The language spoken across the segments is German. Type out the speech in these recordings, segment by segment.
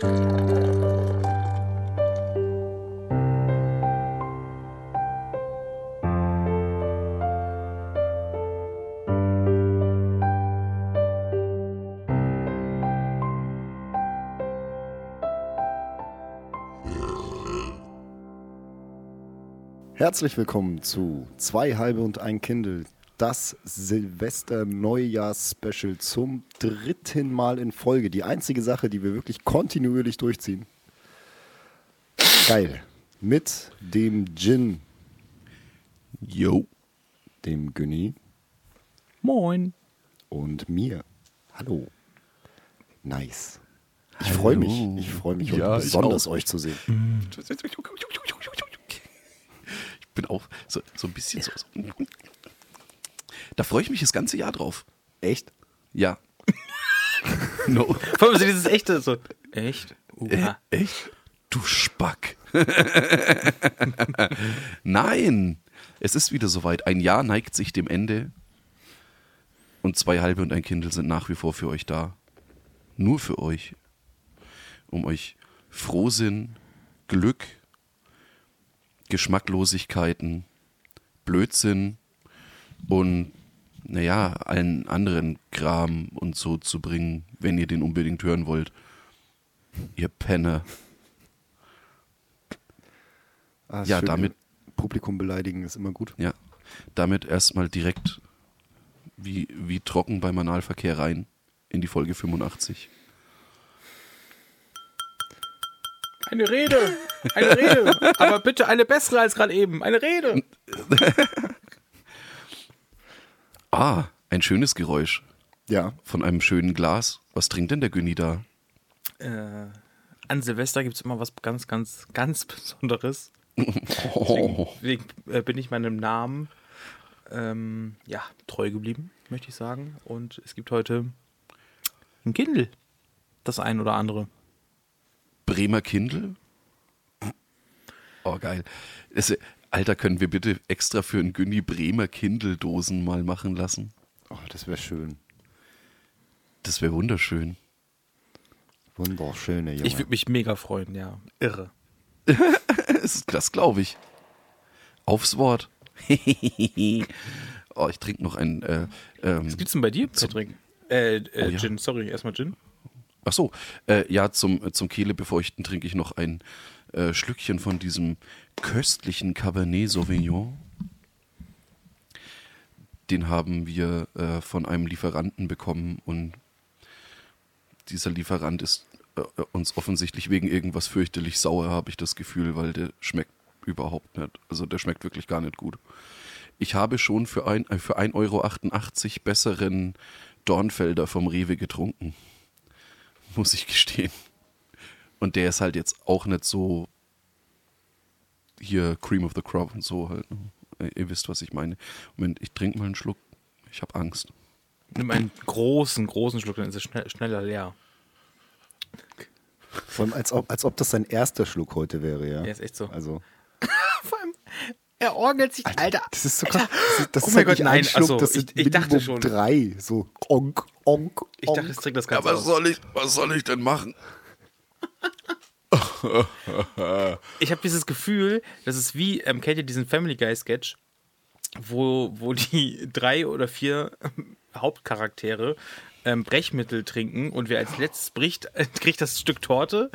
Herzlich willkommen zu Zwei Halbe und ein Kindle, das Silvester-Neujahrs-Special zum dritten Mal in Folge. Die einzige Sache, die wir wirklich kontinuierlich durchziehen. Geil. Mit dem Gin, Yo. dem Günni Moin. und mir. Bin Nice. Ich freue mich. Ich freue mich Ja, besonders euch zu sehen. Ich bin auch so, so ein bisschen so, so. Da freue ich mich das ganze Jahr drauf. Echt? Ja. No. Vor allem so dieses echte, so, echt? Uh, Äh, echt? Du Spack. Nein. Es ist wieder soweit. Ein Jahr neigt sich dem Ende. Und zwei halbe und ein Kindle sind nach wie vor für euch da. Nur für euch. Um euch Frohsinn, Glück, Geschmacklosigkeiten, Blödsinn und naja, allen anderen Kram und so zu bringen, wenn ihr den unbedingt hören wollt. Ihr Penner. Ah, Ja, schön. damit- Publikum beleidigen ist immer gut. Ja, damit erstmal direkt wie, wie trocken beim Analverkehr rein in die Folge 85. Eine Rede, eine Rede, aber bitte eine bessere als gerade eben, eine Rede. Ah, ein schönes Geräusch Ja, von einem schönen Glas. Was trinkt denn der Günni da? Äh, an Silvester gibt es immer was ganz, ganz, ganz Besonderes. Oh, Deswegen äh, bin ich meinem Namen ähm, ja, treu geblieben, möchte ich sagen. Und es gibt heute ein Kindle. Das ein oder andere. Bremer Kindle? Oh, geil. Es, Alter, können wir bitte extra für einen Günni Bremer Kindle-Dosen mal machen lassen? oh, das wäre schön. Das wäre wunderschön. Wunderschöne Junge. Ich würde mich mega freuen, ja. Irre. Das, glaube ich. Aufs Wort. oh, ich trinke noch ein. Äh, ähm, Was gibt's denn bei dir, Patrick? Äh, äh Oh, ja. Gin, sorry, erstmal Gin. ach so, äh, ja, zum, äh, zum Kehle befeuchten trinke ich noch ein äh, Schlückchen von diesem köstlichen Cabernet Sauvignon. Den haben wir äh, von einem Lieferanten bekommen und dieser Lieferant ist äh, uns offensichtlich wegen irgendwas fürchterlich sauer, habe ich das Gefühl, weil der schmeckt überhaupt nicht. Also der schmeckt wirklich gar nicht gut. Ich habe schon für, ein, äh, für 1,88 Euro besseren Dornfelder vom Rewe getrunken. Muss ich gestehen. Und der ist halt jetzt auch nicht so hier Cream of the Crop und so halt. ne? Äh, Ihr wisst, was ich meine. Moment, ich trinke mal einen Schluck. Ich habe Angst. Nimm einen großen, großen Schluck, dann ist es schnell, schneller leer. Vor allem, als ob, als ob das sein erster Schluck heute wäre, ja. Ja, ist echt so. Also, Vor allem, er orgelt sich, Alter. das ist so krass. Das ist, das Oh ist mein halt Gott, nicht nein, ein Schluck, also, das sind ich- ich dachte schon. drei. So, onk, onk, Ich dachte, onk. es trinkt das Ja, Ganze was aus. soll ich, was soll ich denn machen? Ich habe dieses Gefühl, das ist wie, ähm, kennt ihr diesen Family Guy Sketch, wo, wo die drei oder vier ähm, Hauptcharaktere ähm, Brechmittel trinken und wer als letztes bricht, äh, kriegt das Stück Torte.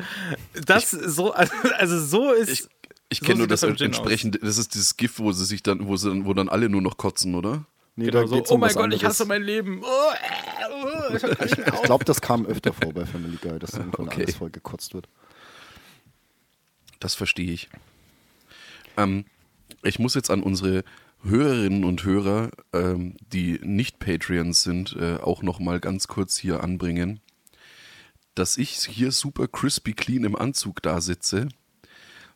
Das so, also, also so ist. Ich, ich so kenne nur das, aus. entsprechende, das ist dieses GIF, wo sie sich dann, wo sie dann, wo dann alle nur noch kotzen, oder? Nee, Genau da so, geht's oh um mein was Gott, ich anderes. hasse mein Leben. Oh, äh, oh, ich Ich glaube, das kam öfter vor bei Family Guy, dass irgendwann Okay. alles voll gekotzt wird. Das verstehe ich. Ähm, ich muss jetzt an unsere Hörerinnen und Hörer, ähm, die nicht Patreons sind, äh, auch noch mal ganz kurz hier anbringen, dass ich hier super crispy clean im Anzug da sitze,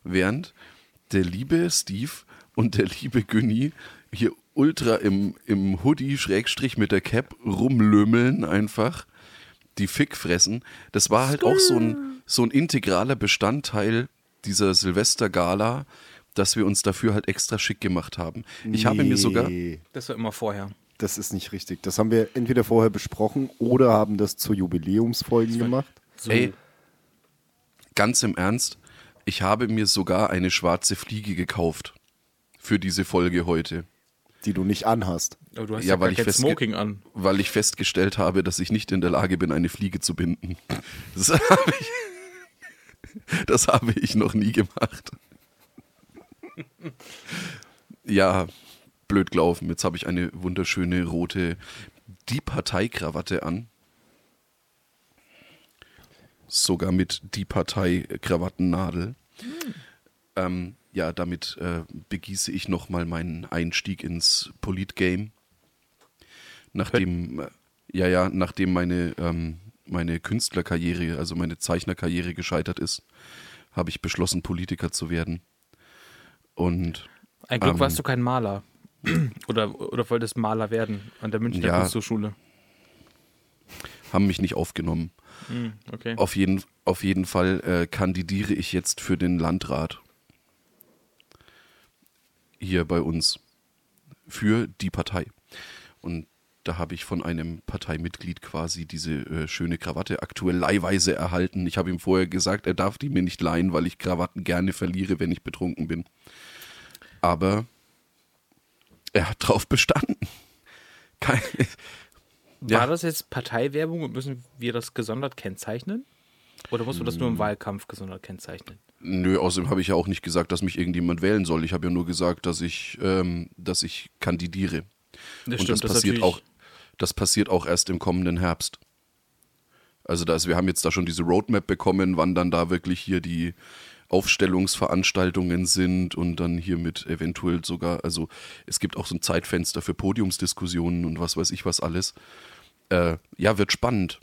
während der liebe Steve und der liebe Günni hier ultra im, im Hoodie Schrägstrich mit der Cap rumlümmeln einfach, die Fick fressen. Das war halt auch so ein, so ein integraler Bestandteil dieser Silvestergala, dass wir uns dafür halt extra schick gemacht haben. Ich habe mir sogar, Nee, Das war immer vorher. Das ist nicht richtig. Das haben wir entweder vorher besprochen oder haben das zu Jubiläumsfolgen gemacht. So. ey, ganz im Ernst, ich habe mir sogar eine schwarze Fliege gekauft für diese Folge heute. Die du nicht anhast. Aber du hast Ja, ja, weil gar ich Smoking an. Weil ich festgestellt habe, dass ich nicht in der Lage bin, eine Fliege zu binden. Das habe ich, das habe ich noch nie gemacht. Ja, blöd gelaufen. Jetzt habe ich eine wunderschöne rote Die Partei-Krawatte an. Sogar mit Die Partei-Krawattennadel. Ähm, ja, damit äh, begieße ich nochmal meinen Einstieg ins Polit-Game. Nachdem, äh, ja, ja, nachdem meine, ähm, meine Künstlerkarriere, also meine Zeichnerkarriere gescheitert ist, habe ich beschlossen, Politiker zu werden. Und Ein Glück Ähm. warst du kein Maler. oder, oder wolltest Maler werden an der Münchner Ja. Kunsthochschule. haben mich nicht aufgenommen. Hm, okay. Auf jeden, auf jeden Fall äh, kandidiere ich jetzt für den Landrat. Hier bei uns. Für die Partei. Und da habe ich von einem Parteimitglied quasi diese äh, schöne Krawatte aktuell leihweise erhalten. Ich habe ihm vorher gesagt, er darf die mir nicht leihen, weil ich Krawatten gerne verliere, wenn ich betrunken bin. Aber er hat drauf bestanden. Keine, War ja. das jetzt Parteiwerbung und müssen wir das gesondert kennzeichnen? Oder muss man das nur im Wahlkampf gesondert kennzeichnen? Nö, außerdem habe ich ja auch nicht gesagt, dass mich irgendjemand wählen soll. Ich habe ja nur gesagt, dass ich, ähm, dass ich kandidiere. Das Und das passiert auch, das passiert auch erst im kommenden Herbst. Also da ist, wir haben jetzt da schon diese Roadmap bekommen, wann dann da wirklich hier die Aufstellungsveranstaltungen sind und dann hier mit eventuell sogar, also es gibt auch so ein Zeitfenster für Podiumsdiskussionen und was weiß ich was alles. Äh, ja, wird spannend.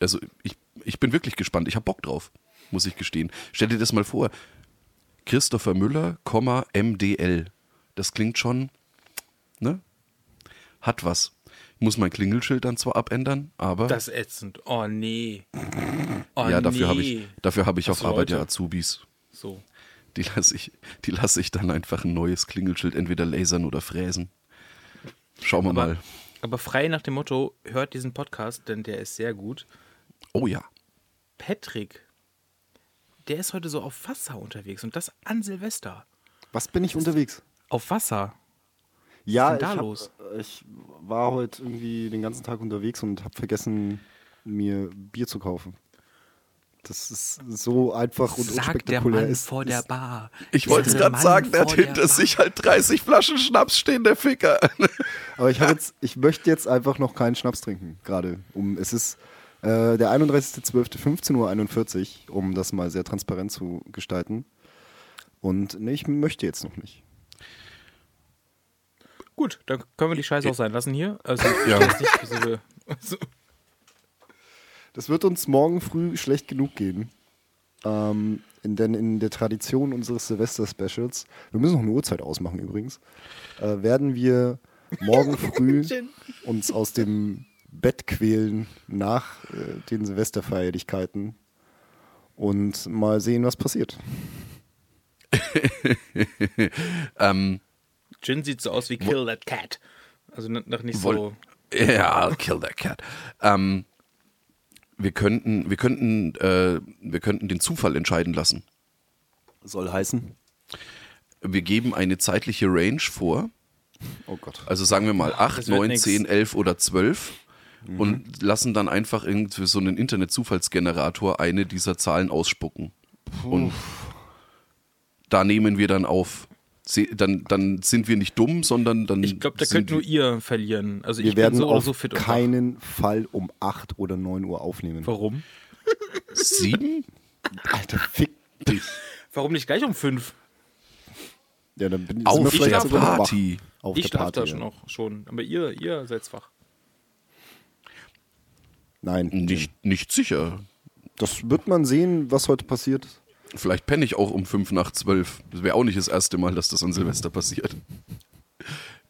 Also ich, ich bin wirklich gespannt. Ich habe Bock drauf, muss ich gestehen. Stell dir das mal vor. Christopher Müller, MDL. Das klingt schon, ne? Hat was. Ich muss mein Klingelschild dann zwar abändern, aber Das ist ätzend. Oh nee. Oh, ja, dafür nee. habe ich, dafür habe ich Hast auf Arbeit ja? Azubis. So. Die lasse ich, die lasse ich dann einfach ein neues Klingelschild entweder lasern oder fräsen. Schauen wir Aber, mal. aber frei nach dem Motto, hört diesen Podcast, denn der ist sehr gut. Oh ja. Patrick, der ist heute so auf Wasser unterwegs und das an Silvester. Was bin ich unterwegs? Auf Wasser. Ja, denn ich, hab, los? ich war heute irgendwie den ganzen Tag unterwegs und habe vergessen, mir Bier zu kaufen. Das ist so einfach und Sagt der unspektakulär. Mann ist, vor der Bar. Ich wollte es Der gerade sagen, der hat der hinter sich halt 30 Flaschen Schnaps stehen, der Ficker. Aber ich, hab jetzt, ich möchte jetzt einfach noch keinen Schnaps trinken, gerade. Um, es ist äh, der 31.12.15.41 Uhr, um das mal sehr transparent zu gestalten. Und nee, ich möchte jetzt noch nicht. Gut, dann können wir die Scheiße auch sein lassen hier. Also, Ja. nicht, also, Das wird uns morgen früh schlecht genug gehen. Ähm, in, denn in der Tradition unseres Silvester-Specials, wir müssen noch eine Uhrzeit ausmachen übrigens, äh, werden wir morgen früh uns aus dem Bett quälen nach äh, den Silvesterfeierlichkeiten und mal sehen, was passiert. ähm, Jin sieht so aus wie Kill That Cat. Also noch nicht so. ja, I'll kill that cat. Ähm, wir könnten, wir könnten, äh, wir könnten den Zufall entscheiden lassen. Soll heißen? Wir geben eine zeitliche Range vor. Oh Gott. Also sagen wir mal 8, Das wird 9, nix. 10, 11 oder 12 und lassen dann einfach irgendwie so einen Internet-Zufallsgenerator eine dieser Zahlen ausspucken. Und da nehmen wir dann auf. Dann, dann sind wir nicht dumm, sondern dann. Ich glaube, da könnt nur ihr verlieren. Also Wir ich werden bin so oder auf so fit und wach. keinen Fall um 8 oder 9 Uhr aufnehmen. Warum? Sieben? Alter, fick dich. Warum nicht gleich um fünf? Ja, dann bin, Auf vielleicht der noch wach. Party. Auf ich der schlafe Party, da ja. schon noch schon. Aber ihr, ihr seid wach. Nein, Nicht, nicht sicher. das wird man sehen, was heute passiert. Vielleicht penne ich auch um fünf nach zwölf. Das wäre auch nicht das erste Mal, dass das an Silvester passiert.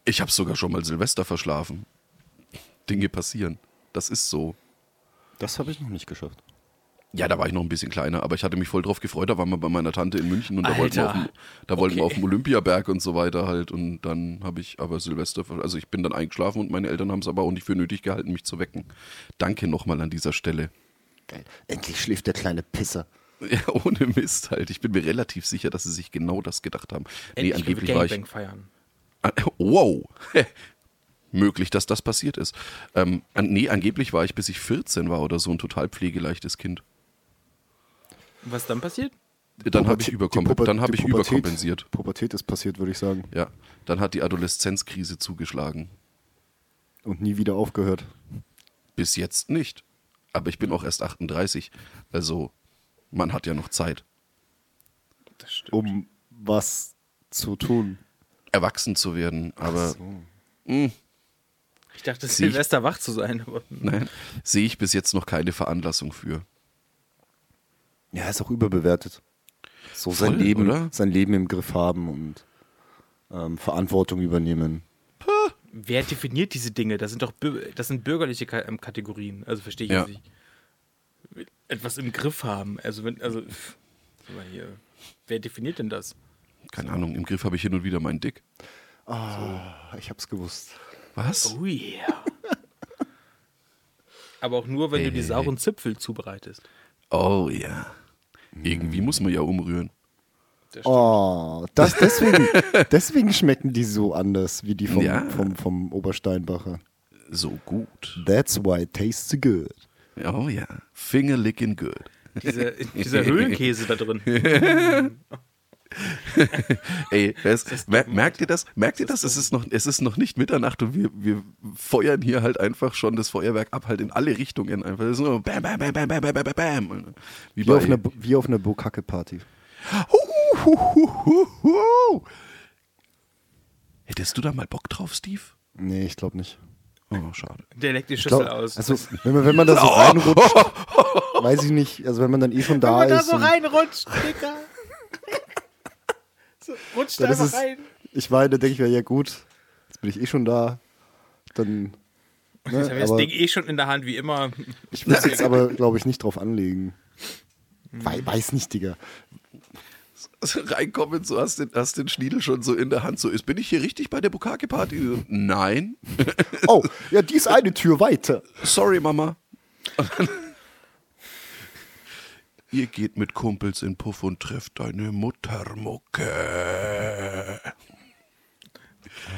Ich habe sogar schon mal Silvester verschlafen. Dinge passieren. Das ist so. Das habe ich noch nicht geschafft. Ja, da war ich noch ein bisschen kleiner, aber ich hatte mich voll drauf gefreut. Da waren wir bei meiner Tante in München und da wollten wir auf Alter. dem, da wollten wir Okay. auf dem Olympiaberg und so weiter halt. Und dann habe ich aber Silvester, also ich bin dann eingeschlafen und meine Eltern haben es aber auch nicht für nötig gehalten, mich zu wecken. Danke nochmal an dieser Stelle. Geil. Endlich schläft der kleine Pisser. Ja, ohne Mist halt. Ich bin mir relativ sicher, dass sie sich genau das gedacht haben. Nee, Endlich angeblich können wir war ich. Feiern. Wow. Möglich, dass das passiert ist. Ähm, an, nee, angeblich war ich, bis ich 14 war oder so, ein total pflegeleichtes Kind. Was dann passiert? Dann habe ich, überkom dann hab ich Pubertät- überkompensiert. Pubertät ist passiert, würde ich sagen. Ja, dann hat die Adoleszenzkrise zugeschlagen. Und nie wieder aufgehört. Bis jetzt nicht. Aber ich bin auch erst 38. Also, man hat ja noch Zeit, Das stimmt. Um was zu tun. erwachsen zu werden. Aber so. Ich dachte, Sieh ich- Silvester wach zu sein. Aber nein, sehe ich bis jetzt noch keine Veranlassung für. Ja, ist auch überbewertet. So sein Voll, Leben, oder? sein Leben im Griff haben und ähm, Verantwortung übernehmen. wer definiert diese Dinge? Das sind doch das sind bürgerliche ähm, Kategorien. Also verstehe ich Ja. nicht. Etwas im Griff haben. Also wenn, also hier, wer definiert denn das? Keine Ahnung, im Griff habe ich hin und wieder meinen Dick. Ah, ich hab's gewusst. Was? Oh yeah. Aber auch nur, wenn Hey, du die hey, sauren Zipfel zubereitest. Oh ja. Irgendwie muss man ja umrühren. Oh, das, deswegen, deswegen schmecken die so anders wie die vom, Ja. vom, vom Obersteinbacher. So gut. That's why it tastes so good. Oh ja. Finger licking good. Diese, dieser Höhlenkäse da drin. Ey, es, mer merkt ihr das? Merkt ihr das? Es ist noch, es ist noch nicht Mitternacht und wir, wir feuern hier halt einfach schon das Feuerwerk ab, halt in alle Richtungen einfach. Das ist nur bam, bam, bam, bam, bam, bam, bam, bam. Wie Wie bei, auf einer, wie auf einer Bokake-Party. Huhuhuhu. Hättest du da mal Bock drauf, Steve? Nee, ich glaube nicht. Oh, schade. Der leckt die Ich Schüssel glaub, aus. also, wenn man, wenn man da so reinrutscht, weiß ich nicht, also wenn man dann eh schon da ist. und- reinrutscht, Dicker. so, rutscht dann ist es, ich meine, da denke ich mir, ja gut, jetzt bin ich eh schon da. Dann. Jetzt Ne, haben wir das aber Ding eh schon in der Hand, wie immer. ich es jetzt aber, glaube ich, nicht drauf anlegen. Wei- Weiß nicht, Digga. Reinkommen, so hast den, hast den Schniedel schon so in der Hand. So, ist, bin ich hier richtig bei der Bukake-Party? So, Nein. Oh, ja, die ist eine Tür weiter. Sorry, Mama. Ihr geht mit Kumpels in Puff und trefft deine Muttermucke.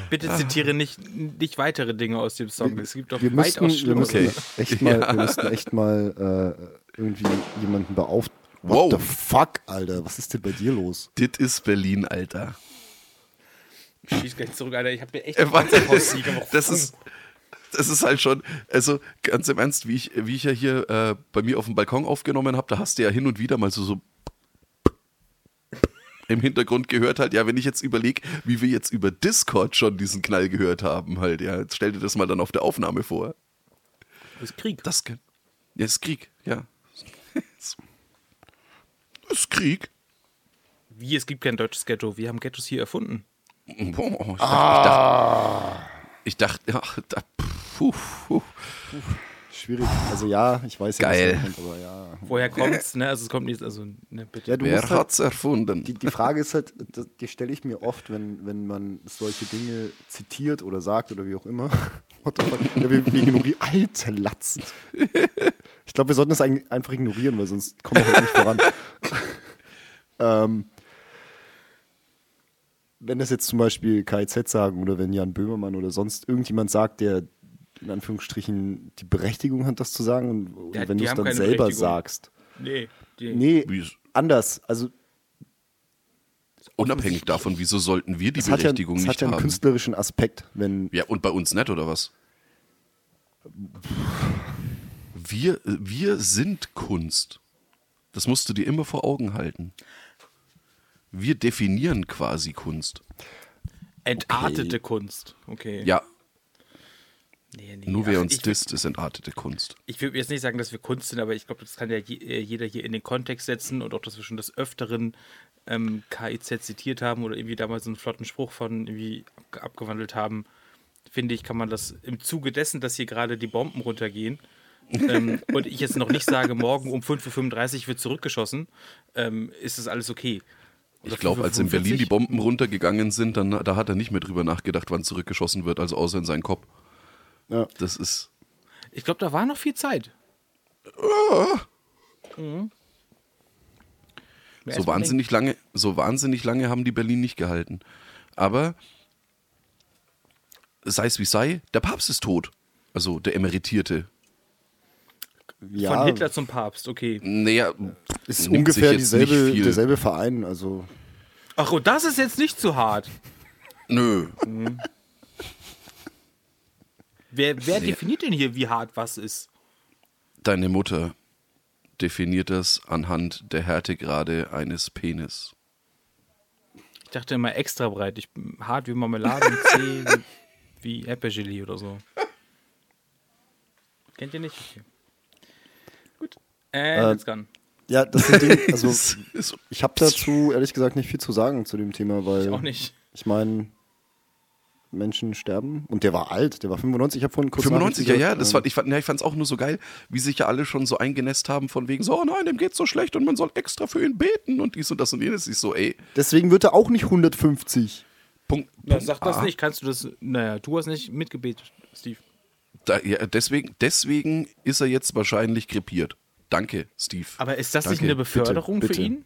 Bitte zitiere nicht, nicht weitere Dinge aus dem Song. Es gibt doch Wir müssten, weitaus wir müssten Okay. echt mal, wir müssten echt mal äh, irgendwie jemanden beauftragen. Wow. What the fuck, Alter? Was ist denn bei dir los? Dit ist Berlin, Alter. Schieß gleich zurück, Alter. Ich hab mir echt Äh, warte, aber das ist, das ist halt schon, also ganz im Ernst, wie ich, wie ich ja hier äh, bei mir auf dem Balkon aufgenommen habe, da hast du ja hin und wieder mal so, so im Hintergrund gehört halt, ja, wenn ich jetzt überlege, wie wir jetzt über Discord schon diesen Knall gehört haben, halt, ja, jetzt stell dir das mal dann auf der Aufnahme vor. Das ist Krieg. Das, ja, ist Krieg, ja. Ist Krieg. Wie, es gibt kein deutsches Ghetto. Wir haben Ghettos hier erfunden. Boah, ich dachte, ich dachte, ich dachte ja, da, puh, puh. Schwierig. Also ja, ich weiß ja, Geil. kommt, aber ja. Woher kommt's? Ne? Also es kommt nicht, also, ne, bitte. Ja, du Wer musst halt, hat's erfunden? die, die Frage ist halt, die stelle ich mir oft, wenn, wenn man solche Dinge zitiert oder sagt oder wie auch immer. Ja, wir, wir ignorieren. Alter Latzen. Ich glaube, wir sollten das einfach ignorieren, weil sonst kommen wir halt nicht voran. ähm, wenn das jetzt zum Beispiel KIZ sagen oder wenn Jan Böhmermann oder sonst irgendjemand sagt, der in Anführungsstrichen die Berechtigung hat, das zu sagen, und, und Ja, wenn du es haben dann selber Berechtigung. sagst. Nee. Die, Nee, Wie ist- anders. Also Unabhängig davon, wieso sollten wir die es hat ja, Berechtigung es hat nicht ja einen haben? künstlerischen Aspekt, wenn Ja, und bei uns nicht, oder was? Wir, wir sind Kunst. Das musst du dir immer vor Augen halten. Wir definieren quasi Kunst. Entartete Kunst. Okay. Ja, Nee, nee. nur wer Ach, uns ich, disst, ist entartete Kunst. Ich würde jetzt nicht sagen, dass wir Kunst sind, aber ich glaube, das kann ja äh, jeder hier in den Kontext setzen und auch, dass wir schon des Öfteren ähm, KIZ zitiert haben oder irgendwie damals einen flotten Spruch von irgendwie abge- abgewandelt haben, finde ich, kann man das im Zuge dessen, dass hier gerade die Bomben runtergehen ähm, und ich jetzt noch nicht sage, morgen um 5.35 Uhr wird zurückgeschossen, ähm, ist das alles okay. Oder Ich glaube, als in 5:45? Berlin die Bomben runtergegangen sind, dann, da hat er nicht mehr drüber nachgedacht, wann zurückgeschossen wird, also außer in seinen Kopf. Ja, Das ist. Ich glaube, da war noch viel Zeit. So erstmal wahnsinnig lange, so wahnsinnig lange haben die Berlin nicht gehalten. Aber sei es wie sei, der Papst ist tot. Also der Emeritierte. Ja, Von Hitler zum Papst, okay. Naja, ist ungefähr dieselbe, derselbe Verein. Also Ach, und das ist jetzt nicht zu hart. Nö. Wer, wer definiert denn hier, wie hart was ist? Deine Mutter definiert das anhand der Härtegrade eines Penis. Ich dachte immer extra breit. Ich bin hart wie Marmelade und zäh wie, wie Erdbeergelee oder so. Kennt ihr nicht? Okay. Gut. Äh, Äh, let's gone. ja, das sind Dinge, also Ist- ist- ich habe dazu ehrlich gesagt nicht viel zu sagen zu dem Thema, weil Ich auch nicht. ich meine Menschen sterben und der war alt, der war 95. Ich habe vorhin kurz 95, ja, ja, das fand, ich fand ja, ich auch nur so geil, wie sich ja alle schon so eingenässt haben von wegen so, oh nein, dem geht's so schlecht und man soll extra für ihn beten und dies und das und jenes. Ich so, ey, Deswegen wird er auch nicht 150. Punkt. Na, sag das A. nicht. Kannst du das. Naja, du hast nicht mitgebetet, Steve. Da, ja, deswegen, deswegen ist er jetzt wahrscheinlich krepiert. Danke, Steve. Aber ist das nicht Danke, eine Beförderung bitte, für bitte. ihn?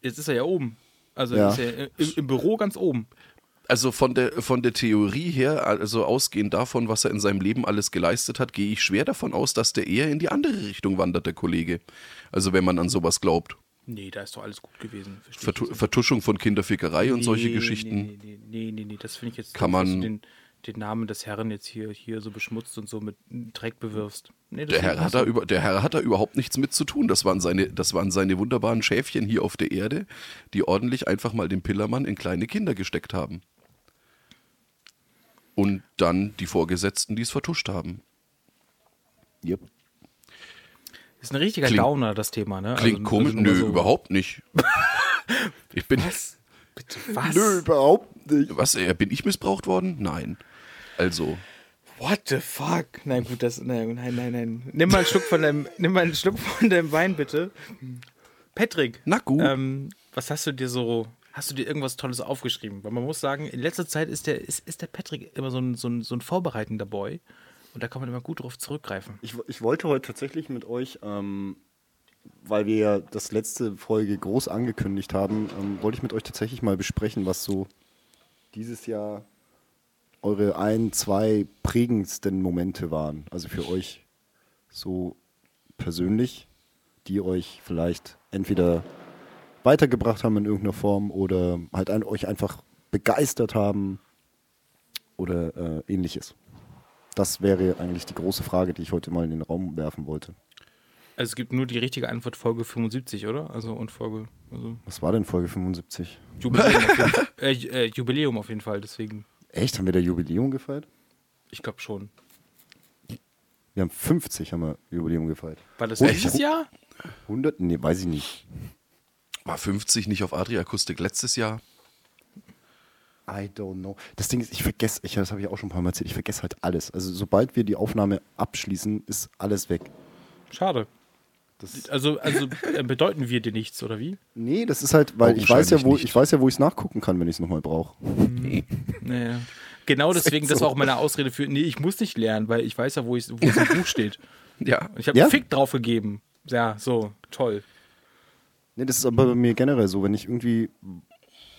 Jetzt ist er ja oben. Also Ja. ist er im, im Büro ganz oben. Also von der, von der Theorie her, also ausgehend davon, was er in seinem Leben alles geleistet hat, gehe ich schwer davon aus, dass der eher in die andere Richtung wandert, der Kollege. Also wenn man an sowas glaubt. Nee, da ist doch alles gut gewesen. Vertu Vertuschung von Kinderfickerei und solche Nee, Geschichten. Nee, nee, nee, nee, nee, das finde ich jetzt Kann man- du den, den Namen des Herrn jetzt hier, hier so beschmutzt und so mit Dreck bewirfst. Nee, Der Herr, hat da über, der Herr hat da überhaupt nichts mit zu tun. Das waren, seine, das waren seine wunderbaren Schäfchen hier auf der Erde, die ordentlich einfach mal den Pillermann in kleine Kinder gesteckt haben. Und dann die Vorgesetzten, die es vertuscht haben. Yep. ist ein richtiger Klingt- Downer, das Thema, ne? Klingt Also- komisch. also Nö, so- überhaupt nicht. Ich bin. Was? Bitte, was? Nö, überhaupt nicht. Was, äh, bin ich missbraucht worden? Nein. Also, What the fuck? Nein, gut, das. Nein, nein, nein, nein. Nimm mal einen Schluck von deinem, nimm mal einen Schluck von deinem Wein, bitte. Patrick. Na gut. Ähm, was hast du dir so. Hast du dir irgendwas Tolles aufgeschrieben? Weil man muss sagen, in letzter Zeit ist der, ist, ist der Patrick immer so ein, so, ein, so ein vorbereitender Boy. Und da kann man immer gut drauf zurückgreifen. Ich, ich wollte heute tatsächlich mit euch, ähm, weil wir ja das letzte Folge groß angekündigt haben, ähm, wollte ich mit euch tatsächlich mal besprechen, was so dieses Jahr eure ein, zwei prägendsten Momente waren. Also für euch so persönlich, die euch vielleicht entweder weitergebracht haben in irgendeiner Form oder halt ein, euch einfach begeistert haben oder äh, ähnliches. Das wäre eigentlich die große Frage, die ich heute mal in den Raum werfen wollte. Also es gibt nur die richtige Antwort Folge 75, oder? Also und Folge. Also Was war denn Folge 75? Jubiläum auf jeden Fall. Äh, äh, Jubiläum auf jeden Fall, deswegen. Echt? Haben wir da Jubiläum gefeiert? Ich glaube schon. Wir haben 50 haben wir Jubiläum gefeiert. War das dieses Jahr? 100? Nee, weiß ich nicht. War 50 nicht auf Adria Akustik letztes Jahr? I don't know. Das Ding ist, ich vergesse, ich, das habe ich auch schon ein paar Mal erzählt, ich vergesse halt alles. Also sobald wir die Aufnahme abschließen, ist alles weg. Schade. Das, Also, also äh, bedeuten wir dir nichts, oder wie? nee, das ist halt, weil ich weiß ja, wo ich weiß ja, wo ich es nachgucken kann, wenn ich es nochmal brauche. Naja. Genau deswegen, das so. war auch meine Ausrede für, nee, ich muss nicht lernen, weil ich weiß ja, wo, ich, wo es im Buch steht. Ja. Ich habe Ja? einen Fick drauf gegeben. Ja, so, toll. Nee, das ist aber bei mir generell so, wenn ich irgendwie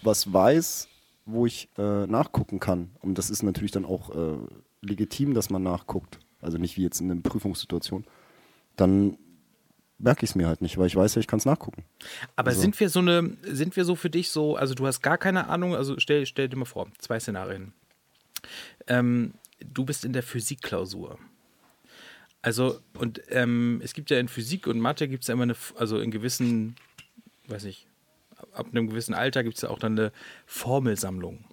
was weiß, wo ich äh, nachgucken kann. Und das ist natürlich dann auch äh, legitim, dass man nachguckt. Also nicht wie jetzt in einer Prüfungssituation. Dann merke ich es mir halt nicht, weil ich weiß ja, ich kann es nachgucken. Aber Also- sind wir so eine, sind wir so für dich so, also du hast gar keine Ahnung, also stell, stell dir mal vor, zwei Szenarien. Ähm, du bist in der Physikklausur. Also, und ähm, es gibt ja in Physik und Mathe gibt es ja immer eine, also in gewissen, weiß nicht, ab- einem gewissen Alter gibt es ja auch dann eine Formelsammlung.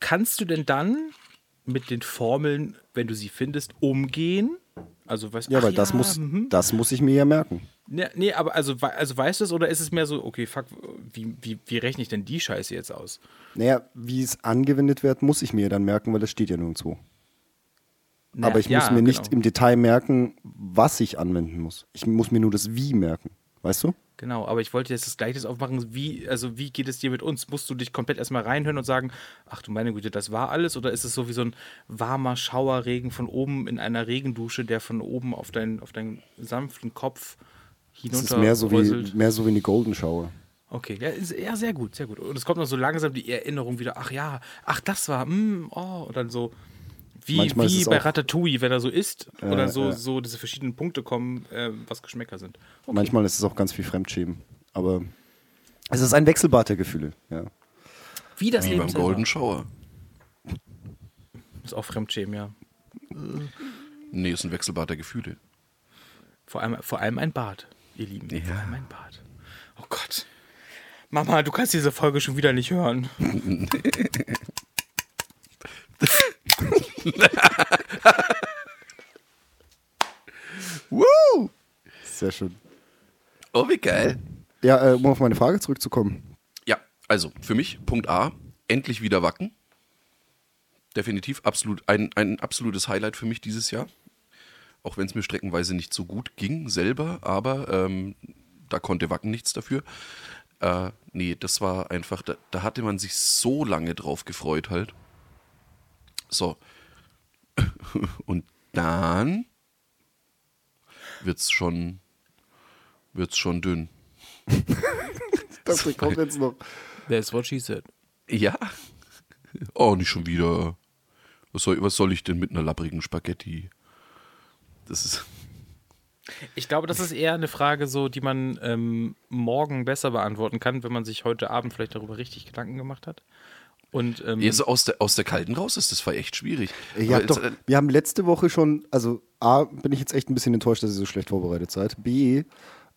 Kannst du denn dann mit den Formeln, wenn du sie findest, umgehen? Also, weißt, Ja, weil das, muss, mhm. das muss ich mir ja merken. Nee, nee, aber also, also weißt du es oder ist es mehr so, okay, fuck, wie, wie, wie rechne ich denn die Scheiße jetzt aus? Naja, wie es angewendet wird, muss ich mir ja dann merken, weil das steht ja nirgendwo. Na, Aber ich ja, muss mir nicht genau. im Detail merken, was ich anwenden muss. Ich muss mir nur das Wie merken. Weißt du? Genau, aber ich wollte jetzt das Gleiche aufmachen. Wie, also wie geht es dir mit uns? Musst du dich komplett erstmal reinhören und sagen, ach du meine Güte, das war alles? Oder ist es so wie so ein warmer Schauerregen von oben in einer Regendusche, der von oben auf, dein, auf deinen sanften Kopf Es ist mehr so, wie, mehr so wie eine Golden Shower. Okay, ja, ist, ja, sehr gut, sehr gut. Und es kommt noch so langsam die Erinnerung wieder, ach ja, ach, das war, mm, oh, und dann so, wie, Manchmal ist wie es bei auch- Ratatouille, wenn er so isst, Ja, oder so, ja. so diese verschiedenen Punkte kommen, äh, was Geschmäcker sind. Okay. Manchmal ist es auch ganz viel Fremdschämen. Aber es ist ein Wechselbad der Gefühle. Ja. Wie das Wie Leben beim selber. Golden Shower. Ist auch Fremdschämen, ja. Nee, ist ein Wechselbad der Gefühle. Vor allem, vor allem ein Bad, ihr Lieben. Ja. Vor allem ein Bad. Oh Gott. Mama, du kannst diese Folge schon wieder nicht hören. Woo! Sehr schön. Oh, wie geil. Ja, äh, um auf meine Frage zurückzukommen. Ja, also für mich Punkt A, endlich wieder Wacken. Definitiv absolut ein, ein absolutes Highlight für mich dieses Jahr. Auch wenn es mir streckenweise nicht so gut ging selber, aber ähm, da konnte Wacken nichts dafür. Äh, nee, das war einfach, da, da hatte man sich so lange drauf gefreut halt. So. Und dann wird's schon, wird's schon dünn. Das kommt jetzt noch. That's what she said. Ja. Oh, nicht schon wieder. Was soll, was soll ich denn mit einer lapprigen Spaghetti? Das ist. Ich glaube, das ist eher eine Frage, so, die man ähm, morgen besser beantworten kann, wenn man sich heute Abend vielleicht darüber richtig Gedanken gemacht hat. Und ähm, Ja, so aus der, aus der Kalten raus ist das war echt schwierig. Aber habt doch, jetzt, äh, wir haben letzte Woche schon, also A, bin ich jetzt echt ein bisschen enttäuscht, dass ihr so schlecht vorbereitet seid. B,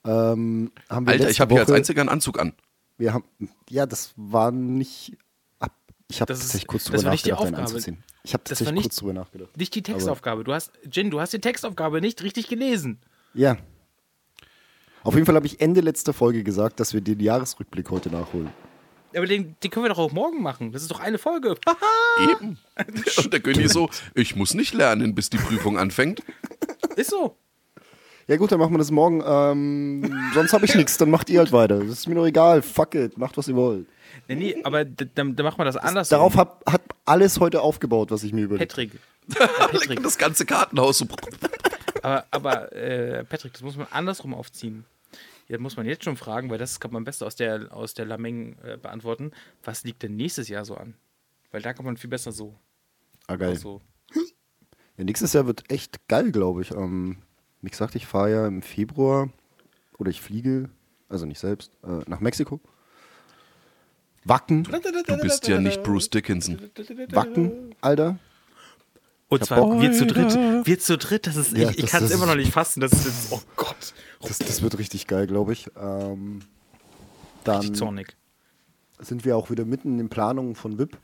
ähm, haben wir Alter, letzte ich habe hier als einziger einen Anzug an. Wir haben, ja, das war nicht. Ab, ich habe ist- tatsächlich kurz das drüber war nicht die nachgedacht, einen Aufgabe. anzuziehen. Ich habe tatsächlich nicht- kurz drüber nachgedacht. nicht die Textaufgabe. Du hast, Jin, du hast die Textaufgabe nicht richtig gelesen. Ja. Auf jeden Fall habe ich Ende letzter Folge gesagt, dass wir den Jahresrückblick heute nachholen. Aber den, den können wir doch auch morgen machen. Das ist doch eine Folge. Haha, Eben. Und der König so, ich muss nicht lernen, bis die Prüfung anfängt. ist so. Ja gut, dann machen wir das morgen. Ähm, sonst habe ich nichts, dann macht ihr halt weiter. Das ist mir doch egal. Fuck it, macht was ihr wollt. Nee, nee, aber dann, dann machen wir das anders. Darauf hab, hat alles heute aufgebaut, was ich mir überlegt Patrick. Äh, Patrick. Das ganze Kartenhaus so. Aber, aber äh, Patrick, das muss man andersrum aufziehen. Ja, muss man jetzt schon fragen, weil das kann man am besten aus der, aus der Lameng äh, beantworten. Was liegt denn nächstes Jahr so an? Weil da kann man viel besser so. Ah, geil. so. Ja, nächstes Jahr wird echt geil, glaube ich. Ähm, wie gesagt, ich fahre ja im Februar oder ich fliege, also nicht selbst, äh, nach Mexiko. Wacken, Du bist ja nicht Bruce Dickinson. Wacken, Alter. Und zwar wir zu dritt. Wir zu dritt, das ist, Ja, ich, ich kann es immer noch nicht fassen. Das ist oh Gott. Das, das wird richtig geil, glaube ich. Ähm, dann Richtig zornig. sind wir auch wieder mitten in Planungen von VIP.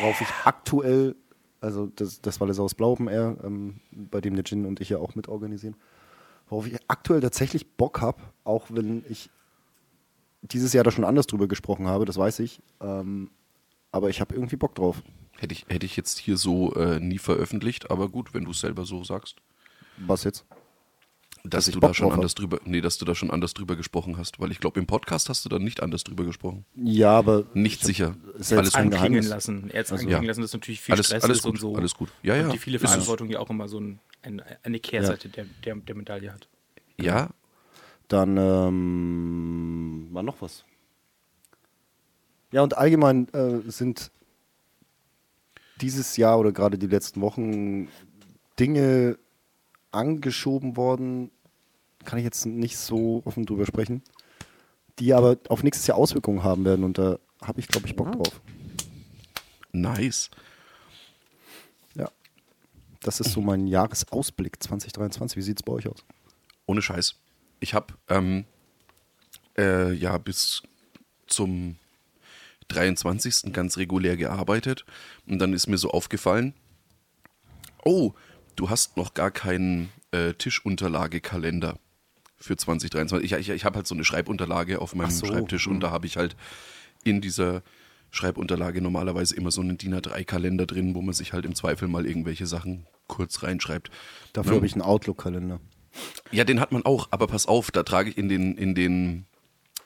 Worauf ich aktuell, also das, das war das aus Blau Open Air, ähm, bei dem der Gin und ich ja auch mitorganisieren, worauf ich aktuell tatsächlich Bock habe, auch wenn ich dieses Jahr da schon anders drüber gesprochen habe, das weiß ich. Ähm, aber ich habe irgendwie Bock drauf. Hätte ich, hätte ich jetzt hier so äh, nie veröffentlicht, aber gut, wenn du es selber so sagst. Was jetzt? Dass ich du da schon drauf hab. anders drüber, nee, dass du da schon anders drüber gesprochen hast, weil ich glaube, im Podcast hast du da nicht anders drüber gesprochen. Ja, aber Nicht sicher. ist ja Alles Anklingen lassen. Er hat Also- anklingen Ja. lassen, dass natürlich viel Alles- Stress alles ist gut, und so. alles gut. Ja, ja, Und die viele. Verantwortung, die auch immer so ein, ein, eine Kehrseite der, der, der Medaille hat. Ja, Dann ähm, war noch was. Ja, und allgemein äh, sind dieses Jahr oder gerade die letzten Wochen Dinge angeschoben worden, kann ich jetzt nicht so offen drüber sprechen, die aber auf nächstes Jahr Auswirkungen haben werden und da habe ich, glaube ich, Bock drauf. nice. Ja. Das ist so mein Jahresausblick 2023. Wie sieht es bei euch aus? Ohne Scheiß. Ich habe ähm, äh, ja bis zum 23. ganz regulär gearbeitet und dann ist mir so aufgefallen, oh, du hast noch gar keinen äh, Tischunterlagekalender für 2023. Ich, ich, ich habe halt so eine Schreibunterlage auf meinem so, Schreibtisch hm. und da habe ich halt in dieser Schreibunterlage normalerweise immer so einen DIN A3-Kalender drin, wo man sich halt im Zweifel mal irgendwelche Sachen kurz reinschreibt. Dafür Ja. habe ich einen Outlook-Kalender. Ja, den hat man auch, aber pass auf, da trage ich in den, in den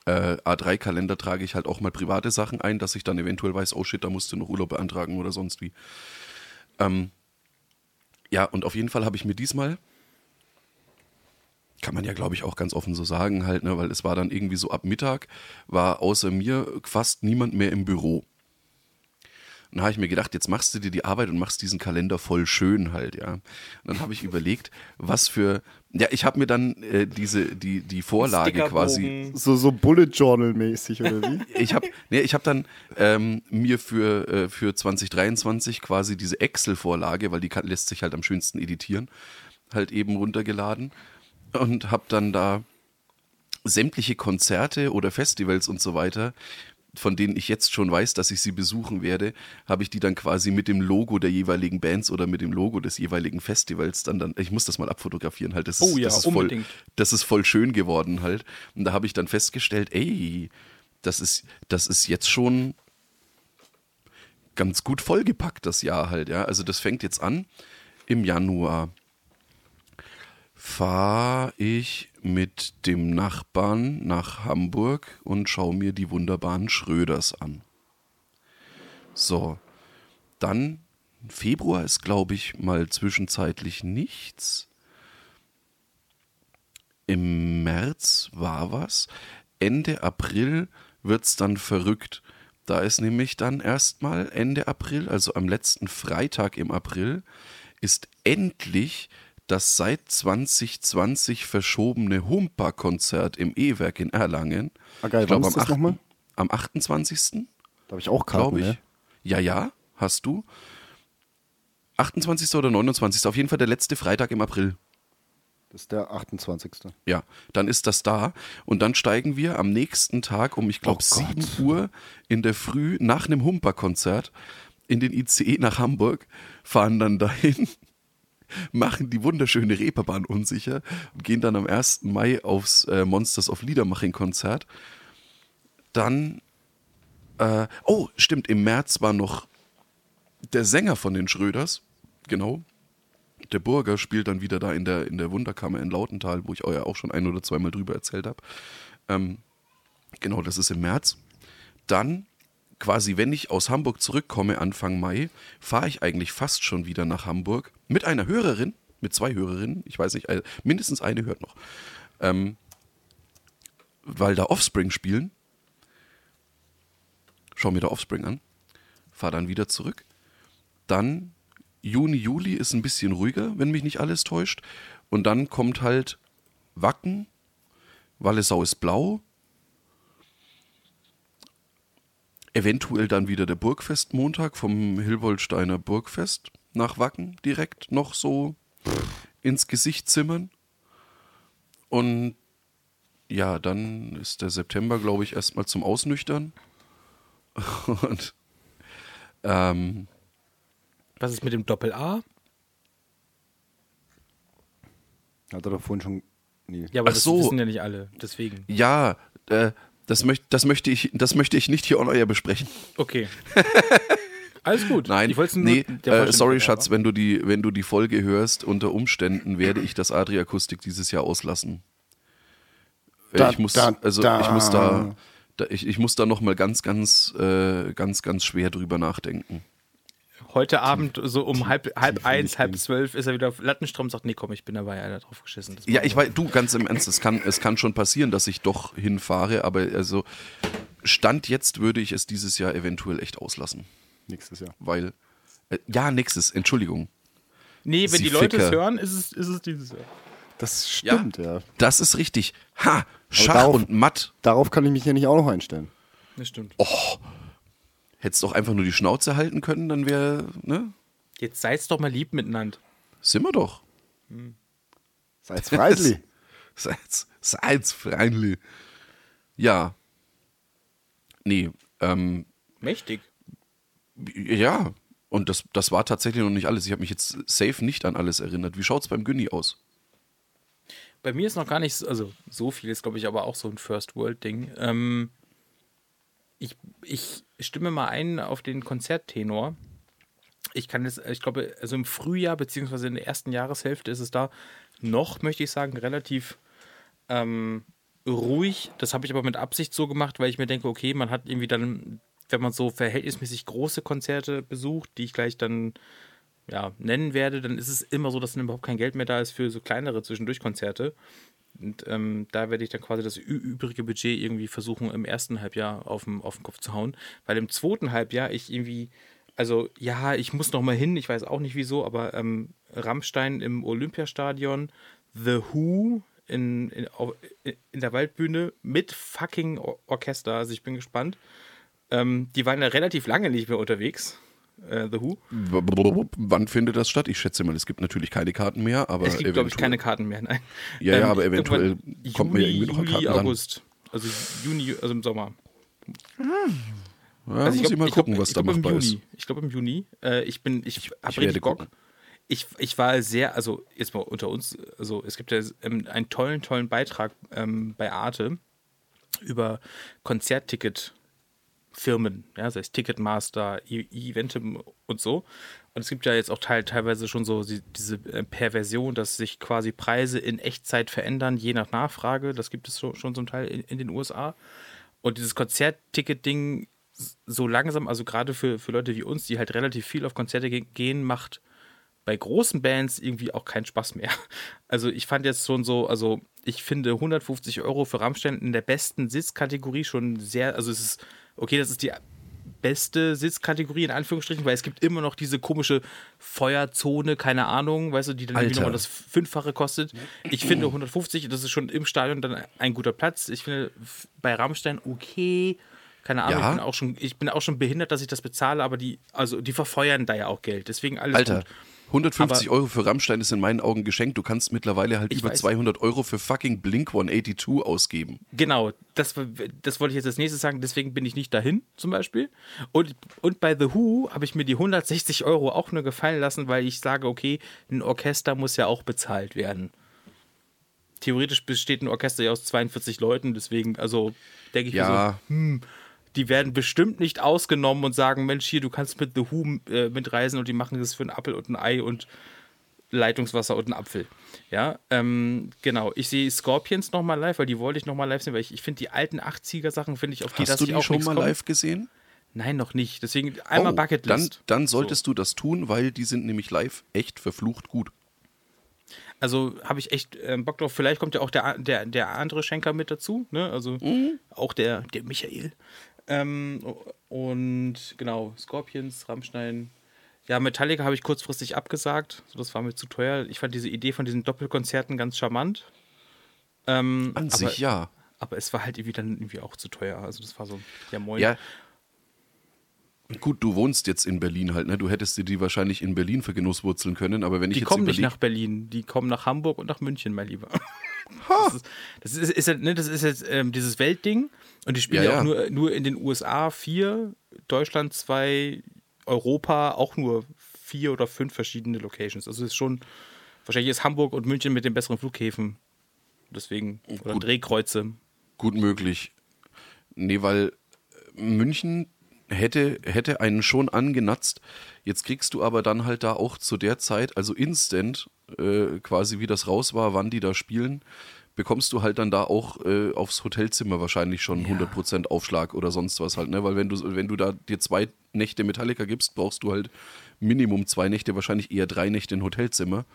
äh, A3-Kalender trage ich halt auch mal private Sachen ein, dass ich dann eventuell weiß, oh shit, da musst du noch Urlaub beantragen oder sonst wie. Ähm, ja, und auf jeden Fall habe ich mir diesmal kann man ja, glaube ich, auch ganz offen so sagen, halt, ne, weil es war dann irgendwie so ab Mittag, war außer mir fast niemand mehr im Büro. Und dann habe ich mir gedacht, jetzt machst du dir die Arbeit und machst diesen Kalender voll schön halt, ja. Und dann habe ich überlegt, was für, ja, ich habe mir dann äh, diese, die, die Vorlage quasi, So, so Bullet Journal-mäßig, oder wie? ich habe nee, ich hab dann ähm, mir für, äh, für 2023 quasi diese Excel-Vorlage, weil die kann, lässt sich halt am schönsten editieren, halt eben runtergeladen und habe dann da sämtliche Konzerte oder Festivals und so weiter, von denen ich jetzt schon weiß, dass ich sie besuchen werde, habe ich die dann quasi mit dem Logo der jeweiligen Bands oder mit dem Logo des jeweiligen Festivals dann dann ich muss das mal abfotografieren halt das ist, Oh ja, das ist voll das ist voll schön geworden halt. Und da habe ich dann festgestellt, ey, das ist das ist jetzt schon ganz gut vollgepackt das Jahr halt, ja. Also das fängt jetzt an. Im Januar fahre ich mit dem Nachbarn nach Hamburg und schaue mir die wunderbaren Schröders an. So, dann Februar ist, glaube ich, mal zwischenzeitlich nichts. Im März war was. Ende April wird es dann verrückt. Da ist nämlich dann erstmal Ende April, also am letzten Freitag im April, ist endlich das seit 2020 verschobene Humpa-Konzert im E-Werk in Erlangen. Ah, geil. Ich glaube, Wann am, ist das 8. nochmal? am 28. Da habe ich auch Karten, ich. ne? Ja, ja, hast du. 28. oder 29. Auf jeden Fall der letzte Freitag im April. Das ist der 28. Ja, dann ist das da und dann steigen wir am nächsten Tag um, ich glaube, Oh Gott. 7 Uhr in der Früh nach einem Humper-Konzert in den ICE nach Hamburg, fahren dann dahin, machen die wunderschöne Reeperbahn unsicher und gehen dann am 1. Mai aufs äh, Monsters of Liedermaching-Konzert. Dann, äh, oh, stimmt, im März war noch der Sänger von den Schröders, genau, der Burger spielt dann wieder da in der, in der Wunderkammer in Lautental, wo ich ja auch schon ein oder zweimal drüber erzählt habe. Ähm, genau, das ist im März. Dann, quasi, wenn ich aus Hamburg zurückkomme, Anfang Mai, fahre ich eigentlich fast schon wieder nach Hamburg mit einer Hörerin, mit zwei Hörerinnen, ich weiß nicht, mindestens eine hört noch, ähm, weil da Offspring spielen. Schau mir da Offspring an, fahre dann wieder zurück. Dann Juni, Juli ist ein bisschen ruhiger, wenn mich nicht alles täuscht. Und dann kommt halt Wacken, Wallisau ist blau. Eventuell dann wieder der Burgfestmontag vom Hilwoldsteiner Burgfest nach Wacken direkt noch so ins Gesicht zimmern. Und ja, dann ist der September, glaube ich, erstmal zum Ausnüchtern. Und ähm, Was ist mit dem Doppel-A? Hat er doch vorhin schon. Nee. Ja, aber Ach das so. wissen ja nicht alle. Deswegen. Ja, äh, das, möcht, das, möchte ich, das möchte ich nicht hier on air besprechen. Okay. Alles gut. Nein, ich wollte es nur nee, der äh, sorry. Schatz, wenn du, die, wenn du die Folge hörst, unter Umständen werde ich das Adri-Akustik dieses Jahr auslassen. Äh, Da, ich muss, da, also da. ich muss da, da ich, ich muss da noch mal ganz, ganz, äh, ganz, ganz schwer drüber nachdenken. Heute Abend so um halb, halb eins, in halb zwölf ist er wieder auf Lattenstrom und sagt, nee, komm, ich bin dabei, Alter, drauf geschissen. Das Ja, ich weiß, du, ganz im Ernst, es kann, es kann schon passieren, dass ich doch hinfahre, aber also Stand jetzt würde ich es dieses Jahr eventuell echt auslassen. Nächstes Jahr. Weil, äh, ja, nächstes, Entschuldigung. Nee, wenn Sie die Leute es Ficker. hören, ist es, ist es dieses Jahr. Das stimmt, ja. Das ist richtig. Ha, Schach darauf- und Matt. Darauf kann ich mich ja nicht auch noch einstellen. Das stimmt. Hättest doch einfach nur die Schnauze halten können, dann wäre, ne? Jetzt seid's doch mal lieb miteinander. Sind wir doch. Seid's freundlich. Seid's, seid's freundlich. Ja. Nee, ähm, Mächtig. ja. Und das, das war tatsächlich noch nicht alles. Ich habe mich jetzt safe nicht an alles erinnert. Wie schaut's beim Günni aus? Bei mir ist noch gar nicht, so- also so viel ist, glaube ich, aber auch so ein First-World-Ding. Ähm, ich, ich stimme mal ein auf den Konzerttenor. Ich kann jetzt, ich glaube, also im Frühjahr, beziehungsweise in der ersten Jahreshälfte ist es da noch, möchte ich sagen, relativ ähm, ruhig. Das habe ich aber mit Absicht so gemacht, weil ich mir denke, okay, man hat irgendwie dann, wenn man so verhältnismäßig große Konzerte besucht, die ich gleich dann ja, nennen werde, dann ist es immer so, dass dann überhaupt kein Geld mehr da ist für so kleinere Zwischendurchkonzerte. Und ähm, da werde ich dann quasi das übrige Budget irgendwie versuchen, im ersten Halbjahr auf den, auf den Kopf zu hauen. Weil im zweiten Halbjahr ich irgendwie, also ja, ich muss noch mal hin, ich weiß auch nicht wieso, aber ähm, Rammstein im Olympiastadion, The Who in, in, in der Waldbühne mit fucking Orchester, also ich bin gespannt. Ähm, die waren ja relativ lange nicht mehr unterwegs äh, The Who. Wann findet das statt? Ich schätze mal, es gibt natürlich keine Karten mehr, aber. Es gibt, glaube ich, keine Karten mehr, nein. Ja, ja, ähm, aber eventuell kommt man ja irgendwie noch Juli, Karten August. Also Juni, also im Sommer. Ja, also muss ich, glaub, mal gucken, glaub, was da machbar ist. Ich glaube im Juni. Äh, ich bin, ich, ich habe richtig Bock. Gucken. Ich, ich war sehr, also jetzt mal unter uns, also es gibt ja ähm, einen tollen, tollen Beitrag ähm, bei Arte über Konzertticket Firmen, ja, sei es Ticketmaster, e Eventim und so. Und es gibt ja jetzt auch teil, teilweise schon so diese äh, Perversion, dass sich quasi Preise in Echtzeit verändern, je nach Nachfrage. Das gibt es schon, schon zum Teil in, in den USA. Und dieses Konzertticket-Ding so langsam, also gerade für, für Leute wie uns, die halt relativ viel auf Konzerte gehen, macht bei großen Bands irgendwie auch keinen Spaß mehr. Also ich fand jetzt schon so, also ich finde 150 Euro für Rammstein in der besten Sitzkategorie schon sehr, also es ist okay, das ist die beste Sitzkategorie in Anführungsstrichen, weil es gibt immer noch diese komische Feuerzone, keine Ahnung, weißt du, die dann nochmal das Fünffache kostet. Ich finde 150, das ist schon im Stadion dann ein guter Platz. Ich finde bei Rammstein okay, keine Ahnung, ja. ich, bin auch schon, ich bin auch schon behindert, dass ich das bezahle, aber die, also die verfeuern da ja auch Geld. Deswegen alles Alter. gut. 150 aber, Euro für Rammstein ist in meinen Augen geschenkt. Du kannst mittlerweile halt über weiß. 200 Euro für fucking Blink 182 ausgeben. Genau, das, das wollte ich jetzt als nächstes sagen. Deswegen bin ich nicht dahin, zum Beispiel. Und, und bei The Who habe ich mir die 160 Euro auch nur gefallen lassen, weil ich sage, okay, ein Orchester muss ja auch bezahlt werden. Theoretisch besteht ein Orchester ja aus 42 Leuten, deswegen, also denke ich ja. mir so, hm, die werden bestimmt nicht ausgenommen und sagen, Mensch, hier, du kannst mit The Who äh, mitreisen und die machen das für einen Apfel und ein Ei und Leitungswasser und einen Apfel. Ja, ähm, genau. Ich sehe Scorpions nochmal live, weil die wollte ich nochmal live sehen, weil ich, ich finde die alten 80er-Sachen, finde ich, auf die Hast dass du die auch schon mal kommt. live gesehen? Nein, noch nicht. Deswegen einmal oh, Bucketlist. Dann, dann solltest so. du das tun, weil die sind nämlich live echt verflucht gut. Also habe ich echt äh, Bock drauf. Vielleicht kommt ja auch der, der, der andere Schenker mit dazu. Ne? Also mhm. auch der, der Michael. Ähm, und genau, Scorpions, Rammstein. Ja, Metallica habe ich kurzfristig abgesagt. So, das war mir zu teuer. Ich fand diese Idee von diesen Doppelkonzerten ganz charmant. Ähm, An aber, sich ja. Aber es war halt irgendwie dann irgendwie auch zu teuer. Also das war so, ja moin. Ja. Gut, du wohnst jetzt in Berlin halt, ne? Du hättest dir die wahrscheinlich in Berlin vergenusswurzeln können, aber wenn ich die jetzt kommen nicht nach Berlin, die kommen nach Hamburg und nach München, mein Lieber. Das ist, das ist, ist, halt, ne, das ist jetzt ähm, dieses Weltding und die spielen Ja, ja, auch nur, nur in den USA vier, Deutschland zwei, Europa auch nur vier oder fünf verschiedene Locations. Also es ist schon, wahrscheinlich ist Hamburg und München mit den besseren Flughäfen. Deswegen, oder Gut. Drehkreuze. Gut möglich. Nee, weil München hätte, hätte einen schon angenatzt. Jetzt kriegst du aber dann halt da auch zu der Zeit, also instant, äh, quasi wie das raus war, wann die da spielen, bekommst du halt dann da auch äh, aufs Hotelzimmer wahrscheinlich schon Ja. 100% Aufschlag oder sonst was halt, ne? Weil wenn du, wenn du da dir zwei Nächte Metallica gibst, brauchst du halt Minimum zwei Nächte, wahrscheinlich eher drei Nächte ein Hotelzimmer.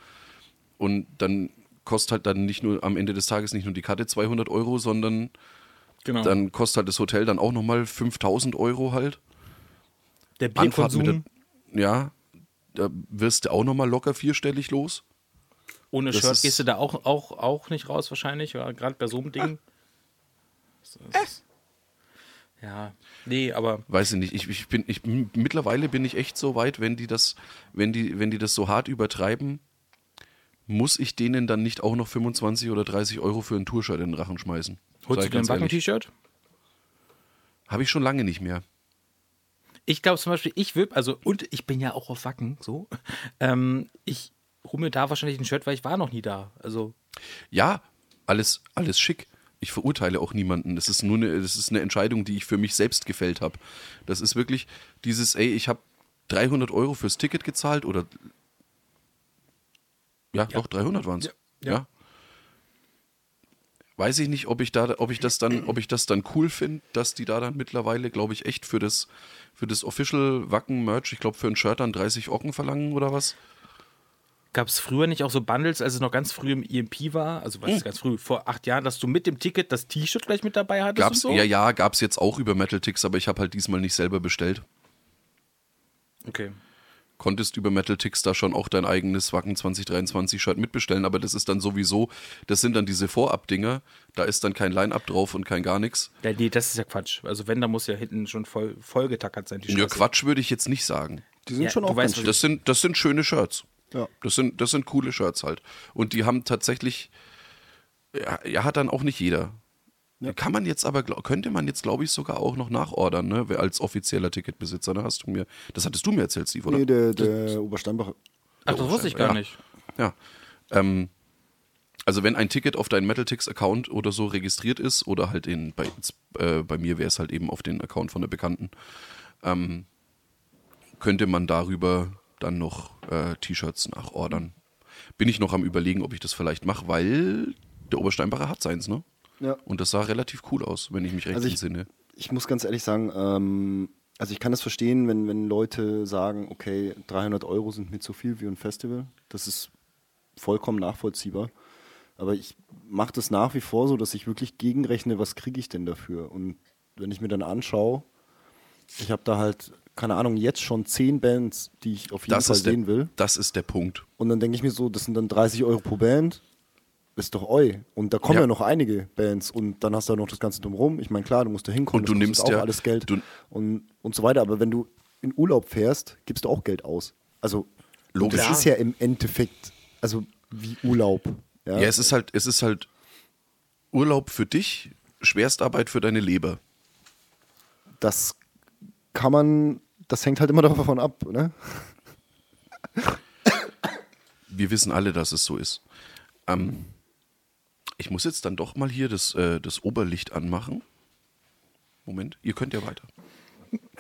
Und dann kostet halt dann nicht nur am Ende des Tages nicht nur die Karte 200 Euro, sondern Genau. dann kostet halt das Hotel dann auch nochmal 5000 Euro halt. der Anfahrt mit Bierkonsum der, ja, da wirst du auch nochmal locker vierstellig los. ohne das Shirt gehst du da auch, auch, auch nicht raus wahrscheinlich, oder gerade bei so einem Ding. Ist- Ja, nee, aber Weiß ich nicht. Ich, ich bin, ich, mittlerweile bin ich echt so weit, wenn die das, wenn die, wenn die das so hart übertreiben, muss ich denen dann nicht auch noch 25 oder 30 Euro für ein Tourshirt in den Rachen schmeißen. Holst du dir ein Backen-T-Shirt? Habe ich schon lange nicht mehr. Ich glaube zum Beispiel, ich würde, also, und ich bin ja auch auf Wacken, so. Ähm, ich hole mir da wahrscheinlich ein Shirt, weil ich war noch nie da. Also, Ja, alles, alles schick. Ich verurteile auch niemanden. Das ist nur eine, das ist eine Entscheidung, die ich für mich selbst gefällt habe. Das ist wirklich dieses, ey, ich habe 300 Euro fürs Ticket gezahlt oder ja, doch 300 waren es. Ja, Ja, ja. Weiß ich nicht, ob ich da, ob ich das dann, ob ich das dann cool finde, dass die da dann mittlerweile, glaube ich, echt für das, für das Official Wacken Merch, ich glaube für ein Shirt dann 30 Ocken verlangen oder was? Gab es früher nicht auch so Bundles, als es noch ganz früh im EMP war, also was Hm. ist ganz früh, vor acht Jahren, dass du mit dem Ticket das T-Shirt gleich mit dabei hattest Gab's, und so? ja, ja, gab's jetzt auch über Metal Ticks, aber ich habe halt diesmal nicht selber bestellt. Okay. Konntest über Metal Ticks da schon auch dein eigenes Wacken 2023 Shirt mitbestellen, aber das ist dann sowieso, das sind dann diese Vorab-Dinger, da ist dann kein Line-Up drauf und kein gar nichts. Ja, nee, das ist ja Quatsch. Also wenn, dann muss ja hinten schon voll, voll getackert sein, die Ja. Quatsch würde ich jetzt nicht sagen. Die sind Ja, schon auch weißt, ganz Das sind, das sind schöne Shirts. Ja. Das sind, das sind coole Shirts halt. Und die haben tatsächlich, ja, ja hat dann auch nicht jeder. Kann man jetzt aber, könnte man jetzt, glaube ich, sogar auch noch nachordern, ne? Wer Als offizieller Ticketbesitzer, ne? Hast du mir, das hattest du mir erzählt, Steve, oder? Nee, der, der Obersteinbach. Ach, das wusste ich gar Ja. nicht. Ja. Ähm, also wenn ein Ticket auf deinen MetalTix-Account oder so registriert ist, oder halt in, bei, äh, bei mir wäre es halt eben auf den Account von der Bekannten, ähm, könnte man darüber dann noch äh, T-Shirts nachordern. Bin ich noch am überlegen, ob ich das vielleicht mache, weil der Obersteinbacher hat seins, ne? Ja. Und das sah relativ cool aus, wenn ich mich recht Also ich- entsinne. Ich muss ganz ehrlich sagen, ähm, also ich kann das verstehen, wenn, wenn Leute sagen, okay, 300 Euro sind mir zu viel für ein Festival. Das ist vollkommen nachvollziehbar. Aber ich mache das nach wie vor so, dass ich wirklich gegenrechne, was kriege ich denn dafür? Und wenn ich mir dann anschaue, ich habe da halt, keine Ahnung, jetzt schon zehn Bands, die ich auf jeden Das Fall ist, der, sehen will. das ist der Punkt. Und dann denke ich mir so, das sind dann 30 Euro pro Band. Ist doch eu. Und da kommen Ja. ja. noch einige Bands und dann hast du ja noch das Ganze drumherum. Ich meine, klar, du musst da hinkommen, Und du nimmst auch ja- alles Geld und, und so weiter. Aber wenn du in Urlaub fährst, gibst du auch Geld aus. Also, Logisch. das ist ja im Endeffekt, also wie Urlaub. Ja, Ja, es ist halt, es ist halt Urlaub für dich, Schwerstarbeit für deine Leber. das kann man, das hängt halt immer davon ab, ne? Wir wissen alle, dass es so ist. Ähm, ich muss jetzt dann doch mal hier das, äh, das Oberlicht anmachen. Moment, ihr könnt ja weiter.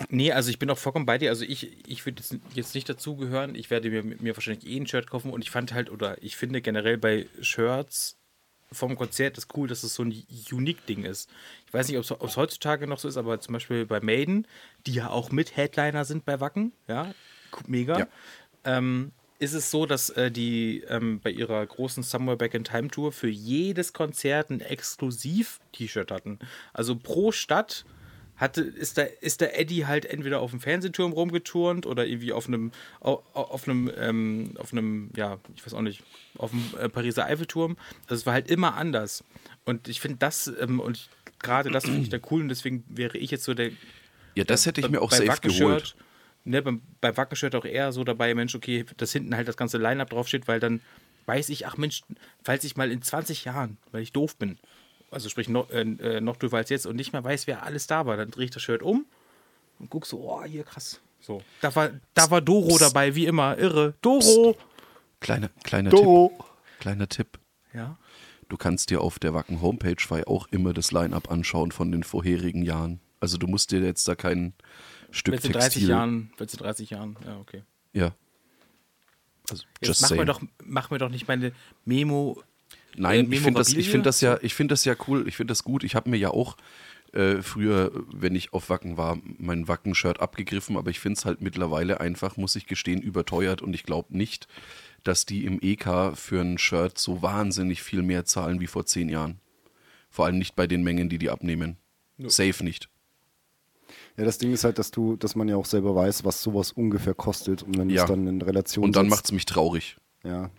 Nee, also ich bin auch vollkommen bei dir. Also ich, ich würde jetzt, jetzt nicht dazugehören. Ich werde mir, mir wahrscheinlich eh ein Shirt kaufen und ich fand halt, oder ich finde generell bei Shirts vom Konzert ist cool, dass es so ein Unique-Ding ist. Ich weiß nicht, ob es heutzutage noch so ist, aber zum Beispiel bei Maiden, die ja auch mit Headliner sind bei Wacken, ja, mega. Ja. Ähm, ist es so, dass äh, die ähm, bei ihrer großen Somewhere Back in Time Tour für jedes Konzert ein Exklusiv-T-Shirt hatten. Also pro Stadt hatte, ist, da, ist der Eddie halt entweder auf dem Fernsehturm rumgeturnt oder irgendwie auf einem, au- au- auf einem, ähm, auf einem, ja, ich weiß auch nicht, auf dem äh, Pariser Eiffelturm. Also es war halt immer anders. Und ich finde das, ähm, und gerade das finde ich da cool und deswegen wäre ich jetzt so der, Ja, das hätte ich mir auch safe Wackenshirt, geholt. Ne, beim, bei Wackenshirt auch eher so dabei, Mensch, okay, dass hinten halt das ganze Line-Up draufsteht, weil dann weiß ich, ach Mensch, falls ich mal in 20 Jahren, weil ich doof bin, also sprich noch, äh, äh, noch doofer als jetzt und nicht mehr weiß, wer alles da war, dann drehe ich das Shirt um und guck so, oh, hier krass. So. Da war, da war Doro dabei, wie immer, irre. Doro! Kleiner, kleiner Doro. Tipp. Kleiner Tipp. Ja. Du kannst dir auf der Wacken Homepage frei auch immer das Line-Up anschauen von den vorherigen Jahren. Also du musst dir jetzt da kein Stück in 30 Textil. Jahren, wird in 30 Jahren, ja, okay. Ja. Also, Jetzt just mach mir, doch, mach mir doch nicht meine Memo. Nein, äh, ich finde das, ich find das ja, ich finde das ja cool, ich finde das gut. Ich habe mir ja auch äh, früher, wenn ich auf Wacken war, mein Wacken-Shirt abgegriffen, aber ich finde es halt mittlerweile einfach, muss ich gestehen, überteuert und ich glaube nicht, dass die im EK für ein Shirt so wahnsinnig viel mehr zahlen wie vor zehn Jahren. Vor allem nicht bei den Mengen, die die abnehmen. Safe nicht. Ja, das Ding ist halt, dass du, dass man ja auch selber weiß, was sowas ungefähr kostet. Und wenn Ja. es dann in Relation Und dann macht es mich traurig. Ja.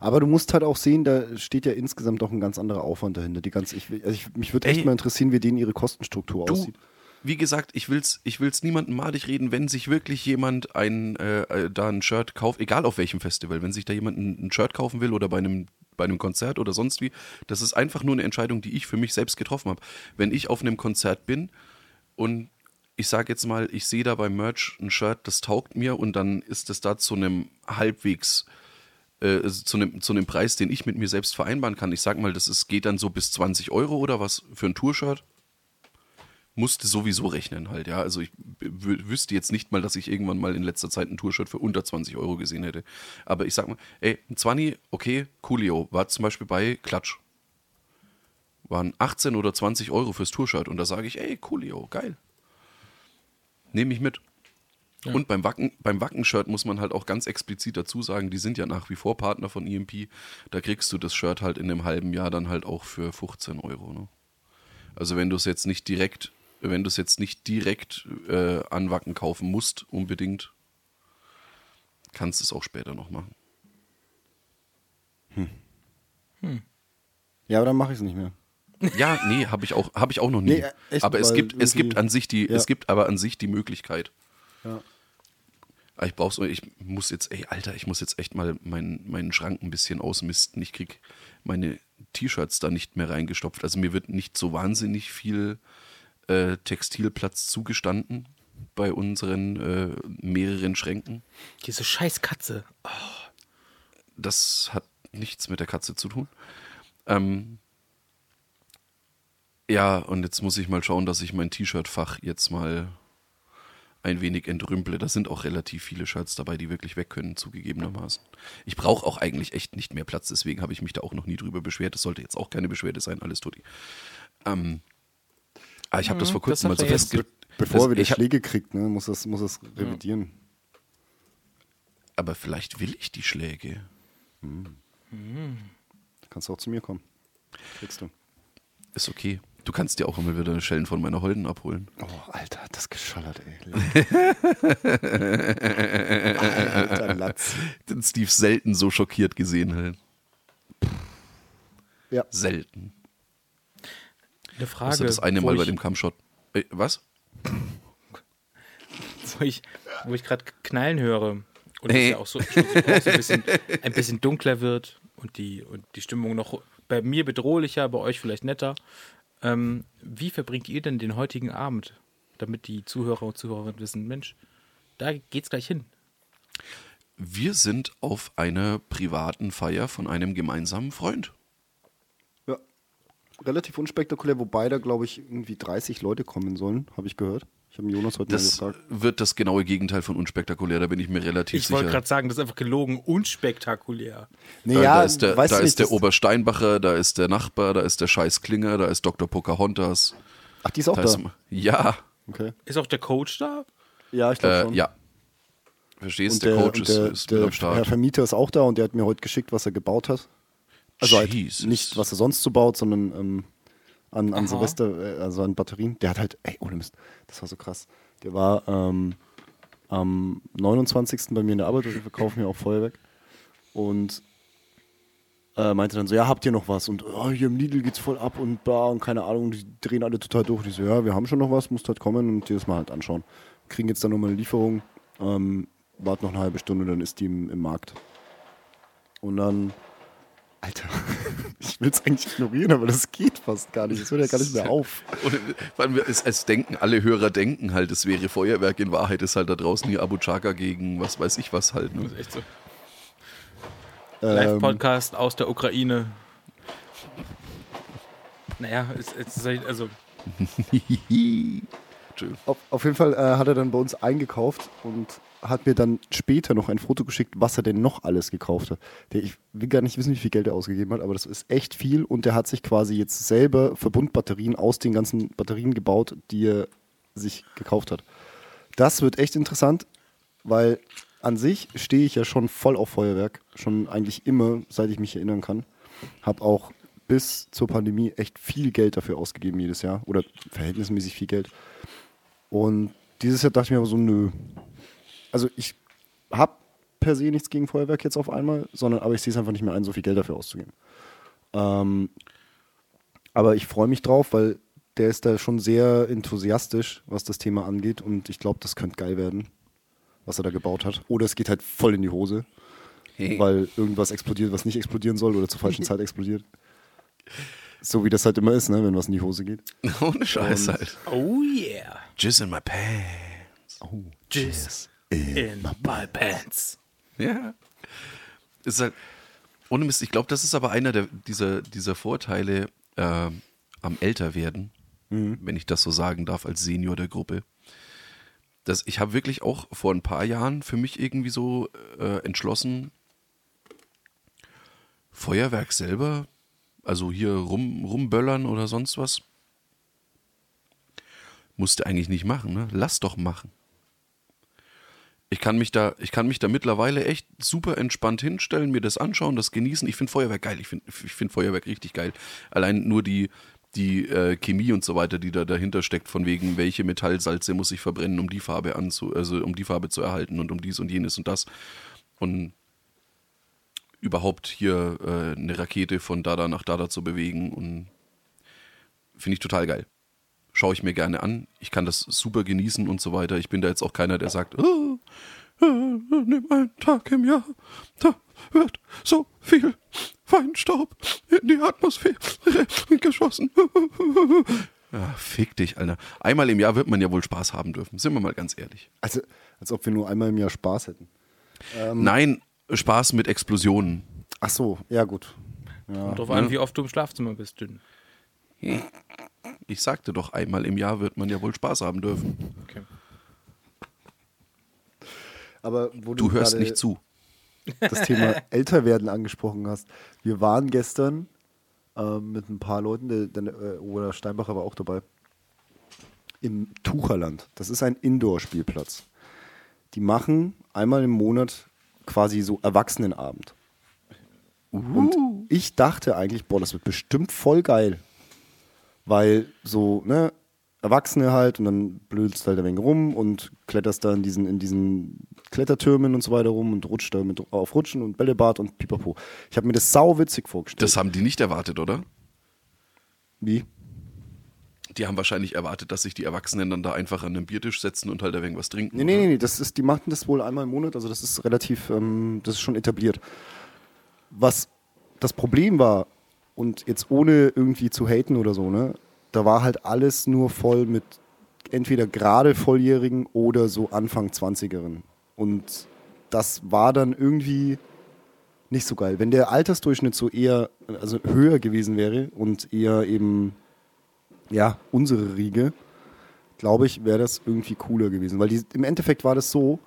Aber du musst halt auch sehen, da steht ja insgesamt doch ein ganz anderer Aufwand dahinter. Die ganze, ich, also ich, mich würde echt mal interessieren, wie denen ihre Kostenstruktur Du, aussieht. wie gesagt, ich will's, ich will's niemandem madig reden, wenn sich wirklich jemand ein, äh, äh, da ein Shirt kauft, egal auf welchem Festival, wenn sich da jemand ein, ein Shirt kaufen will oder bei einem, bei einem Konzert oder sonst wie, das ist einfach nur eine Entscheidung, die ich für mich selbst getroffen habe. Wenn ich auf einem Konzert bin und ich sage jetzt mal, ich sehe da beim Merch ein Shirt, das taugt mir und dann ist es da zu einem halbwegs äh, zu einem, zu Preis, den ich mit mir selbst vereinbaren kann. Ich sag mal, das ist, geht dann so bis 20 Euro oder was für ein Tourshirt. Musste sowieso rechnen halt, ja. Also ich wüsste jetzt nicht mal, dass ich irgendwann mal in letzter Zeit ein Tourshirt für unter 20 Euro gesehen hätte. Aber ich sag mal, ey, ein 20, okay, coolio, war zum Beispiel bei Klatsch. Waren 18 oder 20 Euro fürs Tour-Shirt. Und da sage ich, ey, coolio, geil. Nehme ich mit. Und beim Wacken, beim Wacken-Shirt muss man halt auch ganz explizit dazu sagen, die sind ja nach wie vor Partner von EMP. Da kriegst du das Shirt halt in einem halben Jahr dann halt auch für 15 Euro. Ne? Also wenn du es jetzt nicht direkt, wenn du es jetzt nicht direkt äh, an Wacken kaufen musst, unbedingt, kannst du es auch später noch machen. Ja, aber dann mache ich es nicht mehr. Ja, nee, habe ich auch, habe ich auch noch nie. Nee, echt, aber es gibt, es gibt an sich die, Ja. es gibt aber an sich die Möglichkeit. Ja. Aber ich brauch's, ich muss jetzt, ey, Alter, ich muss jetzt echt mal meinen, meinen Schrank ein bisschen ausmisten. Ich krieg meine T-Shirts da nicht mehr reingestopft. Also mir wird nicht so wahnsinnig viel äh, Textilplatz zugestanden bei unseren äh, mehreren Schränken. Diese scheiß Katze. Das hat nichts mit der Katze zu tun. Ähm, ja, und jetzt muss ich mal schauen, dass ich mein T-Shirt-Fach jetzt mal ein wenig entrümple. Da sind auch relativ viele Shirts dabei, die wirklich weg können, zugegebenermaßen. Ich brauche auch eigentlich echt nicht mehr Platz, deswegen habe ich mich da auch noch nie drüber beschwert. Das sollte jetzt auch keine Beschwerde sein, alles tutti. Ähm, aber ich habe das vor das kurzem mal hat so er jetzt- festge... Bevor das- er wieder Schläge kriegt, ne, muss das, muss das revidieren. Aber vielleicht will ich die Schläge. Kannst du auch zu mir kommen. Kriegst du. Ist okay. Du kannst dir auch immer wieder Schellen von meiner Holden abholen. Oh, Alter, hat das geschallert, ey. Alter, Latz. Den Steve selten so schockiert gesehen halt. Ja. Selten. Eine Frage. Außer das eine Mal bei dem Kampfshot. Äh, was? wo ich, wo ich gerade Knallen höre und Hey. es ja auch so, auch so ein, bisschen, ein bisschen dunkler wird und die, und die Stimmung noch bei mir bedrohlicher, bei euch vielleicht netter. Ähm, wie verbringt ihr denn den heutigen Abend, damit die Zuhörer und Zuhörerinnen wissen, Mensch, da geht's gleich hin. Wir sind auf einer privaten Feier von einem gemeinsamen Freund. Ja. Relativ unspektakulär, wobei da, glaube ich, irgendwie 30 Leute kommen sollen, habe ich gehört. Ich habe Jonas heute Das gefragt. wird das genaue Gegenteil von unspektakulär, da bin ich mir relativ Ich wollte sicher. gerade sagen, das ist einfach gelogen, unspektakulär. Nee, Äh, ja, da ist der, weißt da du ist nicht, der Obersteinbacher, da ist der Nachbar, da ist der Scheiß Klinger, da ist Dr. Pocahontas. Ach, die ist auch Da da. ist, ja, Okay. Ist auch der Coach da? Ja, ich glaube äh, schon. ja. Verstehst, Und der, Coach ist, der, ist der am Herr Start. Vermieter ist auch da und der hat mir heute geschickt, was er gebaut hat. Also halt nicht, was er sonst so baut, sondern ähm, an, an Aha. Silvester, äh, also an Batterien. Der hat halt, ey, ohne Mist, das war so krass. Der war ähm, am 29. bei mir in der Arbeit, wir verkaufen ja auch Feuerwerk. Und äh, meinte dann so, ja, habt ihr noch was? Und oh, hier im Lidl geht's voll ab und bla und keine Ahnung, die drehen alle total durch. Die so, ja, wir haben schon noch was, musst halt kommen und dir das mal halt anschauen. Kriegen jetzt dann nochmal eine Lieferung, ähm, warten noch eine halbe Stunde, dann ist die im, im Markt. Und dann, Alter, ich will es eigentlich ignorieren, aber das geht fast gar nicht. Das hört ja gar nicht mehr auf. Und, weil wir es, es denken, alle Hörer denken halt, es wäre Feuerwerk. In Wahrheit ist halt da draußen hier Abu Chaka gegen was weiß ich was halt. Das Ne? ist echt so. Ähm, Live-Podcast aus der Ukraine. Naja, es, es ist halt- also. Auf, auf jeden Fall äh, hat er dann bei uns eingekauft und hat mir dann später noch ein Foto geschickt, was er denn noch alles gekauft hat. Der, ich will gar nicht wissen, wie viel Geld er ausgegeben hat, aber das ist echt viel und der hat sich quasi jetzt selber Verbundbatterien aus den ganzen Batterien gebaut, die er sich gekauft hat. Das wird echt interessant, weil an sich stehe ich ja schon voll auf Feuerwerk, schon eigentlich immer, seit ich mich erinnern kann. Habe auch bis zur Pandemie echt viel Geld dafür ausgegeben jedes Jahr oder verhältnismäßig viel Geld. Und dieses Jahr dachte ich mir aber so, nö. Also ich habe per se nichts gegen Feuerwerk jetzt auf einmal, sondern aber ich sehe es einfach nicht mehr ein, so viel Geld dafür auszugeben. Ähm, aber ich freue mich drauf, weil der ist da schon sehr enthusiastisch, was das Thema angeht und ich glaube, das könnte geil werden, was er da gebaut hat. Oder es geht halt voll in die Hose, Hey. weil irgendwas explodiert, was nicht explodieren soll oder zur falschen Zeit explodiert. So wie das halt immer ist, ne, wenn was in die Hose geht. Ohne Scheiß Und- halt. Oh yeah. Jizz in my pants. Oh, Jizz in my pants. Ja. Ist halt, ohne Mist, ich glaube, das ist aber einer der, dieser, dieser Vorteile ähm, am Älterwerden, wenn ich das so sagen darf, als Senior der Gruppe. Das, ich habe wirklich auch vor ein paar Jahren für mich irgendwie so äh, entschlossen, Feuerwerk selber Also hier rum, rumböllern oder sonst was. Musste eigentlich nicht machen, ne? Lass doch machen. Ich kann mich da, ich kann mich da mittlerweile echt super entspannt hinstellen, mir das anschauen, das genießen. Ich finde Feuerwerk geil. Ich finde ich find Feuerwerk richtig geil. Allein nur die, die äh, Chemie und so weiter, die da dahinter steckt, von wegen, welche Metallsalze muss ich verbrennen, um die Farbe anzu, also um die Farbe zu erhalten und um dies und jenes und das. Und überhaupt hier äh, eine Rakete von Dada nach Dada zu bewegen und finde ich total geil. Schaue ich mir gerne an. Ich kann das super genießen und so weiter. Ich bin da jetzt auch keiner, der sagt, oh, äh, nimm einen Tag im Jahr, da wird so viel Feinstaub in die Atmosphäre geschossen. Ja, fick dich, Alter. Einmal im Jahr wird man ja wohl Spaß haben dürfen, sind wir mal ganz ehrlich. Also, als ob wir nur einmal im Jahr Spaß hätten. Nein, Spaß mit Explosionen. Ach so, ja gut. Ja. Kommt drauf an, wie oft du im Schlafzimmer bist, dünn. Ich sagte doch, einmal im Jahr wird man ja wohl Spaß haben dürfen. Okay. Aber wo du, Du hörst nicht zu. das Thema Älterwerden angesprochen hast. Wir waren gestern ähm, mit ein paar Leuten, der, der äh, Oder Steinbacher war auch dabei, im Tucherland. Das ist ein Indoor-Spielplatz. Die machen einmal im Monat quasi so Erwachsenenabend. Und ich dachte eigentlich, boah, das wird bestimmt voll geil. Weil so, ne, Erwachsene halt und dann blödst halt ein wenig rum und kletterst da in diesen, in diesen Klettertürmen und so weiter rum und rutscht da mit auf Rutschen und Bällebad und pipapo. Ich habe mir das sau witzig vorgestellt. Das haben die nicht erwartet, oder? Wie? Die haben wahrscheinlich erwartet, dass sich die Erwachsenen dann da einfach an den Biertisch setzen und halt irgendwas trinken. Nee, nee, nee, nee, das ist, die machen das wohl einmal im Monat, also das ist relativ, ähm, das ist schon etabliert. Was das Problem war, und jetzt ohne irgendwie zu haten oder so, ne, da war halt alles nur voll mit entweder gerade Volljährigen oder so Anfang 20eren. Und das war dann irgendwie nicht so geil. Wenn der Altersdurchschnitt so eher, also höher gewesen wäre und eher eben, ja, unsere Riege, glaube ich, wäre das irgendwie cooler gewesen. Weil die, im Endeffekt war das so,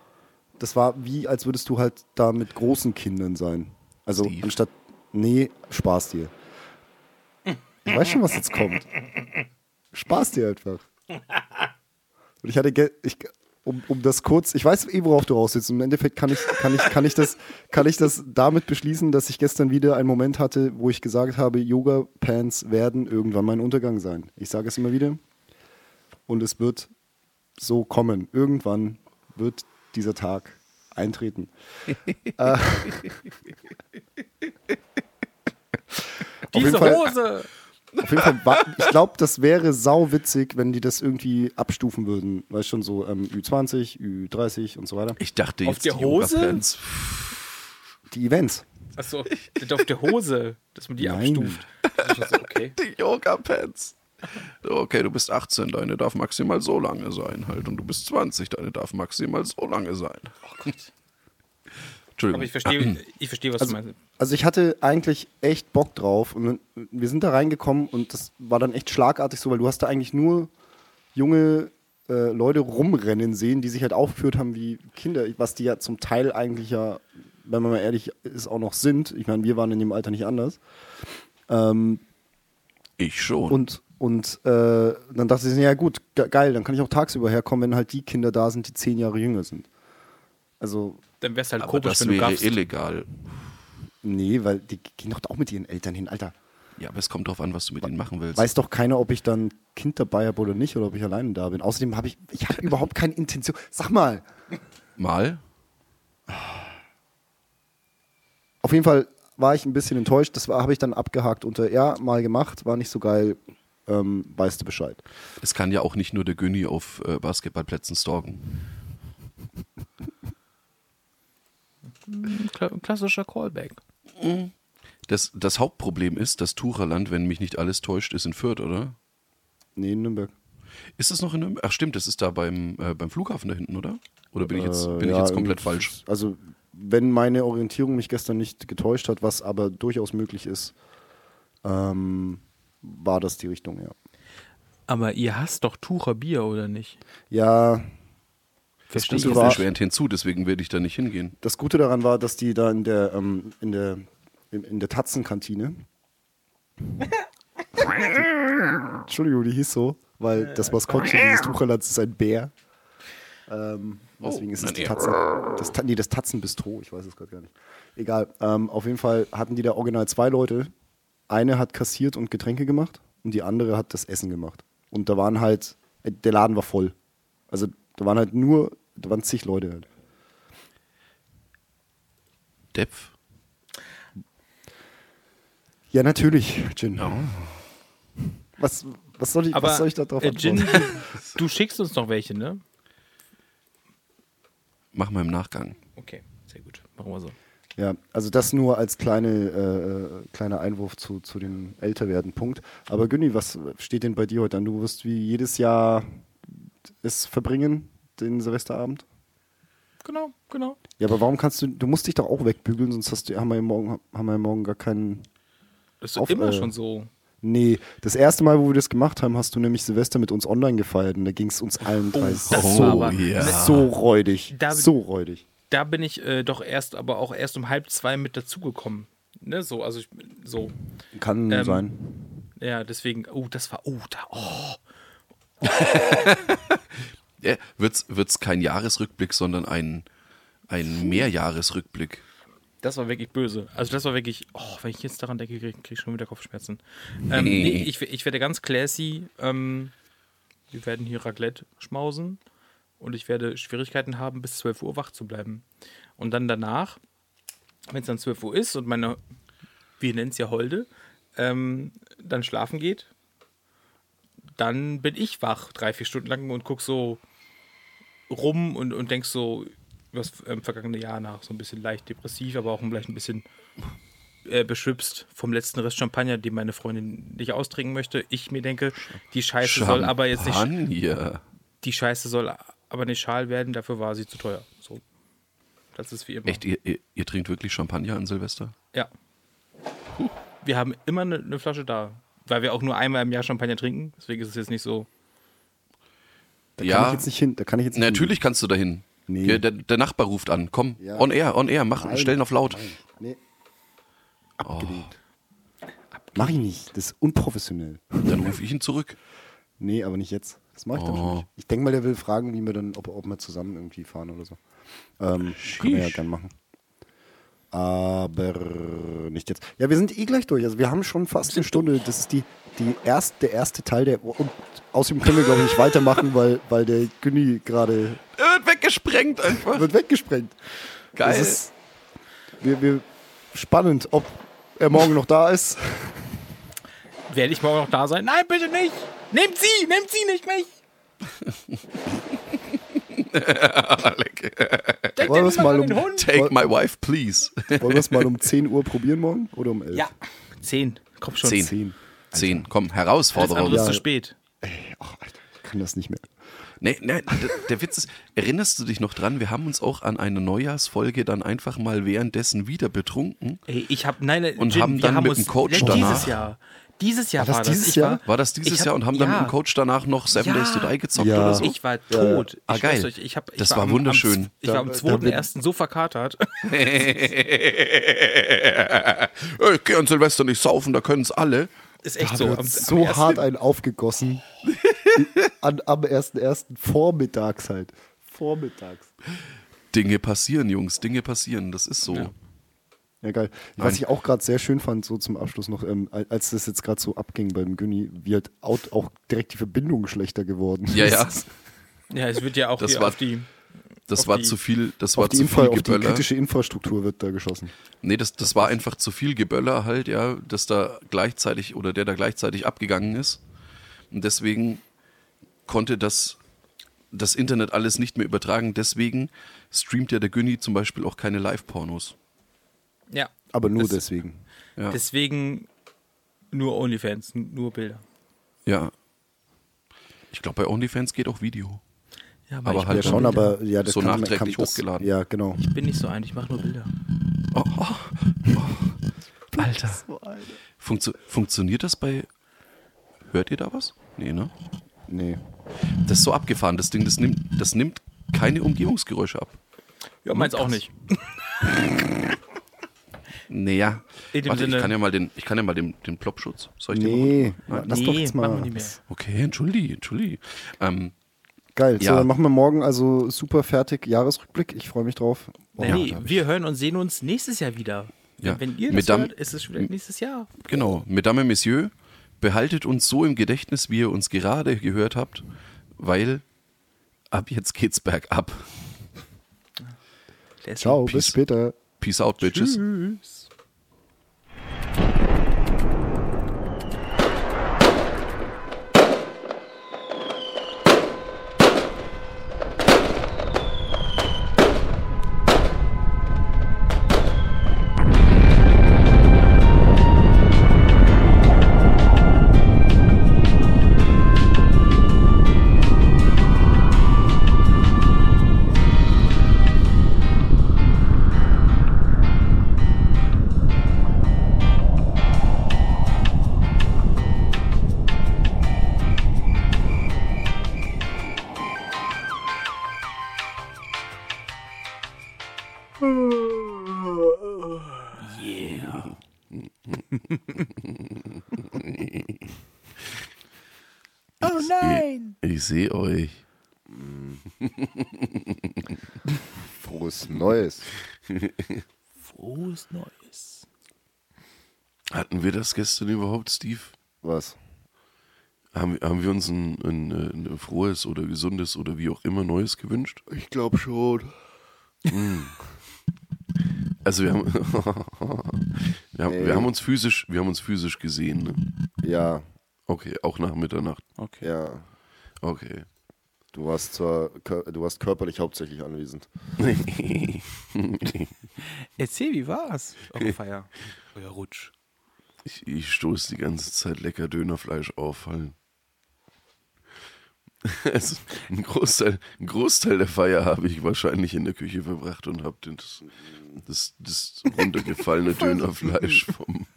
das war wie, als würdest du halt da mit großen Kindern sein. Also Steve. anstatt, nee, Spaß dir. Ich weiß schon, was jetzt kommt. Spaß dir einfach. Und ich hatte, ge- ich, um, um das kurz, ich weiß eh, worauf du raus willst. Im Endeffekt kann ich, kann, ich, kann, ich das, kann ich das damit beschließen, dass ich gestern wieder einen Moment hatte, wo ich gesagt habe, Yoga-Pants werden irgendwann mein Untergang sein. Ich sage es immer wieder. Und es wird so kommen. Irgendwann wird dieser Tag eintreten. äh, Diese Fall- Hose! Auf jeden Fall, war, ich glaube, das wäre sau witzig, wenn die das irgendwie abstufen würden. Weißt schon, so ähm, Ü20, Ü30 und so weiter. Ich dachte Auf jetzt der die Hose? Yoga-Pants. Die Events. Achso, auf der Hose, dass man die Nein. abstuft. So, okay. Die Yoga-Pants. Okay, du bist 18, deine darf maximal so lange sein halt. Und du bist 20, deine darf maximal so lange sein. Oh Gott. Entschuldigung. Aber ich verstehe, ich verstehe, was Also, du meinst. also ich hatte eigentlich echt Bock drauf und wir sind da reingekommen und das war dann echt schlagartig so, weil du hast da eigentlich nur junge äh, Leute rumrennen sehen, die sich halt aufgeführt haben wie Kinder, was die ja zum Teil eigentlich ja, wenn man mal ehrlich ist, auch noch sind. Ich meine, wir waren in dem Alter nicht anders. Ähm, ich schon. Und, und äh, dann dachte ich, ja gut, ge geil, dann kann ich auch tagsüber herkommen, wenn halt die Kinder da sind, die zehn Jahre jünger sind. Also, Dann wär's halt Aber komisch, das wenn du wäre illegal. nee, weil die gehen doch auch mit ihren Eltern hin, Alter. Ja, aber es kommt drauf an, was du mit ihnen machen willst. Weiß doch keiner, ob ich dann ein Kind dabei habe oder nicht, oder ob ich alleine da bin. Außerdem habe ich, ich habe überhaupt keine Intention. Sag mal, Mal? auf jeden Fall war ich ein bisschen enttäuscht. Das war- habe ich dann abgehakt unter, ja, mal gemacht, war nicht so geil, ähm, weißt du Bescheid. Es kann ja auch nicht nur der Günni auf äh, Basketballplätzen stalken. Kla- Klassischer Callback. Das, das Hauptproblem ist, das Tucherland, wenn mich nicht alles täuscht, ist in Fürth, oder? Nee, in Nürnberg. Ist es noch in Nürnberg? Ach stimmt, das ist da beim, äh, beim Flughafen da hinten, oder? Oder bin ich jetzt, Äh, bin ich ja, jetzt komplett falsch? Also, wenn meine Orientierung mich gestern nicht getäuscht hat, was aber durchaus möglich ist, ähm, war das die Richtung, ja. Aber ihr hasst doch Tucher Bier, oder nicht? Ja, Das Verstehe noch war- erschwerend hinzu, deswegen werde ich da nicht hingehen. das Gute daran war, dass die da in der, ähm, in der, in, in der Tatzenkantine Entschuldigung, die hieß so, weil das Maskottchen dieses Tucherlands ist ein Bär. Ähm, deswegen ist es die. Tatzen, das, nee, das Tatzenbistro, ich weiß es gerade gar nicht. Egal, ähm, auf jeden Fall hatten die da original zwei Leute. Eine hat kassiert und Getränke gemacht und die andere hat das Essen gemacht. Und da waren halt, äh, der Laden war voll. Also da waren halt nur, da waren zig Leute halt. Depf. Ja, natürlich, Gin. Was, was, soll ich, Aber was soll ich da drauf äh, antworten? du, schickst uns noch welche, ne? Machen wir im Nachgang. Okay, sehr gut. Machen wir so. Ja, also das nur als kleine, äh, kleiner Einwurf zu, zu dem Älterwerden Punkt. Aber Günni, was steht denn bei dir heute an? Du wirst wie jedes Jahr es verbringen, den Silvesterabend? Genau, genau. Ja, aber warum kannst du, du musst dich doch auch wegbügeln, sonst hast du, haben wir ja morgen, haben wir ja morgen gar keinen. Das ist Auf, immer äh, schon so. Nee, das erste Mal, wo wir das gemacht haben, hast du nämlich Silvester mit uns online gefeiert und da ging es uns allen drei das so, war aber- ja. so räudig. Da- so räudig. Da bin ich äh, doch erst, aber auch erst um halb zwei mit dazugekommen. Ne, so, also ich, so. Kann Ähm, sein. Ja, deswegen, oh, das war, oh, da, oh. Ja, wird's, wird's kein Jahresrückblick, sondern ein, ein Mehrjahresrückblick. Das war wirklich böse. Also das war wirklich, oh, wenn ich jetzt daran denke, kriege krieg ich schon wieder Kopfschmerzen. Ähm, nee, ich, ich werde ganz classy, ähm, wir werden hier Raclette schmausen und ich werde Schwierigkeiten haben, bis 12 Uhr wach zu bleiben. Und dann danach, wenn es dann 12 Uhr ist und meine, wir nennen es ja Holde, ähm, dann schlafen geht, dann bin ich wach, drei, vier Stunden lang und guck so rum und, und denk so über das ähm, vergangene Jahr nach. So ein bisschen leicht depressiv, aber auch vielleicht ein bisschen äh, beschwipst vom letzten Rest Champagner, den meine Freundin nicht austrinken möchte. Ich mir denke, die Scheiße soll aber jetzt nicht, Champagner. die Scheiße soll aber nicht schal werden, dafür war sie zu teuer. So. Das ist wie immer. Echt, ihr, ihr, ihr trinkt wirklich Champagner an Silvester? Ja. Wir haben immer eine, eine Flasche da, weil wir auch nur einmal im Jahr Champagner trinken. Deswegen ist es jetzt nicht so. Da kann ja. ich jetzt nicht hin. Da kann ich jetzt nicht Natürlich kannst du dahin. Nee. Hier, Der, der Nachbar ruft an. Komm, Ja. on air, on air, mach, Nein, stellen auf laut. Nein, nee. Abgelehnt. Mach ich nicht. Das ist unprofessionell. Dann rufe ich ihn zurück. Nee, aber nicht jetzt. Das mache ich dann Oh. schon nicht. Ich denke mal, der will fragen, wie wir dann, ob, ob wir zusammen irgendwie fahren oder so. Ähm, können wir ja gern machen. Aber nicht jetzt. Ja, wir sind eh gleich durch. Also wir haben schon fast eine Stunde. Das ist die, die erst, der erste Teil der. Und außerdem können wir, glaube ich, nicht weitermachen, weil, weil der Günni gerade Er wird weggesprengt einfach. wird weggesprengt. Geil. Ist wir, wir, spannend, ob er morgen noch da ist. Werde ich morgen noch da sein? Nein, bitte nicht! Nehmt sie! Nehmt sie nicht mich! Denkt Wollen ihr wir es immer mal um, den Hund? Take my wife, please. wollen wir es mal um 10 Uhr probieren morgen? Oder um 11? Ja, zehn. Komm schon. Zehn. 10. Zehn, komm, Alles Herausforderung. andere ist Ja. zu spät. Ach, Alter, ich kann das nicht mehr. Nee, nee, der, Witz ist, erinnerst du dich noch dran, wir haben uns auch an eine Neujahrsfolge dann einfach mal währenddessen wieder betrunken. Ey, ich hab, nein, nein, Und Jim, haben wir dann haben mit dem Coach dieses danach- Jahr. Dieses Jahr War war das das. dieses ich Jahr? War, War das dieses hab- Jahr und haben dann ja. mit dem Coach danach noch Seven Ja. Days to Die gezockt Ja. oder so? Ich war tot. ja. Ah, ich schwör's geil. Euch, ich hab, ich Das war am- wunderschön. Am, ich war am Da- da bin- 2.1. so verkatert. ich geh an Silvester nicht saufen, da können es alle. Ist echt Da so. Am- so hart einen aufgegossen. An, am 1.1. vormittags halt. Vormittags. Dinge passieren, Jungs, Dinge passieren, das ist so. Ja. Ja, geil. Was Nein. ich auch gerade sehr schön fand, so zum Abschluss noch, ähm, al- als das jetzt gerade so abging beim Günni, wie halt out, auch direkt die Verbindung schlechter geworden Ja, ist. ja. Ja, es wird ja auch Das hier war- auf die. Das Auf war die- zu viel, das Auf war zu Infra, viel auf die Geböller. kritische Infrastruktur wird da geschossen. Nee, das, das war einfach zu viel Geböller halt, ja, dass da gleichzeitig oder der da gleichzeitig abgegangen ist. Und deswegen konnte das, das Internet alles nicht mehr übertragen. Deswegen streamt ja der Günni zum Beispiel auch keine Live-Pornos. Ja. Aber nur Das- deswegen. Ja. Deswegen nur OnlyFans, nur Bilder. ja. Ich glaube, bei OnlyFans geht auch Video. Ja, Aber ich halt schon, aber ja, das so kann, nachträglich kann, das, hochgeladen. Ja, genau. Ich bin nicht so ein, ich mache nur Bilder. Oh, oh, oh. Alter. Funktio funktioniert das bei. Hört ihr da was? Nee, ne? Nee. Das ist so abgefahren, das Ding, das nimmt, das nimmt keine Umgebungsgeräusche ab. Ja, meins auch nicht. Naja. In dem Warte, ich Sinne- kann ja mal den, ich kann ja mal den, den Plopschutz. Soll ich den Nee, mal lass Nee, doch jetzt mal. nicht mehr. Okay, entschuldige, entschuldige. Ähm, Geil. Ja. So, dann machen wir morgen also super fertig Jahresrückblick. Ich freue mich drauf. Oh, Nee, ich- wir hören und sehen uns nächstes Jahr wieder. Ja. Wenn ihr das Mit Dam- hört, ist es schon wieder nächstes Jahr. genau, Mesdames et Messieurs, behaltet uns so im Gedächtnis, wie ihr uns gerade gehört habt, weil ab jetzt geht's bergab. Ciao, Peace. bis später. Peace out, Bitches. Tschüss. Nein! Ich, ich sehe euch. Frohes Neues. Frohes Neues. Hatten wir das gestern überhaupt, Steve? Was? Haben, haben wir uns ein, ein, ein frohes oder gesundes oder wie auch immer Neues gewünscht? Ich glaube schon. Also wir haben, wir, haben, wir haben uns physisch, wir haben uns physisch gesehen. Ne? Ja, Okay, auch nach Mitternacht. Okay. ja. Okay. Du warst zwar, du warst körperlich hauptsächlich anwesend. Erzähl, wie war's? Eure Feier. Euer Rutsch. Ich, ich stoße die ganze Zeit lecker Dönerfleisch auf. Halt. Also, ein, Großteil, ein Großteil der Feier habe ich wahrscheinlich in der Küche verbracht und habe das, das, das runtergefallene Dönerfleisch vom.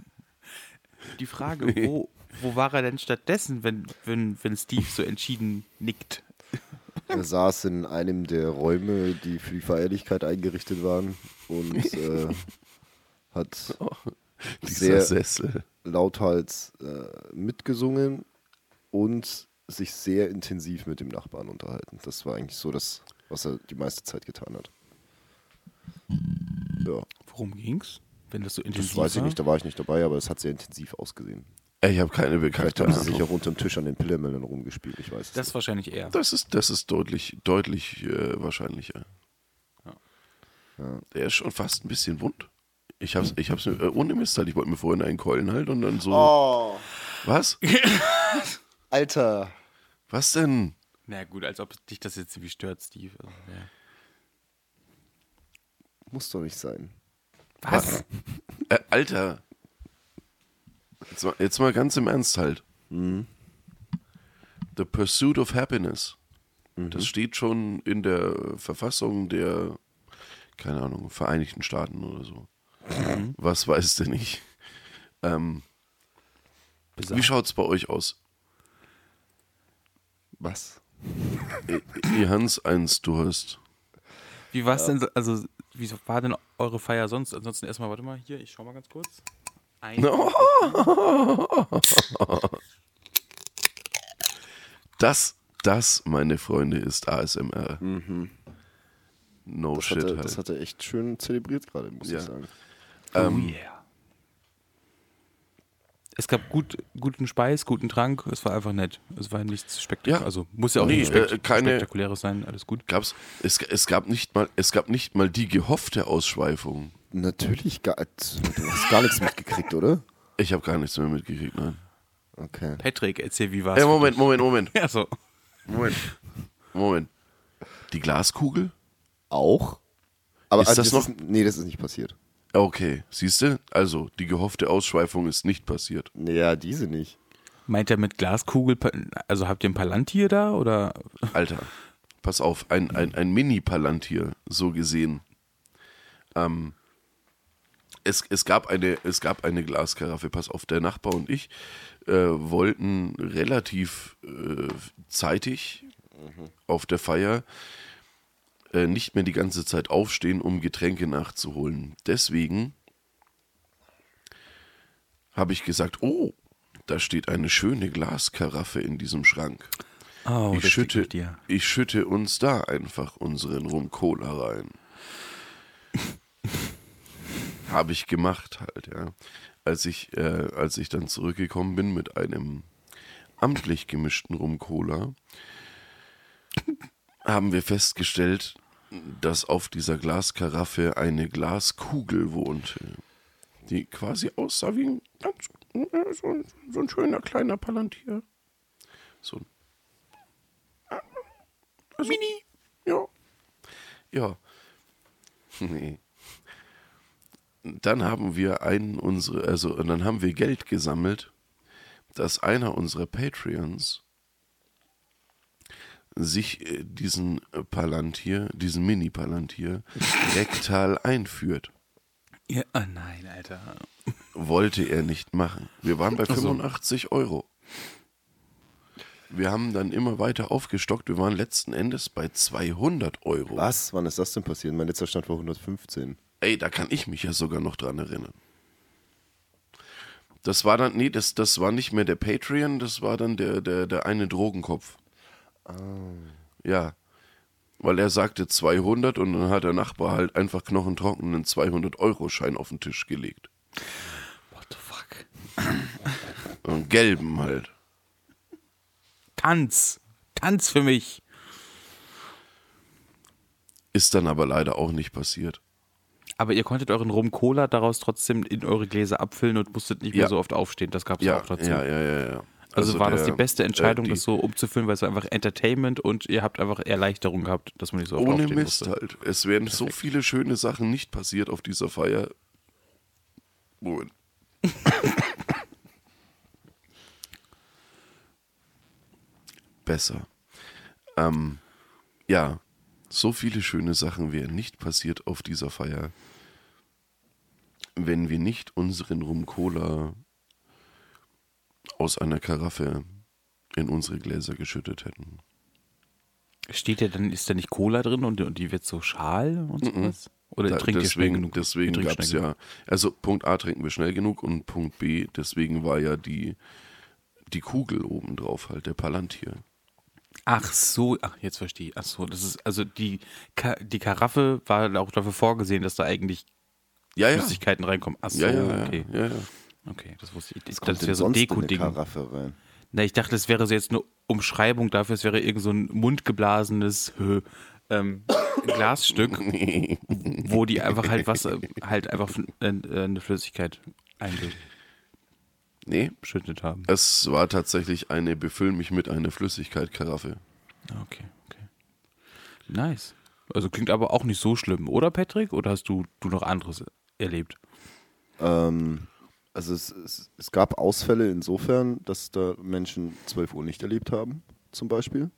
Die Frage, wo, wo war er denn stattdessen, wenn, wenn, wenn Steve so entschieden nickt? Er saß in einem der Räume, die für die Feierlichkeit eingerichtet waren und äh, hat Dieser Sehr- Sessel. lauthals äh, mitgesungen und sich sehr intensiv mit dem Nachbarn unterhalten. Das war eigentlich so das, was er die meiste Zeit getan hat. Ja, Worum ging's? Wenn das so intensiv das weiß ich war? nicht, da war ich nicht dabei, aber es hat sehr intensiv ausgesehen. Ich habe keine Vielleicht bekannte haben sie sich auch unterm Tisch an den Pillermännern rumgespielt, ich weiß Das wahrscheinlich eher. Das ist, das ist deutlich, deutlich äh, wahrscheinlicher. Ja. Der ist schon fast ein bisschen wund. Ich hab's, ich hab's mir, äh, ohne Mist halt, ich wollte mir vorhin einen Keulen halt und dann so. Oh, Was? Alter. Was denn? Na gut, als ob dich das jetzt irgendwie stört, Steve. Also, ja. Muss doch nicht sein. Was? Äh, Alter. Jetzt mal, jetzt mal ganz im Ernst halt. The Pursuit of Happiness. Das steht schon in der Verfassung der, keine Ahnung, Vereinigten Staaten oder so. Was weiß denn ich? Ähm, wie schaut's bei euch aus? Was? Ihr Hans, eins, du hast. Wie war's denn, so- also, wie war denn eure Feier sonst? Ansonsten erstmal, warte mal, hier, ich schau mal ganz kurz. Ein, Das, das, meine Freunde, ist ASMR. No Das shit hat, er, halt. das hat er echt schön zelebriert gerade, muss Ja. ich sagen. ähm, yeah. Es gab gut, guten Speis, guten Trank, es war einfach nett. Es war nichts spektakuläres. Ja. Also muss ja auch Nee, nichts spekt äh, keine- spektakuläres sein, alles gut. gab's, es, es, gab nicht mal, es gab nicht mal die gehoffte Ausschweifung. Natürlich, gar, du hast gar nichts mitgekriegt, oder? Ich habe gar nichts mehr mitgekriegt, nein. Okay. Patrick, erzähl, wie war's? Für Moment? Moment, Moment, Ja, so. Moment. Moment. Die Glaskugel? Auch? Aber Ist also das noch- Ist, nee, das ist nicht passiert. Okay, siehst du? Also, die gehoffte Ausschweifung ist nicht passiert. Ja, diese nicht. Meint er mit Glaskugel, also habt ihr ein Palantir da oder? Alter, pass auf, ein, ein, ein Mini-Palantir, so gesehen. Ähm, es, es, gab eine, es gab eine Glaskaraffe, pass auf, der Nachbar und ich äh, wollten relativ äh, zeitig auf der Feier äh, nicht mehr die ganze Zeit aufstehen, um Getränke nachzuholen. Deswegen habe ich gesagt, oh, da steht eine schöne Glaskaraffe in diesem Schrank. Oh, ich, schütte, ich schütte uns da einfach unseren Rum Cola rein. Habe ich gemacht halt, ja. Als ich, äh, als ich dann zurückgekommen bin mit einem amtlich gemischten Rum Cola, haben wir festgestellt, dass auf dieser Glaskaraffe eine Glaskugel wohnte, die quasi aussah wie ein ganz so ein, so ein schöner kleiner Palantir. So ein also, Mini. Ja. Ja. Nee. Dann haben wir einen unsere, also und dann haben wir Geld gesammelt, dass einer unserer Patreons sich äh, diesen Palantir, diesen Mini-Palantir rektal einführt. Ja, oh nein, Alter. Wollte er nicht machen. Wir waren bei 85 Euro. Wir haben dann immer weiter aufgestockt. Wir waren letzten Endes bei 200 Euro. Was? Wann ist das denn passiert? Mein letzter Stand war 115. Ey, da kann ich mich ja sogar noch dran erinnern. Das war dann, nee, das, das war nicht mehr der Patreon, das war dann der, der, der eine Drogenkopf. Oh. Ja. Weil er sagte 200 und dann hat der Nachbar halt einfach knochentrockenen 200-Euro-Schein auf den Tisch gelegt. What the fuck? Und gelben halt. Tanz. Tanz für mich. Ist dann aber leider auch nicht passiert. Aber ihr konntet euren Rum Cola daraus trotzdem in eure Gläser abfüllen und musstet nicht mehr so oft aufstehen. Das gab es ja, auch dazu. Ja, ja, ja, ja. Also, also war der, das die beste Entscheidung, äh, die, das so umzufüllen, weil es war einfach Entertainment und ihr habt einfach Erleichterung gehabt, dass man nicht so oft Ohne Mist musste. halt. Es wären Perfekt. so viele schöne Sachen nicht passiert auf dieser Feier. Moment. besser. Ähm, ja, so viele schöne Sachen wären nicht passiert auf dieser Feier, wenn wir nicht unseren Rum Cola aus einer Karaffe in unsere Gläser geschüttet hätten. Steht ja dann, ist da nicht Cola drin und, und die wird so schal und sowas? Oder da, trinkt deswegen, ihr schnell genug? Deswegen gab es ja, also Punkt A trinken wir schnell genug und Punkt B, deswegen war ja die, die Kugel oben drauf halt, der Palantir. Ach so, ach jetzt verstehe ich. Ach so, das ist also die Ka die Karaffe war auch dafür vorgesehen, dass da eigentlich ja, ja. Flüssigkeiten reinkommen. Ach so, ja, ja, okay. Ja, ja. Okay, das wusste ich. Das, das wäre so ein Deko-Ding. Na, ich dachte, das wäre so jetzt eine Umschreibung dafür, es wäre irgend so ein mundgeblasenes ähm, Glasstück, wo die einfach halt Wasser, halt einfach äh, eine Flüssigkeit einlösen. Nee. Haben. Es war tatsächlich eine Befüll mich mit einer Flüssigkeit-Karaffe. Okay, okay. Nice. Also klingt aber auch nicht so schlimm, oder Patrick? Oder hast du, du noch anderes erlebt? Ähm, also es, es, es gab Ausfälle insofern, dass da Menschen 12 Uhr nicht erlebt haben, zum Beispiel.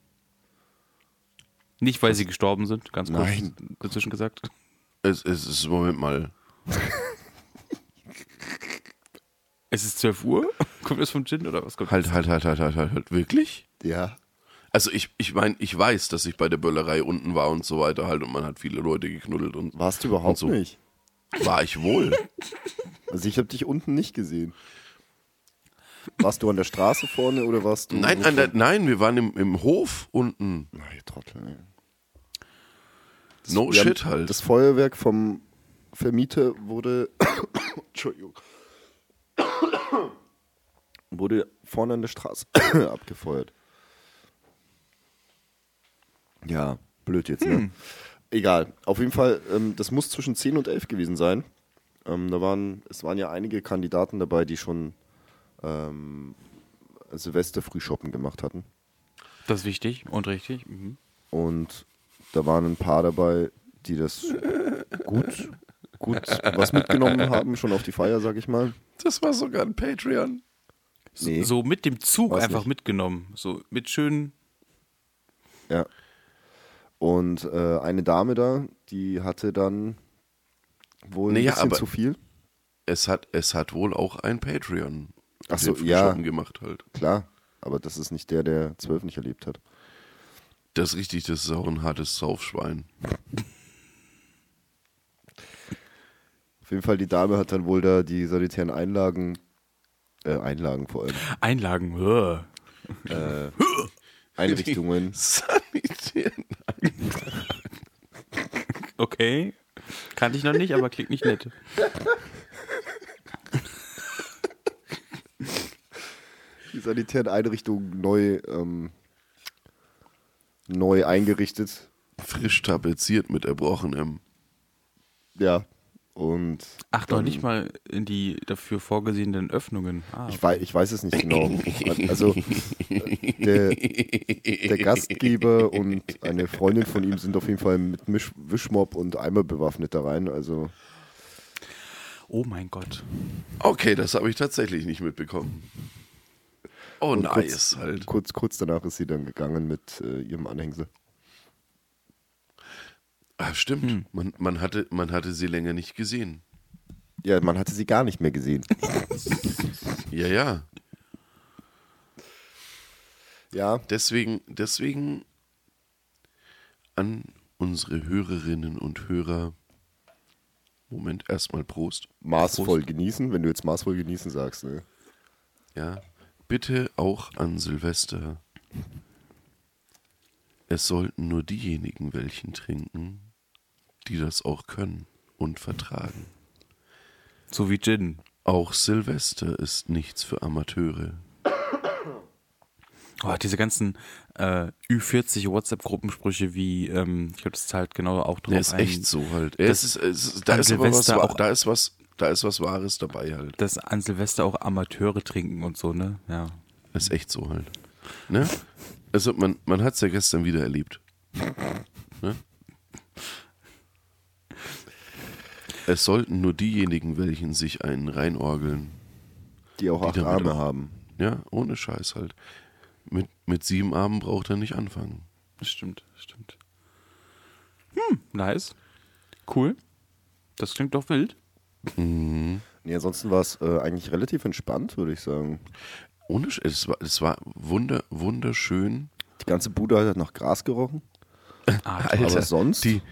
Nicht, weil das sie gestorben sind, ganz kurz Nein. dazwischen gesagt. Es, es ist, Moment mal. Es ist 12 Uhr? Kommt das vom Gin oder was kommt Halt, halt, halt, halt, halt, halt, halt. Wirklich? Ja. Also ich, ich meine, ich weiß, dass ich bei der Böllerei unten war und so weiter halt und man hat viele Leute geknuddelt und. Warst du überhaupt so. nicht? War ich wohl. Also ich habe dich unten nicht gesehen. Warst du an der Straße vorne oder warst du. Nein, an der, nein, wir waren im, im Hof unten. Na, ihr Trottel, ey. Das, No wir haben- shit halt. Das Feuerwerk vom Vermieter wurde. Entschuldigung. wurde vorne an der Straße abgefeuert. Ja, blöd jetzt, ne? Egal. Auf jeden Fall, ähm, das muss zwischen 10 und 11 gewesen sein. Ähm, da waren, es waren ja einige Kandidaten dabei, die schon ähm, Silvester Frühshoppen gemacht hatten. Das ist wichtig und richtig. Mhm. Und da waren ein paar dabei, die das gut, gut was mitgenommen haben, schon auf die Feier, sag ich mal. Das war sogar ein Patreon. Nee. So mit dem Zug einfach nicht. mitgenommen. So mit schönen. Ja. Und äh, eine Dame da, die hatte dann wohl Nee, ein ja, bisschen aber- zu viel. Es hat, es hat wohl auch ein Patreon. Ach so, den ja. Gemacht halt. Klar, aber das ist nicht der, der zwölf nicht erlebt hat. Das ist richtig, das ist auch ein hartes Saufschwein. Auf jeden Fall, die Dame hat dann wohl da die sanitären Einlagen Äh, Einlagen vor allem. Einlagen. Äh, Einrichtungen. Sanitären. Okay. Kannte ich noch nicht, aber klingt nicht nett. Die sanitären Einrichtungen neu, ähm, neu eingerichtet. Frisch tapeziert mit erbrochenem. Ja. Und Ach, noch dann- nicht mal in die dafür vorgesehenen Öffnungen. Ah, Ich weiß, ich weiß es nicht genau. Also der, der Gastgeber und eine Freundin von ihm sind auf jeden Fall mit Misch Wischmopp und Eimer bewaffnet da rein. Also oh mein Gott. Okay, das habe ich tatsächlich nicht mitbekommen. Oh, und nice kurz, halt. kurz, kurz danach ist sie dann gegangen mit äh, ihrem Anhängsel. Ah, stimmt. Man, man, hatte, man hatte sie länger nicht gesehen. Ja, man hatte sie gar nicht mehr gesehen. Ja, ja. Ja, Deswegen, deswegen an unsere Hörerinnen und Hörer. Moment, erstmal Prost. maßvoll genießen, wenn du jetzt maßvoll genießen sagst. Ne? Ja, bitte auch an Silvester. Es sollten nur diejenigen welchen trinken, die das auch können und vertragen. So wie Gin. Auch Silvester ist nichts für Amateure. Oh, diese ganzen äh, Ü40 WhatsApp-Gruppensprüche wie, ähm, ich glaube, das zahlt genau auch drauf Der ist ein, echt so halt. Das- Es ist, es ist, da, ist was, auch- da ist was, da ist was Wahres dabei halt. dass an Silvester auch Amateure trinken und so, ne? Ja. Das ist echt so halt. Ne? Also man, man hat es ja gestern wieder erlebt. Ne? Es sollten nur diejenigen, welchen sich einen reinorgeln. Die auch Die acht damit Arme auch- haben. Ja, ohne Scheiß halt. Mit, mit sieben Armen braucht er nicht anfangen. Das stimmt, das stimmt. Hm, nice. Cool. Das klingt doch wild. Mhm. Nee, ansonsten war es äh, eigentlich relativ entspannt, würde ich sagen. Ohne Sch es war, es war wunder, wunderschön. Die ganze Bude hat nach Gras gerochen. Ah, Aber sonst? Die,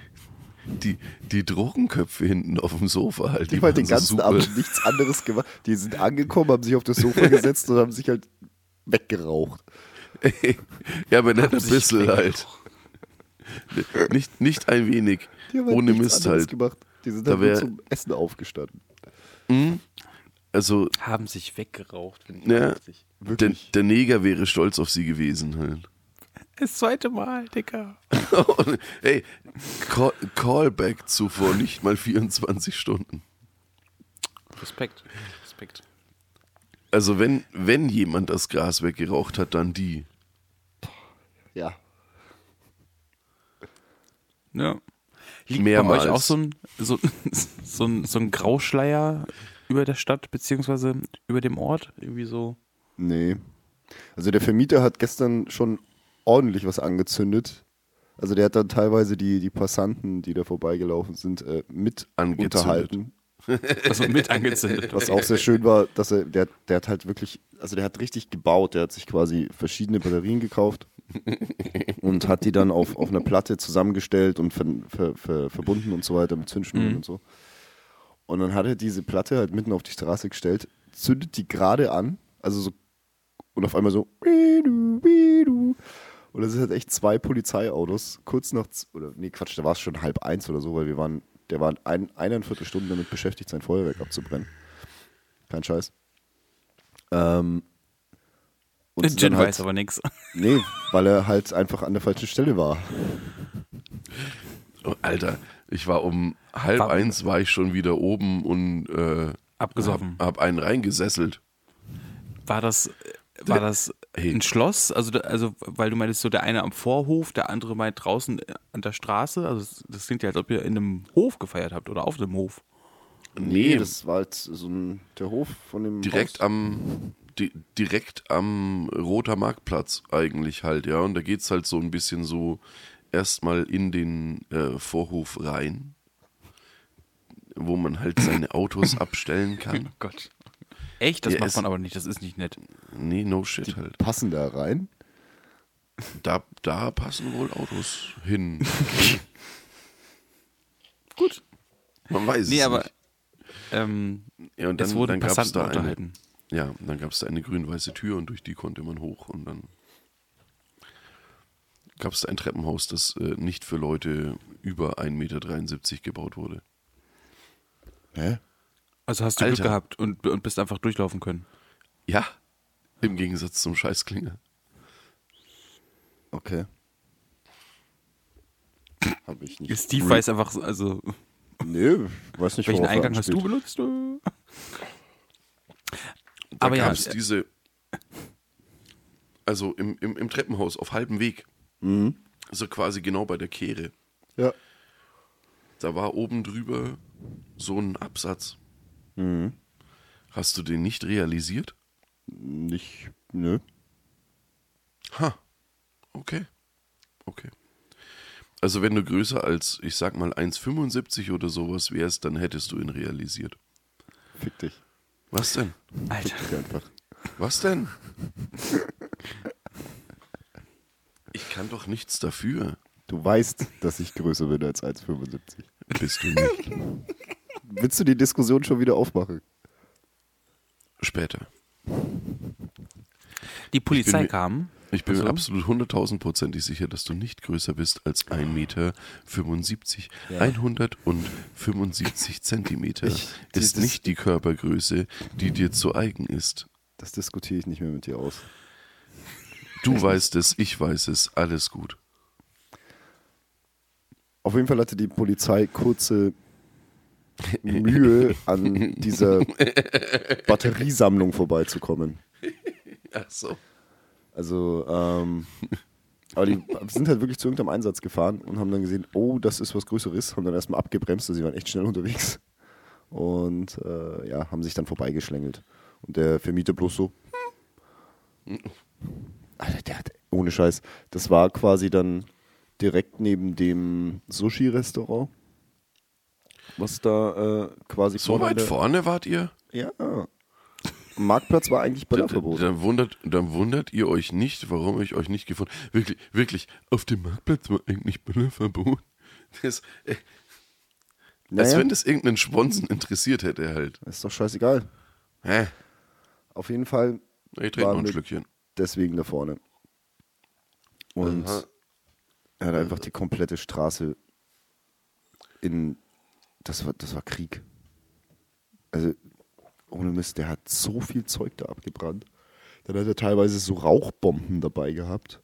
die, die Drogenköpfe hinten auf dem Sofa halt. Die haben halt den so ganzen super. Abend nichts anderes gemacht. Die sind angekommen, haben sich auf das Sofa gesetzt und haben sich halt weggeraucht. ja, aber nicht ein bisschen halt. Nicht, nicht ein wenig. Die haben halt Ohne nichts Mist halt. gemacht. Die sind Da halt nur wär- zum Essen aufgestanden. Also, haben sich weggeraucht. Finde ich Ja. der, Wirklich. der Neger wäre stolz auf sie gewesen halt. Das zweite Mal, Dicker. Hey, Call, Callback zu vor nicht mal 24 Stunden. Respekt. Respekt. Also wenn, wenn jemand das Gras weggeraucht hat, dann die. Ja. Ja. Liegt Mehrmals. bei euch auch so ein, so, so, ein, so ein Grauschleier über der Stadt, beziehungsweise über dem Ort? Irgendwie so. Nee. Also der Vermieter hat gestern schon ordentlich was angezündet. Also der hat dann teilweise die, die Passanten, die da vorbeigelaufen sind, äh, mit Angezündet. unterhalten. Also mit angezündet. Was auch sehr schön war, dass er, der, der hat halt wirklich, also der hat richtig gebaut. Der hat sich quasi verschiedene Batterien gekauft und hat die dann auf, auf einer Platte zusammengestellt und ver, ver, ver, verbunden und so weiter mit Zündschnüren Mhm. und so. Und dann hat er diese Platte halt mitten auf die Straße gestellt, zündet die gerade an, also so, und auf einmal so. Und das sind halt echt zwei Polizeiautos, kurz nach, oder nee, Quatsch, da war es schon halb eins oder so, weil wir waren, der war ein, eineinviertel Stunden damit beschäftigt, sein Feuerwerk abzubrennen. Kein Scheiß. Ähm, und Jin dann halt, weiß aber nichts. Nee, weil er halt einfach an der falschen Stelle war. Oh, Alter, ich war um halb War- eins, war ich schon wieder oben und äh, Abgesoffen. hab, hab einen reingesesselt. War das, war das ein Schloss? Also, also, weil du meintest, so der eine am Vorhof, der andere meint draußen an der Straße. Also, das, klingt ja, als ob ihr in einem Hof gefeiert habt oder auf dem Hof. Nee, das war halt so ein, der Hof von dem direkt Haus. am di direkt am Roter Marktplatz eigentlich halt, ja. Und da geht's halt so ein bisschen so erstmal in den äh, Vorhof rein, wo man halt seine Autos abstellen kann. Oh Gott. Echt? Das Ja, macht es- man aber nicht. Das ist nicht nett. Nee, no shit halt. Passen da rein. Da, da passen wohl Autos hin. Gut. Man weiß Nee, es aber nicht. ähm, Ja, und es dann, wurden dann gab's Passanten da eine, unterhalten. Ja, dann gab es da eine grün-weiße Tür und durch die konnte man hoch und dann gab es da ein Treppenhaus, das äh, nicht für Leute über 1,73 Meter gebaut wurde. Hä? Also hast du Alter. Glück gehabt und, und bist einfach durchlaufen können. Ja, im Gegensatz zum Scheißklinger. Okay. Hab ich nicht. Steve weiß einfach, so- also Nee, weiß nicht, welchen worauf er Eingang hast du anspielt. benutzt? Da Aber ja, gab es äh, diese, also im, im, im Treppenhaus auf halbem Weg, Mhm. so quasi genau bei der Kehre, Ja. da war oben drüber so ein Absatz. Mhm. Hast du den nicht realisiert? Nicht, nö. Ha, okay, okay. Also wenn du größer als, ich sag mal, 1,75 oder sowas wärst, dann hättest du ihn realisiert. Fick dich. Was denn? Alter. Fick dich einfach. Was denn? Ich kann doch nichts dafür. Du weißt, dass ich größer bin als 1,75. Bist du nicht. Willst du die Diskussion schon wieder aufmachen? Später. Die Polizei mir- kam. Ich bin Ach so. mir absolut hunderttausendprozentig sicher, dass du nicht größer bist als 1,75 Meter. 175 Zentimeter Ich- ist das- nicht die Körpergröße, die dir zu eigen ist. Das diskutiere ich nicht mehr mit dir aus. Du weißt es, ich weiß es, alles gut. Auf jeden Fall hatte die Polizei kurze Mühe, an dieser Batteriesammlung vorbeizukommen. Ach so. Also, ähm, aber die sind halt wirklich zu irgendeinem Einsatz gefahren und haben dann gesehen, oh, das ist was Größeres, haben dann erstmal abgebremst, also sie waren echt schnell unterwegs. Und äh, ja, haben sich dann vorbeigeschlängelt. Und der Vermieter bloß so. Alter, der hat, ohne Scheiß, das war quasi dann direkt neben dem Sushi-Restaurant. Was da äh, quasi So weit vorne wart ihr? Ja. Marktplatz war eigentlich Dann, Böllerverbot. dann, wundert, dann wundert ihr euch nicht, warum ich euch nicht gefunden Wirklich, wirklich, auf dem Marktplatz war eigentlich Böllerverbot. Das, äh, Als Naja, wenn das irgendeinen Sponsen interessiert hätte halt. ist doch scheißegal. Hä? Auf jeden Fall Ich trinke noch ein Schlückchen. deswegen da vorne. Und Aha. er hat einfach die komplette Straße in. Das war, das war Krieg. Also, ohne Mist, der hat so viel Zeug da abgebrannt. Dann hat er teilweise so Rauchbomben dabei gehabt.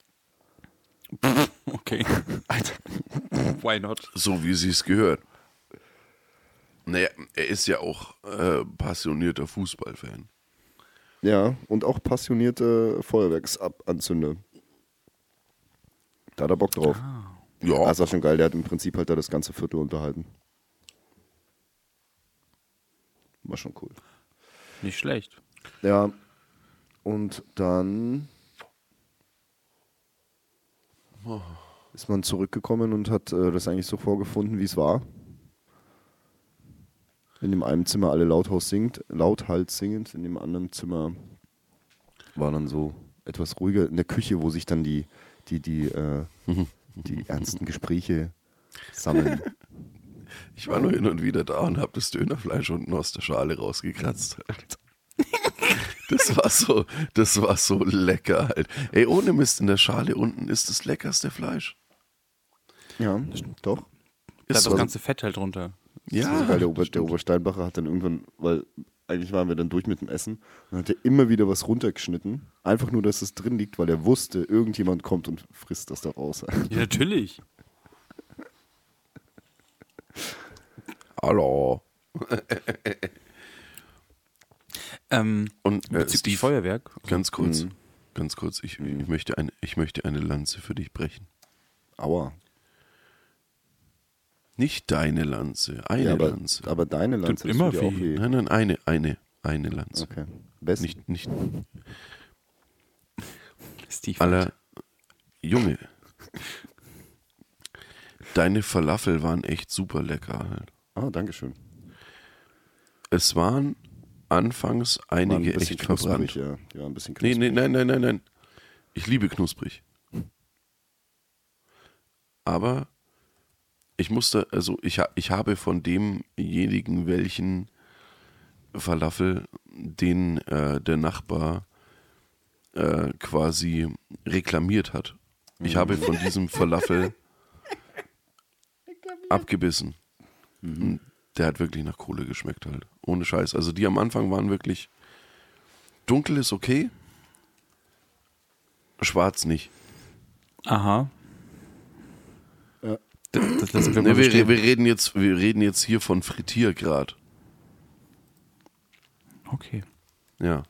Okay. Alter. Why not? So wie sie es gehört. Naja, er ist ja auch äh, passionierter Fußballfan. Ja, und auch passionierte Feuerwerksanzünder. Da hat er Bock drauf. Ja, Ah, ist auch schon geil, der hat im Prinzip halt da das ganze Viertel unterhalten. War schon cool. Nicht schlecht. Ja, und dann ist man zurückgekommen und hat äh, das eigentlich so vorgefunden, wie es war. In dem einen Zimmer alle lauthals singt, lauthals singend, in dem anderen Zimmer war dann so etwas ruhiger. In der Küche, wo sich dann die, die, die, äh, die ernsten Gespräche sammeln. ich war nur hin und wieder da und habe das Dönerfleisch unten aus der Schale rausgekratzt. Halt. Das war so, das war so lecker halt. Ey, ohne Mist, in der Schale unten ist das leckerste Fleisch. Ja, doch. Da Ist ist so. das ganze Fett halt drunter. Ja, Ja, weil der, Ober, der. Obersteinbacher hat dann irgendwann, weil eigentlich waren wir dann durch mit dem Essen und dann hat er immer wieder was runtergeschnitten. Einfach nur, dass es drin liegt, weil er wusste, irgendjemand kommt und frisst das da raus. Ja, natürlich. Hallo. Ähm, Und äh, Steve, Feuerwerk. ganz kurz, Mhm. ganz kurz, ich, ich, möchte eine, ich möchte eine Lanze für dich brechen. Aua. Nicht deine Lanze, eine Ja, aber, Lanze. aber deine Lanze Tut immer weh. weh. Nein, nein, eine, eine, eine Lanze. Okay. Besten. Nicht, nicht Steve. aller Junge. Deine Falafel waren echt super lecker halt. Ah, Dankeschön. Es waren anfangs ein einige bisschen echt verbrannt. knusprig, ja. Die waren ein bisschen Nee, knusprig. nee, nein, nein, nein, nein. Ich liebe knusprig. Aber ich musste, also ich, ich habe von demjenigen, welchen Falafel den äh, der Nachbar äh, quasi reklamiert hat. Ich habe von diesem Falafel abgebissen. Und Der hat wirklich nach Kohle geschmeckt halt. Ohne Scheiß. Also die am Anfang waren wirklich dunkel ist okay. Schwarz nicht. Aha. Ja. Das, das lassen wir mal Ne, wir, wir, reden jetzt, wir reden jetzt hier von Frittiergrad. Okay. Ja.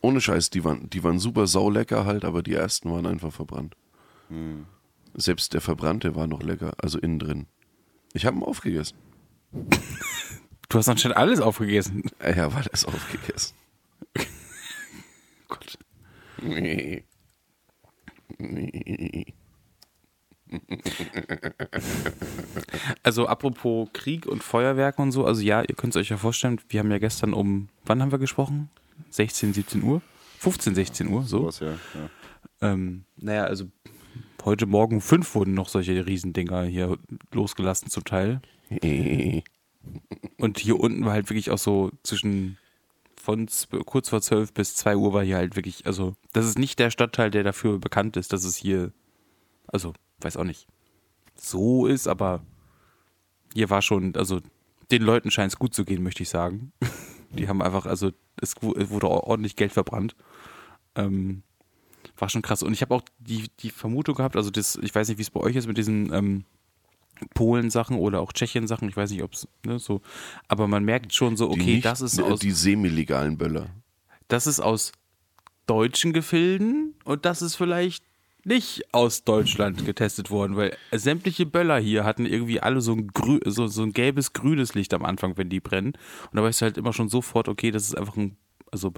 Ohne Scheiß, die waren, die waren super saulecker halt, aber die ersten waren einfach verbrannt. Selbst der verbrannte war noch lecker, also innen drin. Ich habe ihn aufgegessen. Du hast anscheinend alles aufgegessen. Ja, war das aufgegessen. Gott. Nee. Nee. Also apropos Krieg und Feuerwerk und so, also ja, ihr könnt es euch ja vorstellen, wir haben ja gestern um, wann haben wir gesprochen? 16, 17 Uhr? 15, 16 Uhr, so. Sowas, ja. ja. Ähm, naja, also heute Morgen um 5 wurden noch solche Riesendinger hier losgelassen zum Teil. Und hier unten war halt wirklich auch so zwischen von kurz vor 12 bis 2 Uhr war hier halt wirklich, also das ist nicht der Stadtteil, der dafür bekannt ist, dass es hier, also weiß auch nicht, so ist, aber hier war schon, also den Leuten scheint es gut zu gehen, möchte ich sagen. Die haben einfach, also es wurde ordentlich Geld verbrannt. Ähm, war schon krass. Und ich habe auch die, die Vermutung gehabt, also das, ich weiß nicht, wie es bei euch ist mit diesen ähm, Polen-Sachen oder auch Tschechien-Sachen, ich weiß nicht, ob es ne, so, aber man merkt schon so, okay, nicht- das ist aus, die semi-legalen Böller. das ist aus deutschen Gefilden und das ist vielleicht nicht aus Deutschland getestet worden, weil sämtliche Böller hier hatten irgendwie alle so ein, grü so, so ein gelbes, grünes Licht am Anfang, wenn die brennen. Und da weißt du halt immer schon sofort, okay, das ist einfach ein, also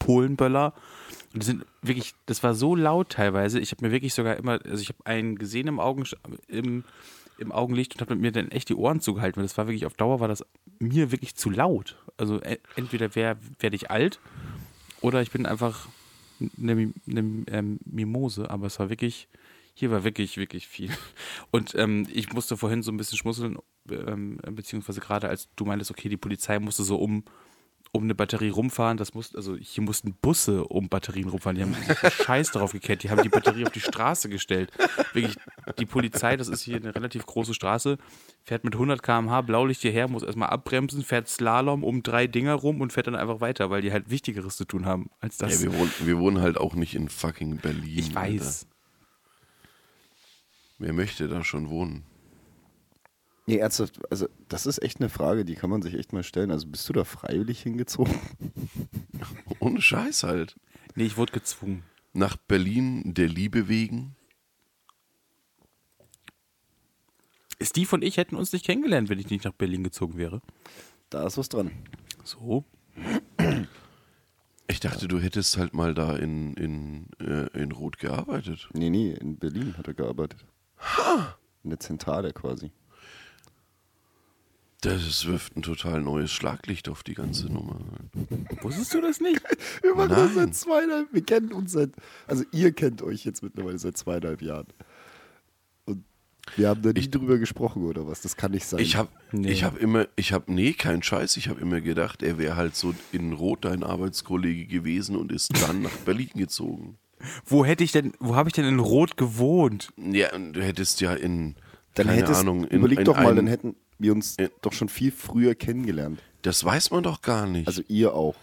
Polenböller. Und die sind wirklich, das war so laut teilweise. Ich habe mir wirklich sogar immer, also ich habe einen gesehen im Augen, im, im Augenlicht und habe mir dann echt die Ohren zugehalten, weil das war wirklich auf Dauer war das mir wirklich zu laut. Also entweder werde werd ich alt oder ich bin einfach eine, eine ähm, Mimose, aber es war wirklich, hier war wirklich, wirklich viel. Und ähm, ich musste vorhin so ein bisschen schmunzeln, ähm, beziehungsweise gerade als du meintest, okay, die Polizei musste so um, um eine Batterie rumfahren, das muss, also hier mussten Busse um Batterien rumfahren, die haben sich Scheiß darauf gekehrt, die haben die Batterie auf die Straße gestellt. Wirklich, die Polizei, das ist hier eine relativ große Straße, fährt mit 100 km/h Blaulicht hierher, muss erstmal abbremsen, fährt Slalom um drei Dinger rum und fährt dann einfach weiter, weil die halt Wichtigeres zu tun haben als das. Ja, wir, wohnen, wir wohnen halt auch nicht in fucking Berlin. ich weiß. Alter. Wer möchte da schon wohnen? Nee, ernsthaft, also das ist echt eine Frage, die kann man sich echt mal stellen. Also bist du da freiwillig hingezogen? Ohne Scheiß halt. Nee, ich wurde gezwungen. Nach Berlin der Liebe wegen. Steve und ich hätten uns nicht kennengelernt, wenn ich nicht nach Berlin gezogen wäre. Da ist was dran. So. Ich dachte, du hättest halt mal da in, in, äh, in Rot gearbeitet. Nee, nee, in Berlin hat er gearbeitet. In der Zentrale quasi. Das wirft ein total neues Schlaglicht auf die ganze Nummer. Wusstest du das nicht? Wir machen Nein. das seit zweieinhalb, wir kennen uns seit, also ihr kennt euch jetzt mittlerweile seit zweieinhalb Jahren. Und wir haben da nie drüber gesprochen oder was, das kann nicht sein. Ich habe Nee. ich hab immer, ich habe, nee, kein Scheiß, ich habe immer gedacht, er wäre halt so in Rot dein Arbeitskollege gewesen und ist dann nach Berlin gezogen. Wo hätte ich denn, wo habe ich denn in Rot gewohnt? Ja, und du hättest ja in, dann keine hättest, Ahnung, in, überleg in doch mal, dann hätten wir uns in- doch schon viel früher kennengelernt. Das weiß man doch gar nicht. Also ihr auch.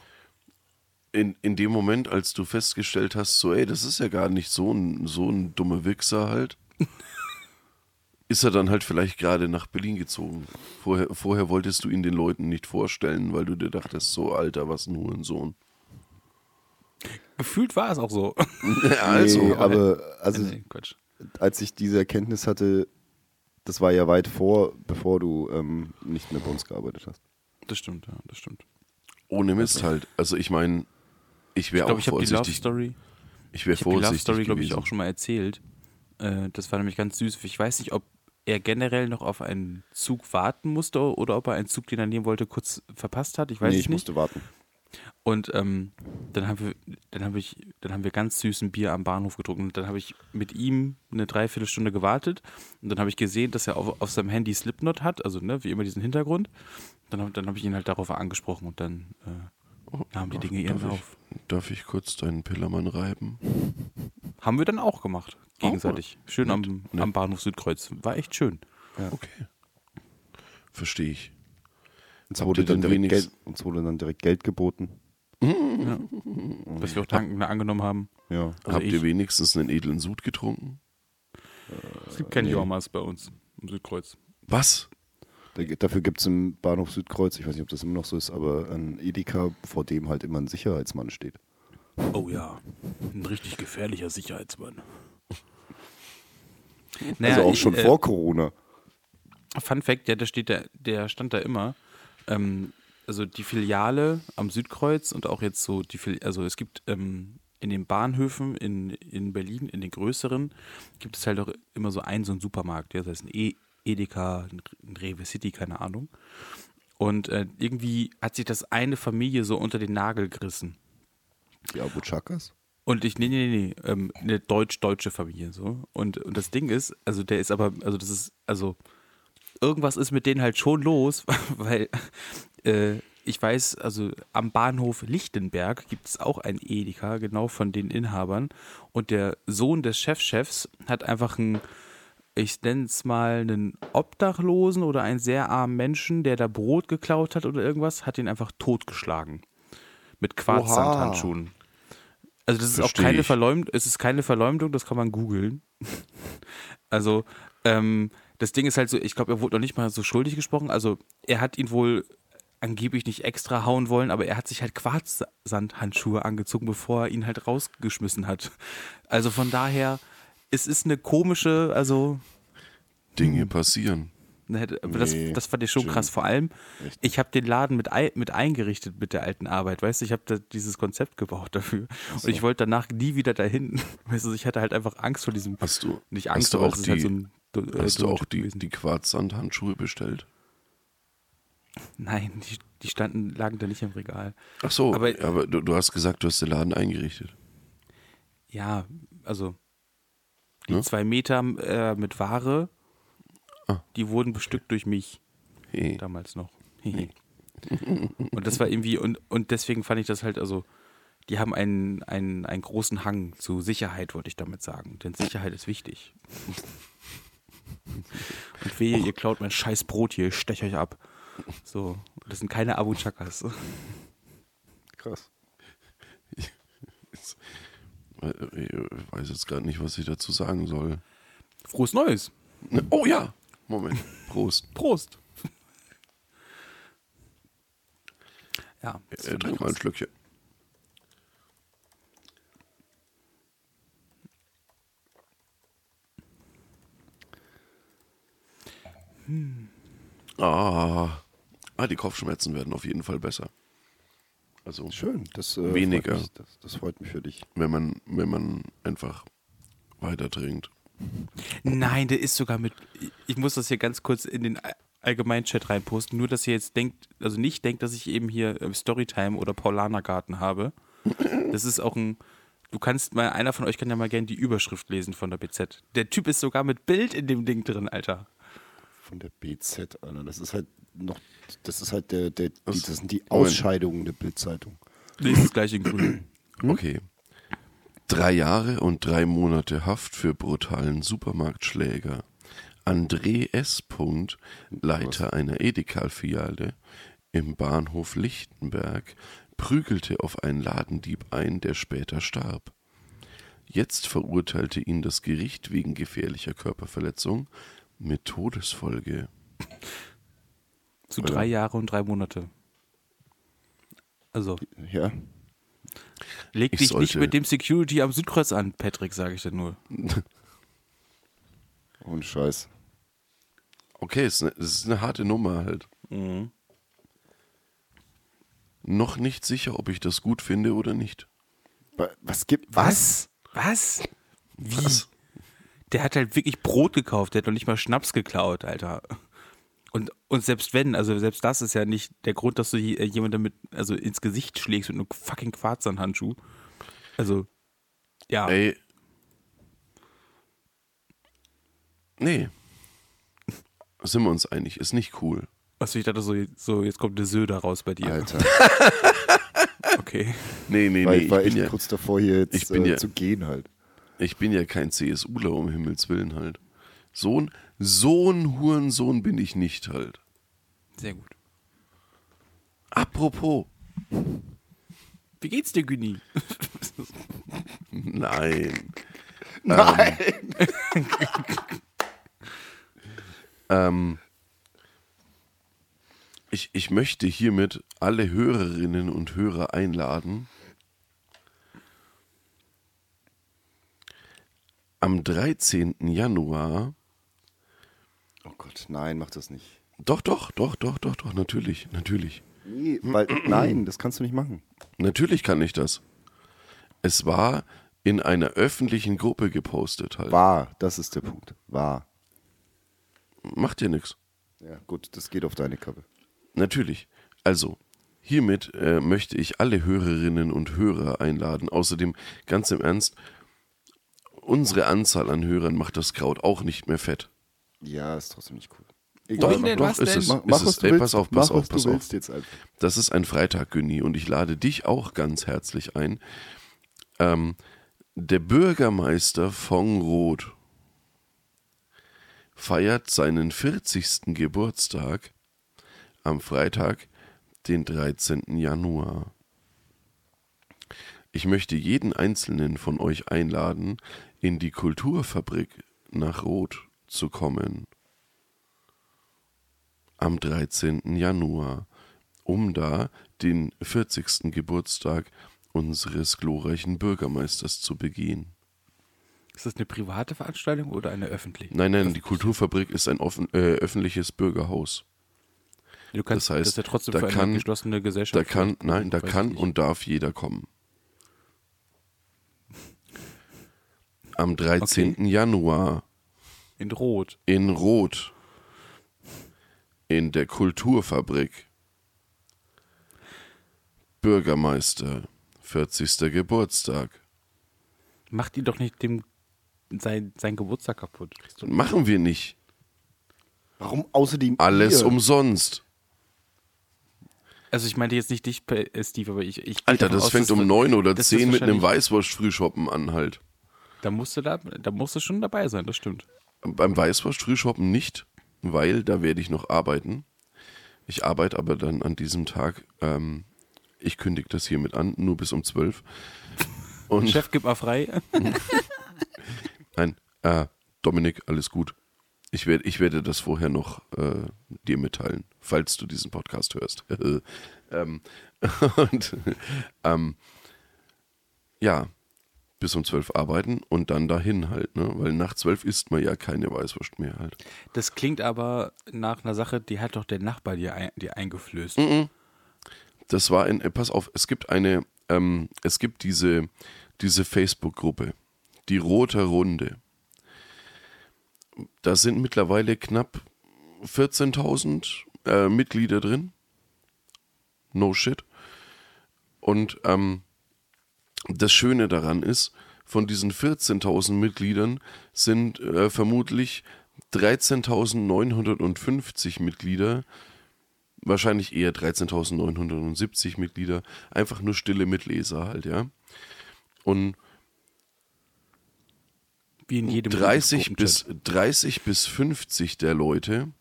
in, in dem Moment, als du festgestellt hast, so, ey, das ist ja gar nicht so ein, so ein dummer Wichser halt, ist er dann halt vielleicht gerade nach Berlin gezogen. Vorher, vorher wolltest du ihn den Leuten nicht vorstellen, weil du dir dachtest, so, Alter, was ein Hurensohn. Gefühlt war es auch so. also, nee, aber also Nee, Quatsch. als ich diese Erkenntnis hatte, das war ja weit vor, bevor du ähm, nicht mehr bei uns gearbeitet hast. Das stimmt, ja, das stimmt. ohne Mist halt. Also ich meine, ich Ich wäre glaube, auch ich habe die Love vorsichtig. Story. Ich wäre Ich habe die Love vorsichtig Story, glaube ich, auch schon mal erzählt. Äh, das war nämlich ganz süß. Ich weiß nicht, ob er generell noch auf einen Zug warten musste oder ob er einen Zug, den er nehmen wollte, kurz verpasst hat. Ich weiß nee, ich nicht. musste warten. Und ähm, dann haben wir, dann habe ich, dann haben wir ganz süßen Bier am Bahnhof getrunken. Und dann habe ich mit ihm eine Dreiviertelstunde gewartet. Und dann habe ich gesehen, dass er auf, auf seinem Handy Slipknot hat, also ne, wie immer diesen Hintergrund. Dann, dann habe ich ihn halt darauf angesprochen und dann äh, nahmen die Dinge ihren Lauf. darf ich kurz deinen Pillermann reiben? Haben wir dann auch gemacht, gegenseitig. Schön am, nett. am Bahnhof Südkreuz. War echt schön. Okay. Verstehe ich. Uns wurde, ihr dann direkt Geld, uns wurde dann direkt Geld geboten. Was wir auch dankend angenommen haben. Ja. Also Habt ich- ihr wenigstens einen edlen Sud getrunken? Es gibt keine Jormas bei uns im Südkreuz. Was? Da, dafür gibt es im Bahnhof Südkreuz, ich weiß nicht, ob das immer noch so ist, aber ein Edeka, vor dem halt immer ein Sicherheitsmann steht. Oh ja, ein richtig gefährlicher Sicherheitsmann. also auch ich, schon äh, vor Corona. Fun Fact, ja, der steht da, der stand da immer. Ähm, also die Filiale am Südkreuz und auch jetzt so die Fili also es gibt ähm, in den Bahnhöfen in, in Berlin, in den größeren, gibt es halt auch immer so einen, so einen Supermarkt, ja, das heißt ein e Edeka, ein Rewe City, keine Ahnung. Und äh, irgendwie hat sich das eine Familie so unter den Nagel gerissen. Die Abu Chakas? Und ich, nee, nee, nee, ähm, eine deutsch-deutsche Familie so. Und, und das Ding ist, also der ist aber, also das ist, also irgendwas ist mit denen halt schon los, weil äh, ich weiß, also am Bahnhof Lichtenberg gibt es auch ein Edeka, genau von den Inhabern. Und der Sohn des Chefchefs hat einfach einen, ich nenne es mal einen Obdachlosen oder einen sehr armen Menschen, der da Brot geklaut hat oder irgendwas, hat ihn einfach totgeschlagen. Mit Quarzsandhandschuhen. Also das ist Versteh auch keine. Verleumdung, es ist keine Verleumdung, das kann man googeln. Also, ähm, das Ding ist halt so, ich glaube, er wurde noch nicht mal so schuldig gesprochen. Also, er hat ihn wohl angeblich nicht extra hauen wollen, aber er hat sich halt Quarzsandhandschuhe angezogen, bevor er ihn halt rausgeschmissen hat. Also von daher, es ist eine komische, also Dinge passieren. Ne, das, das fand ich schon Jim. krass. Vor allem, Echt? ich habe den Laden mit, mit eingerichtet mit der alten Arbeit. Weißt du, ich habe da dieses Konzept gebaut dafür. Und ich wollte danach nie wieder dahin. Weißt du, ich hatte halt einfach Angst vor diesem. Hast du, Nicht Angst, hast du auch ist die, halt so ein. Äh, hast du auch die, gewesen. die Quarzsandhandschuhe bestellt? Nein, die, die standen, lagen da nicht im Regal. Ach so, Aber- aber, du, du hast gesagt, du hast den Laden eingerichtet. Ja, also die Ne? zwei Meter äh, mit Ware, Ah. die wurden bestückt durch mich. Hey. damals noch. und das war irgendwie, und, und deswegen fand ich das halt, also, die haben einen, einen, einen großen Hang zu Sicherheit, wollte ich damit sagen. Denn Sicherheit ist wichtig. und wehe, ihr klaut mein scheiß Brot hier, ich stech euch ab. So, das sind keine Abu Chakas. Krass. Ich weiß jetzt gerade nicht, was ich dazu sagen soll. Frohes Neues. Oh ja, Moment. Prost. Prost. Ja, Äh, trink mal ein Schlückchen. Ah. ah, die Kopfschmerzen werden auf jeden Fall besser. Also, Schön. Das, äh, Weniger. Freut mich, das, das freut mich für dich. wenn man, wenn man einfach weiter trinkt. Nein, der ist sogar mit. Ich muss das hier ganz kurz in den Allgemeinchat reinposten. Nur, dass ihr jetzt denkt, also nicht denkt, dass ich eben hier äh, Storytime oder Paulanergarten habe. Das ist auch ein. Du kannst mal, einer von euch kann ja mal gerne die Überschrift lesen von der BZ. Der Typ ist sogar mit Bild in dem Ding drin, Alter. Von der BZ, Alter. Das ist halt noch, das ist halt der, der die, Was? das sind die. Ausscheidungen der Bildzeitung. Nee, ist das gleich in grün. Okay. Drei Jahre und drei Monate Haft für brutalen Supermarktschläger. André S. Punkt, Leiter einer Edeka-Filiale im Bahnhof Lichtenberg, prügelte auf einen Ladendieb ein, der später starb. Jetzt verurteilte ihn das Gericht wegen gefährlicher Körperverletzung mit Todesfolge. Zu drei Jahre und drei Monate. Also, Ja. leg Ich dich nicht sollte- mit dem Security am Südkreuz an, Patrick, sage ich dir nur. Ohne Scheiß. Okay, es ist eine, es ist eine harte Nummer halt. Mhm. Noch nicht sicher, ob ich das gut finde oder nicht. Wa- Was gibt. Was? Was? Wie? Was? Der hat halt wirklich Brot gekauft, der hat noch nicht mal Schnaps geklaut, Alter. Und, und selbst wenn, also selbst das ist ja nicht der Grund, dass du hier jemand damit, also ins Gesicht schlägst mit einem fucking Quarzernhandschuh. Also, ja. Ey. Nee. Sind wir uns einig, ist nicht cool. Also ich dachte so, so jetzt kommt der Söder raus bei dir. Alter, Okay. Nee, nee, nee. weil Ich war echt ja, kurz davor, hier jetzt ich bin äh, ja- zu gehen halt. Ich bin ja kein CSUler, um Himmels Willen halt. So ein, so ein Hurensohn bin ich nicht halt. Sehr gut. Apropos. Wie geht's dir, Günni? Nein. Nein! Ähm, ich, ich möchte hiermit alle Hörerinnen und Hörer einladen, am 13. Januar, Oh Gott, nein, mach das nicht. doch, doch, doch, doch, doch, doch, natürlich, natürlich. Nee, weil, nein, das kannst du nicht machen. Natürlich kann ich das. Es war in einer öffentlichen Gruppe gepostet halt. War, das ist der Punkt. War. Macht dir nichts. Ja, gut, das geht auf deine Kappe. Natürlich. Also, hiermit äh, möchte ich alle Hörerinnen und Hörer einladen. Außerdem, ganz im Ernst, unsere Anzahl an Hörern macht das Kraut auch nicht mehr fett. Ja, ist trotzdem nicht cool. Doch, denn? doch Was ist denn? es. Mach, ist es. was du Ey, willst. pass auf, pass mach, auf, was pass du auf. willst jetzt einfach. Das ist ein Freitag, Günni, und ich lade dich auch ganz herzlich ein. Ähm, der Bürgermeister von Roth feiert seinen 40. Geburtstag am Freitag, den 13. Januar. Ich möchte jeden einzelnen von euch einladen, in die Kulturfabrik nach Roth zu kommen. Am 13. Januar, um da den 40. Geburtstag unseres glorreichen Bürgermeisters zu begehen. Ist das eine private Veranstaltung oder eine öffentliche? Nein, nein, die Kulturfabrik ist ein offen, äh, öffentliches Bürgerhaus. Du kannst, das heißt, das ist ja trotzdem da für eine kann- geschlossene Da Gesellschaft. kann, nein, da kann und darf jeder kommen. Am 13. Januar In Rot. in Roth in der Kulturfabrik. Bürgermeister, 40. Geburtstag. Macht ihn doch nicht dem sein, sein Geburtstag kaputt. Machen wir nicht. Warum außerdem Alles ihr? umsonst. Also ich meinte jetzt nicht dich, äh, Steve, aber ich. ich Alter, das aus, fängt um neun oder zehn mit einem Weißwurst-Frühschoppen an halt. Da musst du da, da musst du schon dabei sein, das stimmt. Beim Weißwurst-Frühschoppen nicht, weil da werde ich noch arbeiten. Ich arbeite aber dann an diesem Tag, ähm, ich kündige das hiermit an, nur bis um zwölf. Und Chef, gib mal frei. Nein, äh, Dominik, alles gut. Ich, werd, ich werde das vorher noch äh, dir mitteilen, falls du diesen Podcast hörst. ähm, und ähm, ja, bis um zwölf arbeiten und dann dahin halt, ne? Weil nach zwölf isst man ja keine Weißwurst mehr halt. Das klingt aber nach einer Sache, die hat doch der Nachbar dir, ein, dir eingeflößt. Das war ein, äh, pass auf, es gibt eine, ähm, es gibt diese, diese Facebook-Gruppe, die Rote Runde. Da sind mittlerweile knapp 14.000 äh, Mitglieder drin. No shit. Und ähm, das Schöne daran ist, von diesen 14.000 Mitgliedern sind äh, vermutlich 13.950 Mitglieder wahrscheinlich eher 13.970 Mitglieder, einfach nur stille Mitleser halt, ja. Und Wie in jedem 30 bis, Gruppenchat. 30 bis 50 der Leute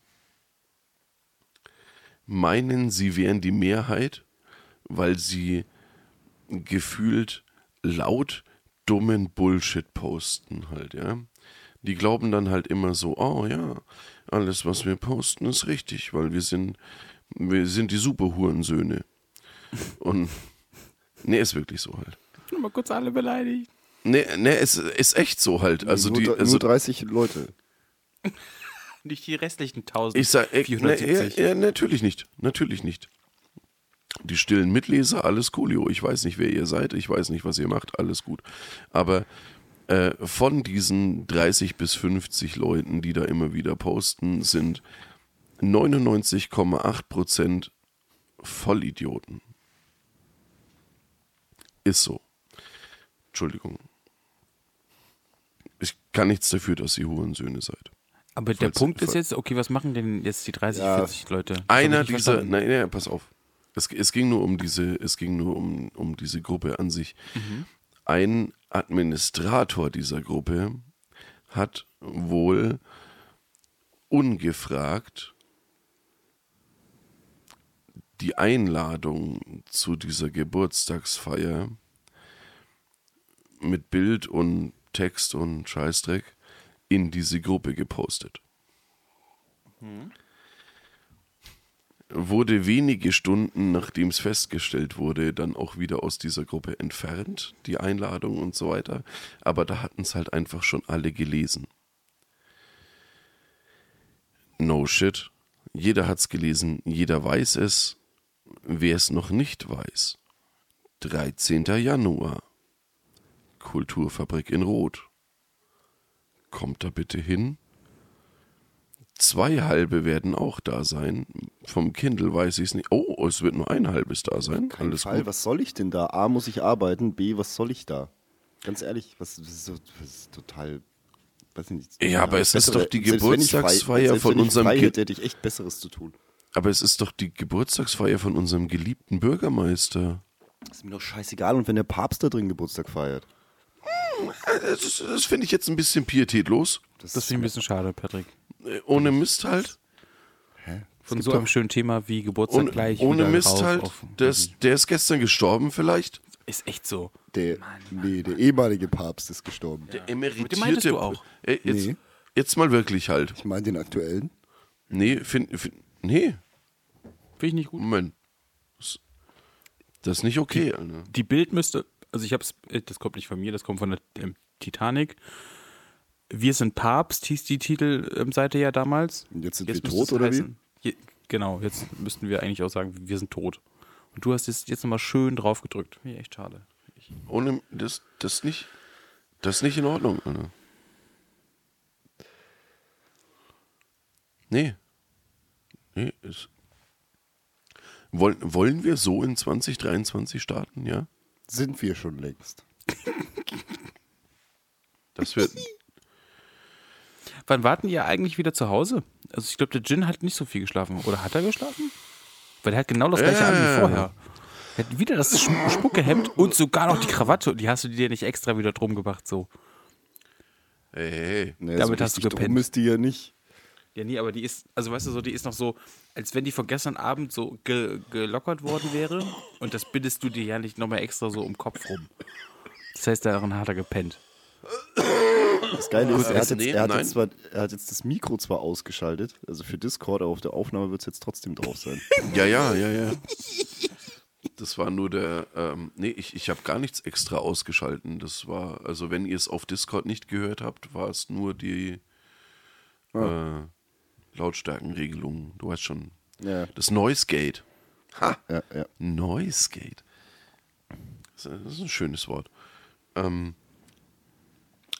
meinen, sie wären die Mehrheit, weil sie gefühlt laut dummen Bullshit posten halt, ja. Die glauben dann halt immer so, oh ja, alles was wir posten ist richtig, weil wir sind, wir sind die Superhurensöhne. Und nee, ist wirklich so halt. Mal kurz alle beleidigt. Nee, nee, es ist echt so halt. Also nur, die, also nur 30 Leute. Nicht die restlichen 1000. Ich sag, ich, ne, 470. ja, ja, natürlich nicht. Natürlich nicht. Die stillen Mitleser, alles coolio. Ich weiß nicht, wer ihr seid, ich weiß nicht, was ihr macht, alles gut. Aber äh, von diesen 30 bis 50 Leuten, die da immer wieder posten, sind 99,8% Vollidioten. Ist so. Entschuldigung. Ich kann nichts dafür, dass ihr Hurensöhne seid. Aber der Falls- Punkt ist jetzt, okay, was machen denn jetzt die 30, Ja. 40 Leute? Das Einer dieser, nein, nein, pass auf. Es, es ging nur um diese, es ging nur um, um diese Gruppe an sich. Ein Administrator dieser Gruppe hat wohl ungefragt die Einladung zu dieser Geburtstagsfeier mit Bild und Text und Scheißdreck in diese Gruppe gepostet. Wurde wenige Stunden, nachdem es festgestellt wurde, dann auch wieder aus dieser Gruppe entfernt, die Einladung und so weiter. Aber da hatten es halt einfach schon alle gelesen. No shit. Jeder hat's gelesen, jeder weiß es. Wer es noch nicht weiß. 13. Januar. Kulturfabrik in Rot. Kommt da bitte hin. Zwei halbe werden auch da sein. Vom Kindle weiß ich es nicht. Oh, es wird nur ein halbes da sein. Kein Alles Fall, gut. was soll ich denn da? A, muss ich arbeiten, B, was soll ich da? Ganz ehrlich, was, das, ist, das ist total. Weiß ich nicht. Ja, aber es ist doch die frei- Geburtstagsfeier selbst von wenn ich unserem frei Kind. hätte, hätte ich echt Besseres zu tun. Aber es ist doch die Geburtstagsfeier von unserem geliebten Bürgermeister. ist mir doch scheißegal. Und wenn der Papst da drin Geburtstag feiert. Das, das finde ich jetzt ein bisschen pietätlos. Das finde ich ein bisschen schade, Patrick. Äh, Ohne Mist halt. Von gibt so einem schönen Thema wie Geburtstag Ohne, gleich. ohne Mist rauf halt. auf- Der ist, der ist gestern gestorben vielleicht. ist echt so. Der, nee, der ehemalige Papst ist gestorben. Der Den emeritierte. meintest du auch? Äh, jetzt, Nee. jetzt mal wirklich halt. Ich meine den aktuellen. Nee, find, find, nee, Finde ich nicht gut. Moment. Das, ist nicht okay, Alter. Die Bild müsste, also ich hab's, äh, das kommt nicht von mir, das kommt von der ähm, Titanic. Wir sind Papst, hieß die Titelseite ja damals. Und jetzt sind wir müsste tot, oder wie? heißen- Je, genau, jetzt müssten wir eigentlich auch sagen, wir sind tot. Und du hast jetzt, jetzt nochmal schön drauf gedrückt. Finde ich echt schade. Ich, Ohne, das, das nicht, das ist nicht in Ordnung, Alter. Nee. Nee, ist. Wollen, wollen wir so in 2023 starten, ja? Sind wir schon längst. Das wird. Wann warten ihr eigentlich wieder zu Hause? Also ich glaube, der Jin hat nicht so viel geschlafen. Oder hat er geschlafen? Weil er hat genau das gleiche Ja, an wie vorher. Er hat wieder das Spuckehemd und sogar noch die Krawatte. Und die hast du dir nicht extra wieder drum gemacht, so. Hey, hey. Nee, Damit hast du gepennt. Drum ist die ja nicht. Ja, nee, aber die ist, also weißt du so, die ist noch so, als wenn die von gestern Abend so ge gelockert worden wäre. Und das bindest du dir ja nicht nochmal extra so um Kopf rum. Das heißt, daran hat er gepennt. Das Geile ist, er hat, jetzt, er, hat jetzt zwar, er hat jetzt das Mikro zwar ausgeschaltet, also für Discord, aber auf der Aufnahme wird es jetzt trotzdem drauf sein. Ja, ja, ja, ja. Das war nur der. Ähm, nee, ich, ich habe gar nichts extra ausgeschalten. Das war, also wenn ihr es auf Discord nicht gehört habt, war es nur die äh, Lautstärkenregelung. Du weißt schon. Ja, Das Noise Gate. Ha! ja, ja. Noise Gate. Das ist das ist ein schönes Wort. Ähm,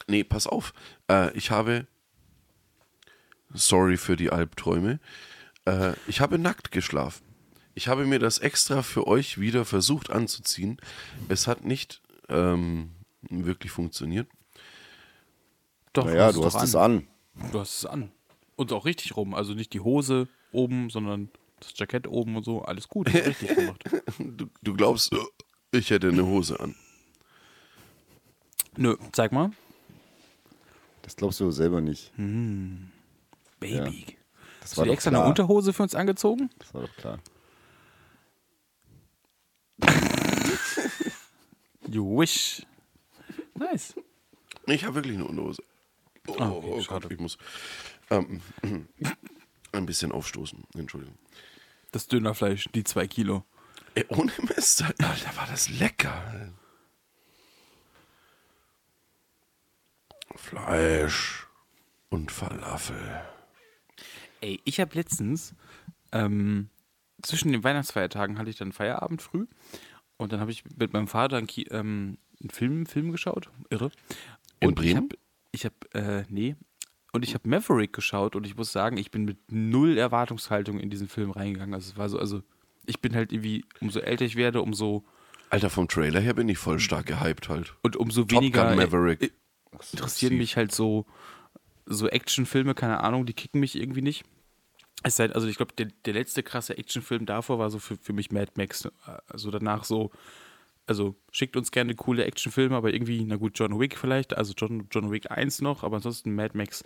nee, pass auf. Äh, ich habe. Sorry für die Albträume. Äh, ich habe nackt geschlafen. Ich habe mir das extra für euch wieder versucht anzuziehen. Es hat nicht ähm, wirklich funktioniert. Doch, Naja, du hast es an. Du hast es an. Und auch richtig rum. Also nicht die Hose oben, sondern das Jackett oben und so. Alles gut, richtig gemacht. Du, du glaubst, ich hätte eine Hose an. Nö, zeig mal. Das glaubst du selber nicht. Baby. Das Hast war du dir extra klar. eine Unterhose für uns angezogen? Das war doch klar. You wish. Nice. Ich habe wirklich eine Unterhose. Oh, Ah, okay, oh Gott, ich muss ähm, ein bisschen aufstoßen. Entschuldigung. Das Dönerfleisch, die zwei Kilo. Ey, ohne Mist, Alter, war das lecker. Fleisch und Falafel. Ey, ich habe letztens, ähm, zwischen den Weihnachtsfeiertagen hatte ich dann Feierabend früh und dann habe ich mit meinem Vater einen, ähm, einen Film, Film geschaut. Irre. In und Bremen? Ich habe, ich hab, äh, nee. Und ich habe Maverick geschaut und ich muss sagen, ich bin mit null Erwartungshaltung in diesen Film reingegangen. Also es war so, also ich bin halt irgendwie, umso älter ich werde, umso Alter, vom Trailer her bin ich voll stark gehypt halt. und umso Top weniger Gun Maverick. Äh, interessieren mich halt so, so Actionfilme, keine Ahnung, die kicken mich irgendwie nicht. Es sei, also ich glaube, der, der letzte krasse Actionfilm davor war so für, für mich Mad Max. Also danach so, also schickt uns gerne coole Actionfilme, aber irgendwie, na gut, John Wick vielleicht, also John, John Wick 1 noch, aber ansonsten Mad Max.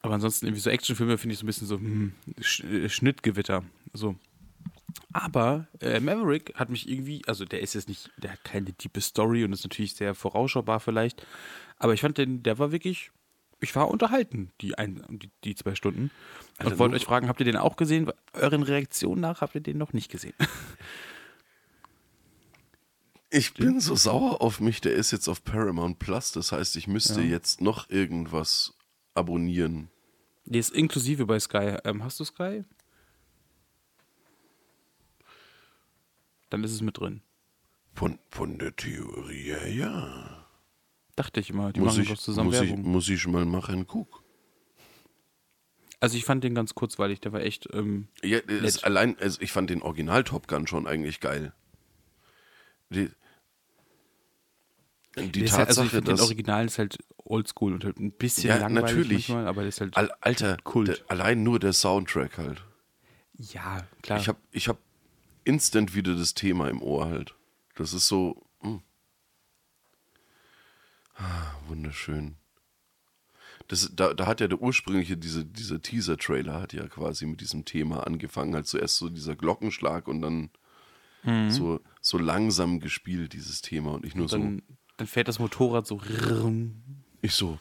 Aber ansonsten irgendwie so Actionfilme finde ich so ein bisschen so hm, Sch äh, Schnittgewitter. So. Aber äh, Maverick hat mich irgendwie, also der ist jetzt nicht, der hat keine tiefe Story und ist natürlich sehr vorausschaubar vielleicht. Aber ich fand den, der war wirklich, ich war unterhalten, die, ein, die, die zwei Stunden. Alter, und wollte nur- euch fragen, habt ihr den auch gesehen? Euren Reaktionen nach habt ihr den noch nicht gesehen. Ich bin so sauer auf mich, der ist jetzt auf Paramount Plus. Das heißt, ich müsste Ja. jetzt noch irgendwas abonnieren. Der ist inklusive bei Sky. Ähm, hast du Sky? Dann ist es mit drin. Von, von der Theorie her, ja. Dachte ich immer. Die muss machen ich, doch zusammen muss, ich, Werbung. muss ich mal machen, guck. Also ich fand den ganz kurzweilig. Der war echt. Ähm, Ja, das Nett. allein, also ich fand den Original Top Gun schon eigentlich geil. Die, die der ist halt, also Tatsache, ich find, den dass. Original ist halt oldschool und halt ein bisschen Ja, langweilig natürlich. manchmal, aber der ist halt. Al Alter, Kult. Der, allein nur der Soundtrack halt. ja, klar. Ich habe ich hab instant wieder das Thema im Ohr halt. Das ist so. hm. Ah, wunderschön. Das, da, da hat ja der ursprüngliche, diese, dieser Teaser-Trailer hat ja quasi mit diesem Thema angefangen. Halt zuerst so dieser Glockenschlag und dann Mhm. so, so langsam gespielt, dieses Thema. Und ich nur so, dann, dann fährt das Motorrad so. ich so,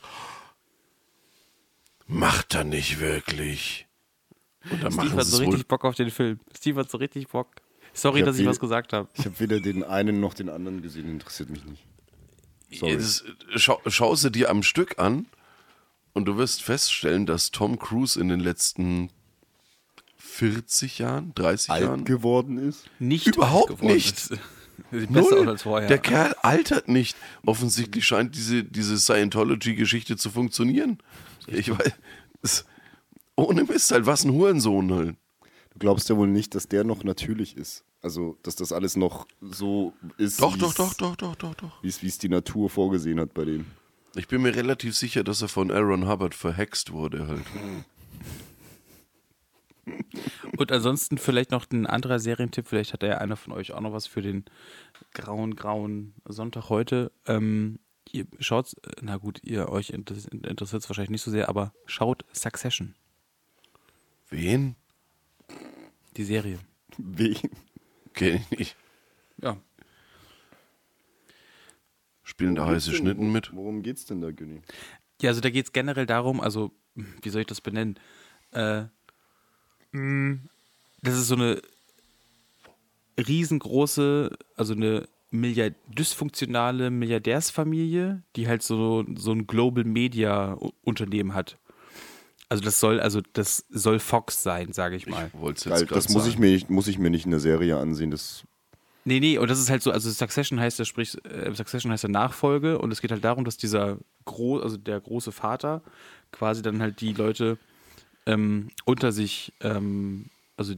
macht er nicht wirklich. Und dann Steve hat so wohl. richtig Bock auf den Film. Steve hat so richtig Bock. Sorry, Ich dass ich was gesagt habe. Ich habe weder den einen noch den anderen gesehen, interessiert mich nicht. Sorry. Es, schau, schau sie dir am Stück an und du wirst feststellen, dass Tom Cruise in den letzten 40 Jahren, 30 Alt Jahren geworden ist. Nicht Überhaupt geworden nicht. Null. als vorher. Der Kerl altert nicht. Offensichtlich scheint diese, diese Scientology-Geschichte zu funktionieren. Ich weiß, ohne Mist halt, was ein Hurensohn halt. Du glaubst ja wohl nicht, dass der noch natürlich ist. Also, dass das alles noch so ist, Doch, doch, doch, doch, doch, doch, doch. Wie es wie es die Natur vorgesehen hat bei dem. Ich bin mir relativ sicher, dass er von Aaron Hubbard verhext wurde halt. Und ansonsten vielleicht noch ein anderer Serientipp. Vielleicht hat ja einer von euch auch noch was für den grauen, grauen Sonntag heute. Ähm, ihr schaut, na gut, ihr euch interessiert es wahrscheinlich nicht so sehr, aber schaut Succession, Wen? die Serie. Wen? Kenn ich nicht. Ja. Spielen da heiße Schnitten mit? Worum geht's denn da, Günni? Ja, also da geht es generell darum, also, wie soll ich das benennen? Äh, mh, das ist so eine riesengroße, also eine Milliard dysfunktionale Milliardärsfamilie, die halt so, so ein Global Media Unternehmen hat. Also das soll, also das soll Fox sein, sage ich mal. Ich Geil, das muss ich, mir nicht, muss ich mir nicht in der Serie ansehen. Das Nee, nee, und das ist halt so, also Succession heißt ja, sprich, äh, Succession heißt ja Nachfolge und es geht halt darum, dass dieser gro also der große Vater quasi dann halt die Leute ähm, unter sich, ähm, also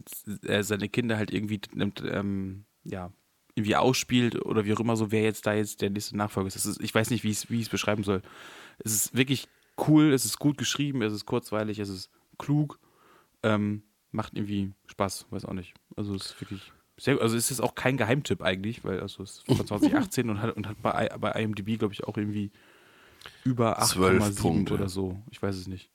er seine Kinder halt irgendwie nimmt, ähm, ja, irgendwie ausspielt oder wie auch immer so, wer jetzt da jetzt der nächste Nachfolger ist. Das ist ich weiß nicht, wie ich es wie ich es beschreiben soll. Es ist wirklich cool, es ist gut geschrieben, es ist kurzweilig, es ist klug, ähm, macht irgendwie Spaß, weiß auch nicht. Also es ist wirklich sehr, also es ist auch kein Geheimtipp eigentlich, weil also es ist von 2018 und hat, und hat bei, bei IMDb, glaube ich, auch irgendwie über 12 8,7 Punkte. oder so. Ich weiß es nicht.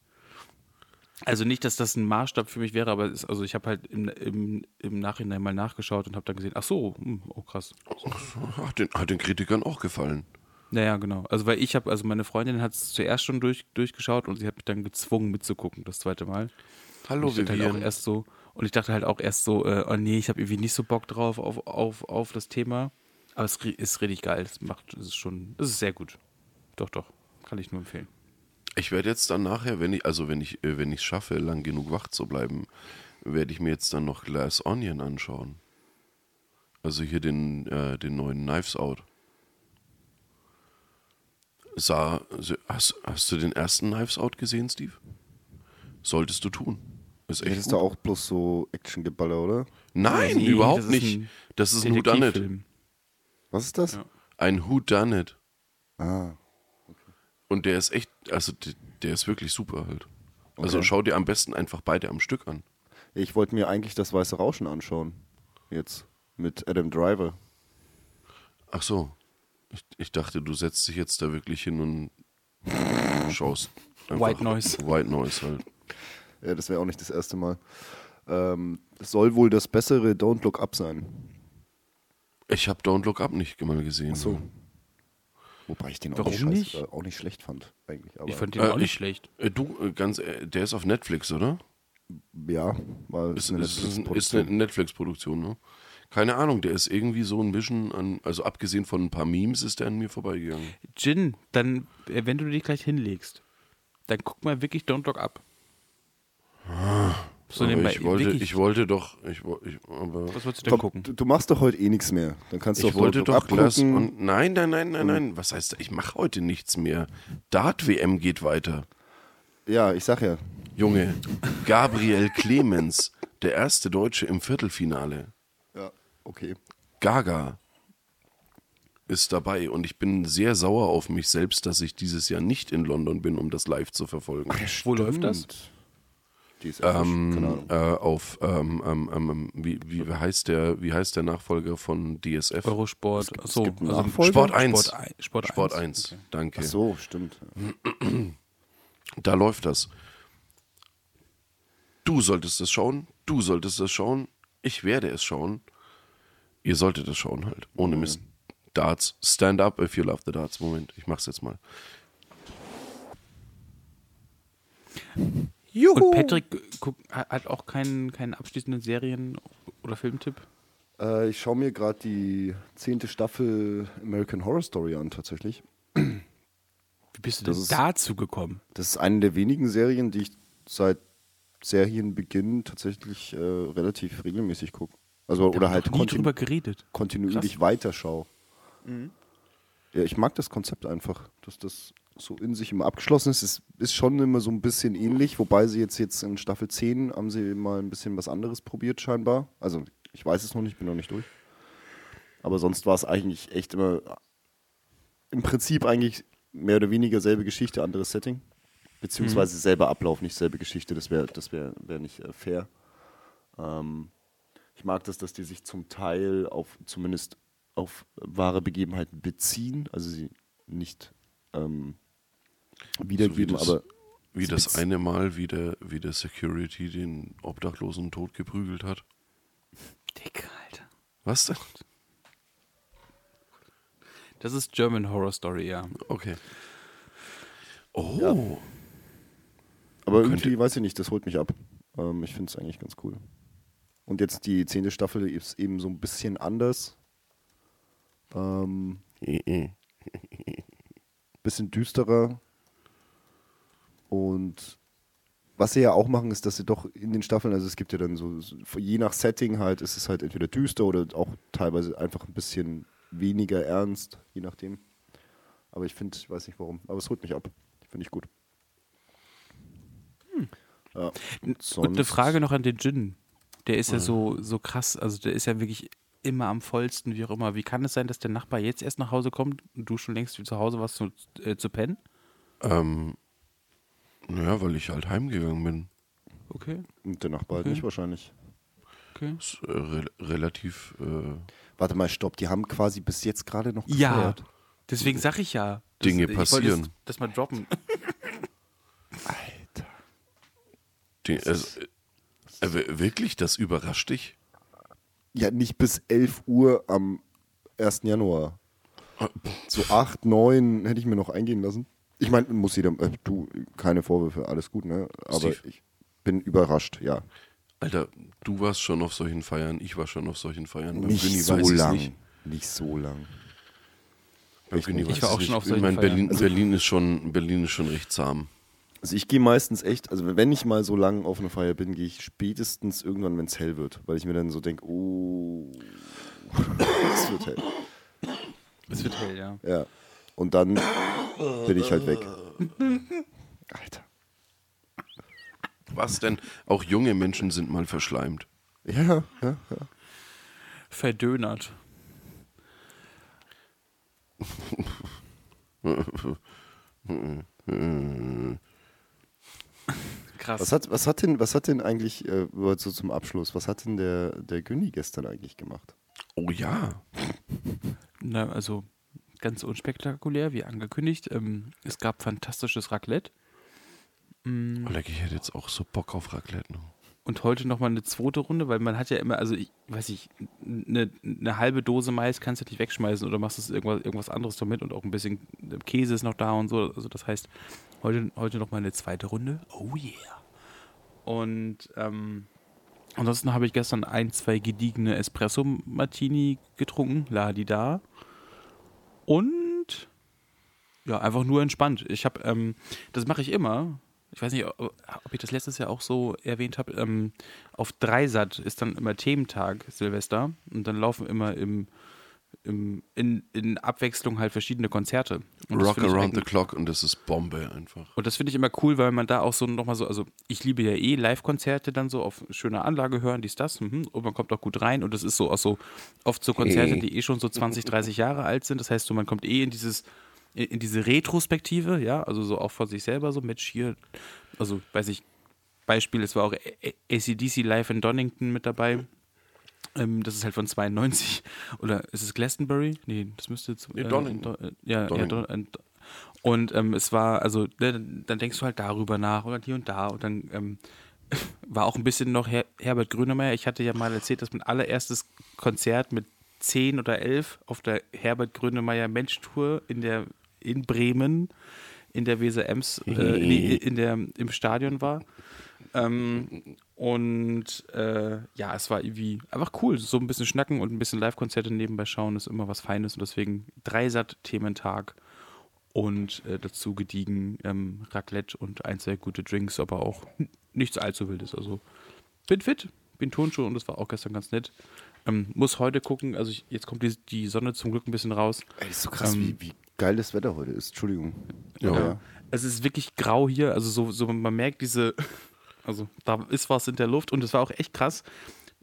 Also nicht, dass das ein Maßstab für mich wäre, aber es, also ich habe halt im, im, im Nachhinein mal nachgeschaut und habe dann gesehen, ach so, hm, oh krass. Hat den, hat den Kritikern auch gefallen. Naja, genau. Also weil ich habe, also meine Freundin hat es zuerst schon durch, durchgeschaut und sie hat mich dann gezwungen mitzugucken, das zweite Mal. Hallo, Und ich dachte halt auch Vivian. erst so, und ich dachte halt auch erst so, äh, oh nee, ich habe irgendwie nicht so Bock drauf auf, auf, auf das Thema. Aber es ist richtig geil. Es macht, es ist schon, es ist sehr gut. Doch, doch. Kann ich nur empfehlen. Ich werde jetzt dann nachher, wenn ich, also wenn ich, äh, wenn ich es schaffe, lang genug wach zu bleiben, werde ich mir jetzt dann noch Glass Onion anschauen. Also hier den, äh, den neuen Knives Out. Sah, hast, hast du den ersten Knives Out gesehen, Steve? Solltest du tun. Ist Das echt ist gut. doch auch bloß so Actiongeballer, oder? Nein, Nee, überhaupt das ist nicht. das ist ein Whodunit. Was ist das? Ein Whodunit. Ah, Und der ist echt, also der, der ist wirklich super halt. Also Okay. schau dir am besten einfach beide am Stück an. ich wollte mir eigentlich das Weiße Rauschen anschauen. Jetzt. Mit Adam Driver. Ach so. Ich, ich dachte, du setzt dich jetzt da wirklich hin und schaust. White Noise. White Noise halt. Ja, das wäre auch nicht das erste Mal. Ähm, es soll wohl das bessere Don't Look Up sein. Ich habe Don't Look Up nicht mal gesehen. Ach so. Wobei ich den auch, Warum nicht, scheiße- nicht? äh, auch nicht schlecht fand, eigentlich. Aber Ich fand den Äh, auch nicht ich- schlecht. Äh, Du, äh, ganz, äh, der ist auf Netflix, oder? ja, weil Ist, ist, ist, eine Netflix-Produktion, ne? Keine Ahnung, der ist irgendwie so ein bisschen an, also abgesehen von ein paar Memes ist der an mir vorbeigegangen. Jin, dann, äh, wenn du dich gleich hinlegst, dann guck mal wirklich Don't Look Up. So aber nebenbei, ich wollte, wirklich, ich wollte doch, ich, ich aber was wolltest du denn Komm, gucken? du, du machst doch heute eh nichts mehr. Dann kannst du ich wollte doch gucken. und nein, nein, nein, nein, nein. Was heißt, ich mache heute nichts mehr. Dart WM geht weiter. Ja, ich sag ja. Junge, Gabriel Clemens, der erste Deutsche im Viertelfinale. Okay. Gaga ist dabei und ich bin sehr sauer auf mich selbst, dass ich dieses Jahr nicht in London bin, um das live zu verfolgen. Wo läuft das? Stimmt. Die ist ähm, keine Ähm, Ahnung. äh, auf ähm, ähm, ähm, wie, wie heißt der wie heißt der Nachfolger von DSF? Eurosport. Achso, gibt einen also? Sport 1. Sport, ein- Sport, Sport 1. 1. Okay. Danke. Ach so, stimmt. Da läuft das. Du solltest es schauen, du solltest es schauen, ich werde es schauen. Ihr solltet es schauen halt. Ohne Mist. Darts. Stand up if you love the darts. Moment, ich mach's jetzt mal. Und Patrick guck, hat hat auch keinen, keinen abschließenden Serien- oder Filmtipp? Äh, ich schaue mir gerade die zehnte Staffel American Horror Story an, tatsächlich. Wie bist du Das denn ist- dazu gekommen? Das ist eine der wenigen Serien, die ich seit Serienbeginn tatsächlich äh, relativ regelmäßig gucke. Also, Da oder halt nie drüber geredet. kontinuierlich weiterschaue. Ja, ich mag das Konzept einfach, dass das so in sich immer abgeschlossen ist. Es ist schon immer so ein bisschen ähnlich, wobei sie jetzt, jetzt in Staffel 10 haben sie mal ein bisschen was anderes probiert scheinbar. Also ich weiß es noch nicht, bin noch nicht durch. Aber sonst war es eigentlich echt immer im Prinzip eigentlich mehr oder weniger selbe Geschichte, anderes Setting. Beziehungsweise selber Ablauf, nicht selbe Geschichte. Das wäre das wär, wär nicht äh, fair. Ähm, ich mag das, dass die sich zum Teil auf zumindest auf wahre Begebenheiten beziehen, also sie nicht ähm, wiedergeben, das- aber Wie das eine Mal, wie der, wie der Security den Obdachlosen tot geprügelt hat. Dick, Alter. Was denn? Das ist German Horror Story, ja. Okay. Oh. aber Könnte- irgendwie weiß ich nicht, das holt mich ab. Ähm, ich finde es eigentlich ganz cool. Und jetzt die zehnte Staffel ist eben so ein bisschen anders. Ähm, bisschen düsterer. Und was sie ja auch machen, ist, dass sie doch in den Staffeln, also es gibt ja dann so, je nach Setting halt, ist es halt entweder düster oder auch teilweise einfach ein bisschen weniger ernst, je nachdem. Aber ich finde, ich weiß nicht warum, aber es holt mich ab. Finde ich gut. Ja. Und Sonst- eine Frage noch an den Jin. Der ist ja so, so krass, also der ist ja wirklich immer am vollsten, wie auch immer. Wie kann es sein, dass der Nachbar jetzt erst nach Hause kommt und du schon längst zu Hause warst zu, äh, zu pennen? Ähm, naja, weil ich halt heimgegangen bin. Okay, Und der Nachbar halt Okay. nicht wahrscheinlich. okay. Ist, äh, re relativ. Äh, Warte mal, stopp, die haben quasi bis jetzt gerade noch Ja, gefeiert. deswegen sag ich ja. Das- Dinge ich passieren. Das, das mal droppen. Alter. die, w- wirklich, das überrascht dich? Ja, nicht bis 11 Uhr am 1. Januar. So 8, 9 hätte ich mir noch eingehen lassen. Ich meine, muss jeder, äh, du, keine Vorwürfe, alles gut, ne? Aber Steve. ich bin überrascht, ja. Alter, du warst schon auf solchen Feiern, ich war schon auf solchen Feiern. Beim Nicht Günni so weiß lang. Nicht. Nicht. so lang. Beim Günni Ich war auch schon nicht. auf solchen Ich meine, Berlin, Feiern. Berlin, ist schon, Berlin ist schon recht zahm. Also ich gehe meistens echt, also wenn ich mal so lang auf eine Feier bin, gehe ich spätestens irgendwann, wenn es hell wird, weil ich mir dann so denke, oh, es wird hell. Es wird hell, ja. Ja. Und dann bin ich halt weg. Alter. Was denn? Auch junge Menschen sind mal verschleimt. Ja, ja, ja. Verdönert. Krass. Was hat, was hat denn, was hat denn eigentlich, äh, so zum Abschluss, was hat denn der, der Günni gestern eigentlich gemacht? Oh ja. Na, also ganz unspektakulär, wie angekündigt. Ähm, es gab fantastisches Raclette. Oh, leck, ich hätte jetzt auch so Bock auf Raclette. Ne? Und heute nochmal eine zweite Runde, weil man hat ja immer, also ich weiß ich, eine, eine halbe Dose Mais kannst du nicht wegschmeißen oder machst du irgendwas, irgendwas anderes damit und auch ein bisschen Käse ist noch da und so. Also das heißt, heute, heute nochmal eine zweite Runde. Oh yeah. Und ähm, ansonsten habe ich gestern ein, zwei gediegene Espresso-Martini getrunken, la die da. Und ja, einfach nur entspannt. Ich habe, ähm, das mache ich immer. Ich weiß nicht, ob ich das letztes Jahr auch so erwähnt habe. Ähm, auf Dreisat ist dann immer Thementag Silvester und dann laufen immer im, im in, in Abwechslung halt verschiedene Konzerte. Und Rock Around the Clock und das ist Bombe einfach. und das finde ich immer cool, weil man da auch so nochmal so, also ich liebe ja eh Live-Konzerte dann so auf schöner Anlage hören, dies, das, mhm, und man kommt auch gut rein und das ist so auch so oft so Konzerte, die eh schon so 20, 30 Jahre alt sind. Das heißt so, man kommt eh in dieses, in diese Retrospektive, ja, also so auch von sich selber so, Mensch, hier, also weiß ich, Beispiel, es war auch ACDC live in Donington mit dabei. Ähm, das ist halt von 92. Oder ist es Glastonbury? Nee, das müsste jetzt. Nee, Donington. äh, ja, ja, Donington. Don, äh, und ähm, es war, also, ne, dann dann denkst du halt darüber nach dann hier und da. Und dann ähm, war auch ein bisschen noch Her Herbert Grönemeyer. Ich hatte ja mal erzählt, dass mein allererstes Konzert mit 10 oder 11 auf der Herbert Grönemeyer Mensch-Tour in der in Bremen in der Weser Ems, äh, nee, in der, im Stadion war. Ähm, und äh, ja, es war irgendwie einfach cool. So ein bisschen schnacken und ein bisschen Live-Konzerte nebenbei schauen ist immer was Feines und deswegen Dreisat-Thementag und äh, dazu gediegen ähm, Raclette und ein, zwei gute Drinks, aber auch nichts allzu wildes. Also bin fit, bin Turnschuh und das war auch gestern ganz nett. Ähm, muss heute gucken, also ich, jetzt kommt die, die Sonne zum Glück ein bisschen raus. Ey, ist so krass, Ähm, wie, wie geil das Wetter heute ist. Entschuldigung. Ja. Aber Es ist wirklich grau hier, also so, so man merkt diese, also da ist was in der Luft und es war auch echt krass.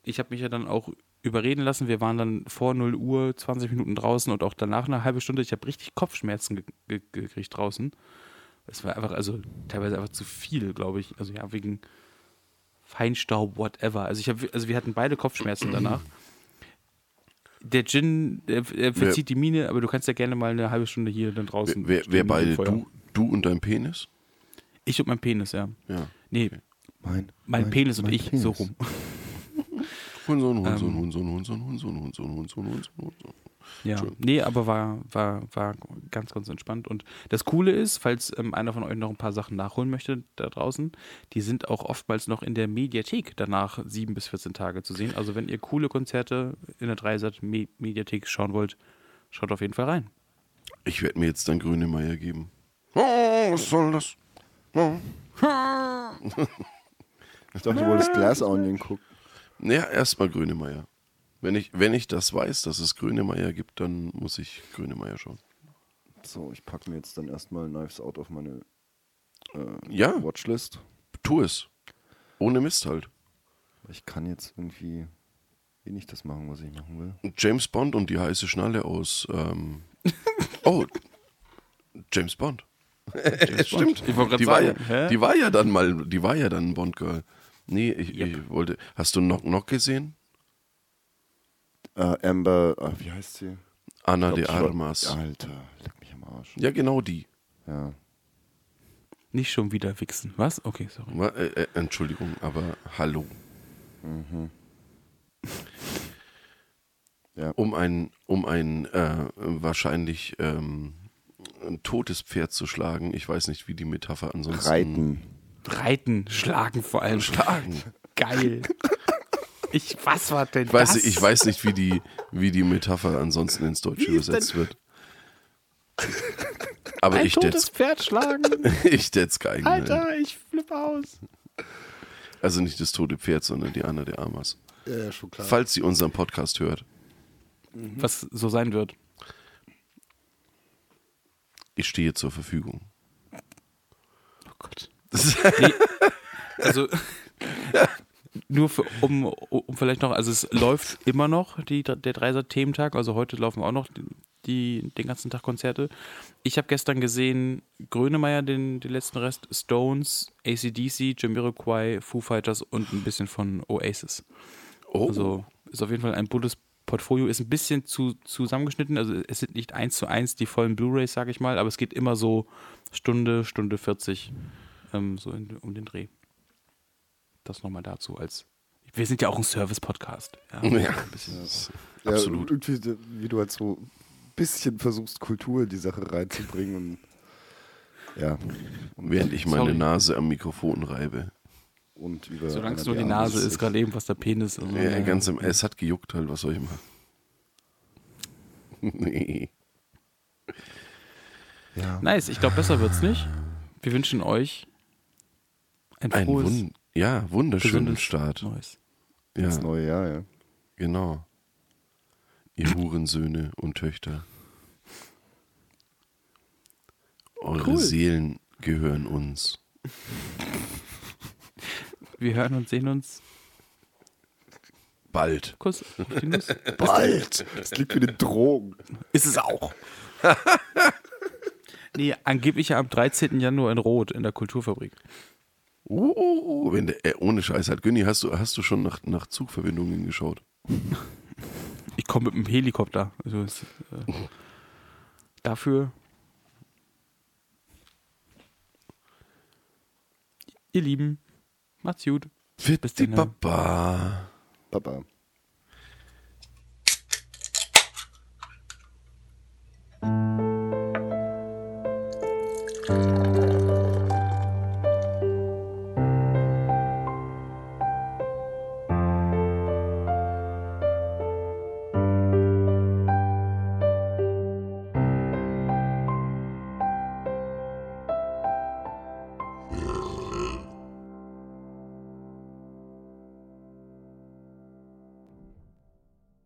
Ich habe mich ja dann auch überreden lassen. Wir waren dann vor 0 Uhr 20 Minuten draußen und auch danach eine halbe Stunde. Ich habe richtig Kopfschmerzen ge ge gekriegt draußen. Es war einfach, also teilweise einfach zu viel, glaube ich. Also ja, wegen Feinstaub, whatever. Also ich habe, also wir hatten beide Kopfschmerzen danach. Der Gin, der, der verzieht die Miene, aber du kannst ja gerne mal eine halbe Stunde hier dann draußen. Wer, wer beide? Du, du und dein Penis? Ich und mein Penis, ja. Ja. Nee, mein, mein, Penis und mein ich, Penis. so rum. Hurensohn, Ähm. Hurensohn, Hurensohn, Hurensohn, Hurensohn, Hurensohn, Hurensohn, Hurensohn, Hurensohn. Ja. Nee, aber war, war, war ganz, ganz entspannt. Und das Coole ist, falls ähm, einer von euch noch ein paar Sachen nachholen möchte da draußen, die sind auch oftmals noch in der Mediathek danach sieben bis 14 Tage zu sehen. Also wenn ihr coole Konzerte in der Dreisat Me Mediathek schauen wollt, schaut auf jeden Fall rein. Ich werde mir jetzt dann grüne Meier geben. Oh, was soll das? Oh. Ich dachte, du wolltest Glass Onion gucken. Naja, erstmal grüne Meier. Wenn ich, wenn ich das weiß, dass es grüne Meier gibt, dann muss ich grüne Meier schauen. So, ich packe mir jetzt dann erstmal Knives Out auf meine äh, Ja. Watchlist. Tu es. Ohne Mist halt. Ich kann jetzt irgendwie eh nicht das machen, was ich machen will. James Bond und die heiße Schnalle aus. Ähm, oh, James Bond. Stimmt. Ich wollte gerade Die war, ja, sagen, die war ja dann mal, die war ja dann ein Bond-Girl. Nee, ich, ich wollte. Hast du Knock Knock gesehen? Äh, Amber, ah, wie heißt sie? Anna de Armas. Alter, leck mich am Arsch. Ja, genau die. Ja. Nicht schon wieder wichsen. Was? Okay, sorry. Wa- Äh, äh, Entschuldigung, aber hallo. Ja. Um ein, um ein äh, wahrscheinlich ähm, ein totes Pferd zu schlagen, ich weiß nicht, wie die Metapher ansonsten. Reiten. Reiten, schlagen vor allem. Schlagen. Geil. Ich, was war denn Ich weiß, das? ich weiß nicht, wie die, wie die Metapher ansonsten ins Deutsche übersetzt wird. Aber Ein ich totes Pferd schlagen. ich hätte geil. Alter, ich flippe aus. Also nicht das tote Pferd, sondern die Anna de Armas. Ja, ja, schon klar. Falls sie unseren Podcast hört. Was so sein wird. Ich stehe zur Verfügung. Oh Gott. Nee, also nur für, um, um vielleicht noch, also es läuft immer noch die, der Dreiser-Thementag, also heute laufen auch noch die, die, den ganzen Tag Konzerte. Ich habe gestern gesehen Grönemeyer, den, den letzten Rest, Stones, ACDC, Jamiroquai, Foo Fighters und ein bisschen von Oasis. Oh, Also ist auf jeden Fall ein buntes Portfolio, ist ein bisschen zu, zusammengeschnitten, also es sind nicht eins zu eins die vollen Blu-Rays, sage ich mal, aber es geht immer so Stunde, Stunde 40, ähm, so in, um den Dreh. Das nochmal dazu als. Wir sind ja auch ein Service-Podcast. Ja, Ja. ein bisschen. Ja, Absolut. irgendwie, wie du halt so ein bisschen versuchst, Kultur in die Sache reinzubringen. Und, ja. Und, während ich meine Sorry. Nase am Mikrofon reibe. und über. Solange es nur die Nase anderen ist, gerade eben, was der Penis ist. Ja, ganz im, es hat gejuckt halt, was soll ich machen? nee. Ja. Nice, ich glaube, besser wird's nicht. Wir wünschen euch ein Ein frohes, Wun ja, wunderschönen Start. Neues. Ja, Das neue Jahr, ja. genau. Ihr Hurensöhne und Töchter. Eure Cool. Seelen gehören uns. Wir hören und sehen uns. Bald. Kuss. Bald! Das klingt wie eine Drohung. Ist es auch. nee, angeblich ja am 13. Januar in Rot in der Kulturfabrik. Uh, uh, uh, wenn der, äh, ohne Scheiß hat. Günni, hast du, hast du schon nach, nach Zugverbindungen geschaut? Ich komme mit dem Helikopter. Also es, äh, dafür. Ihr Lieben, macht's gut. Bis Fitti dann. Papa. Papa. Thank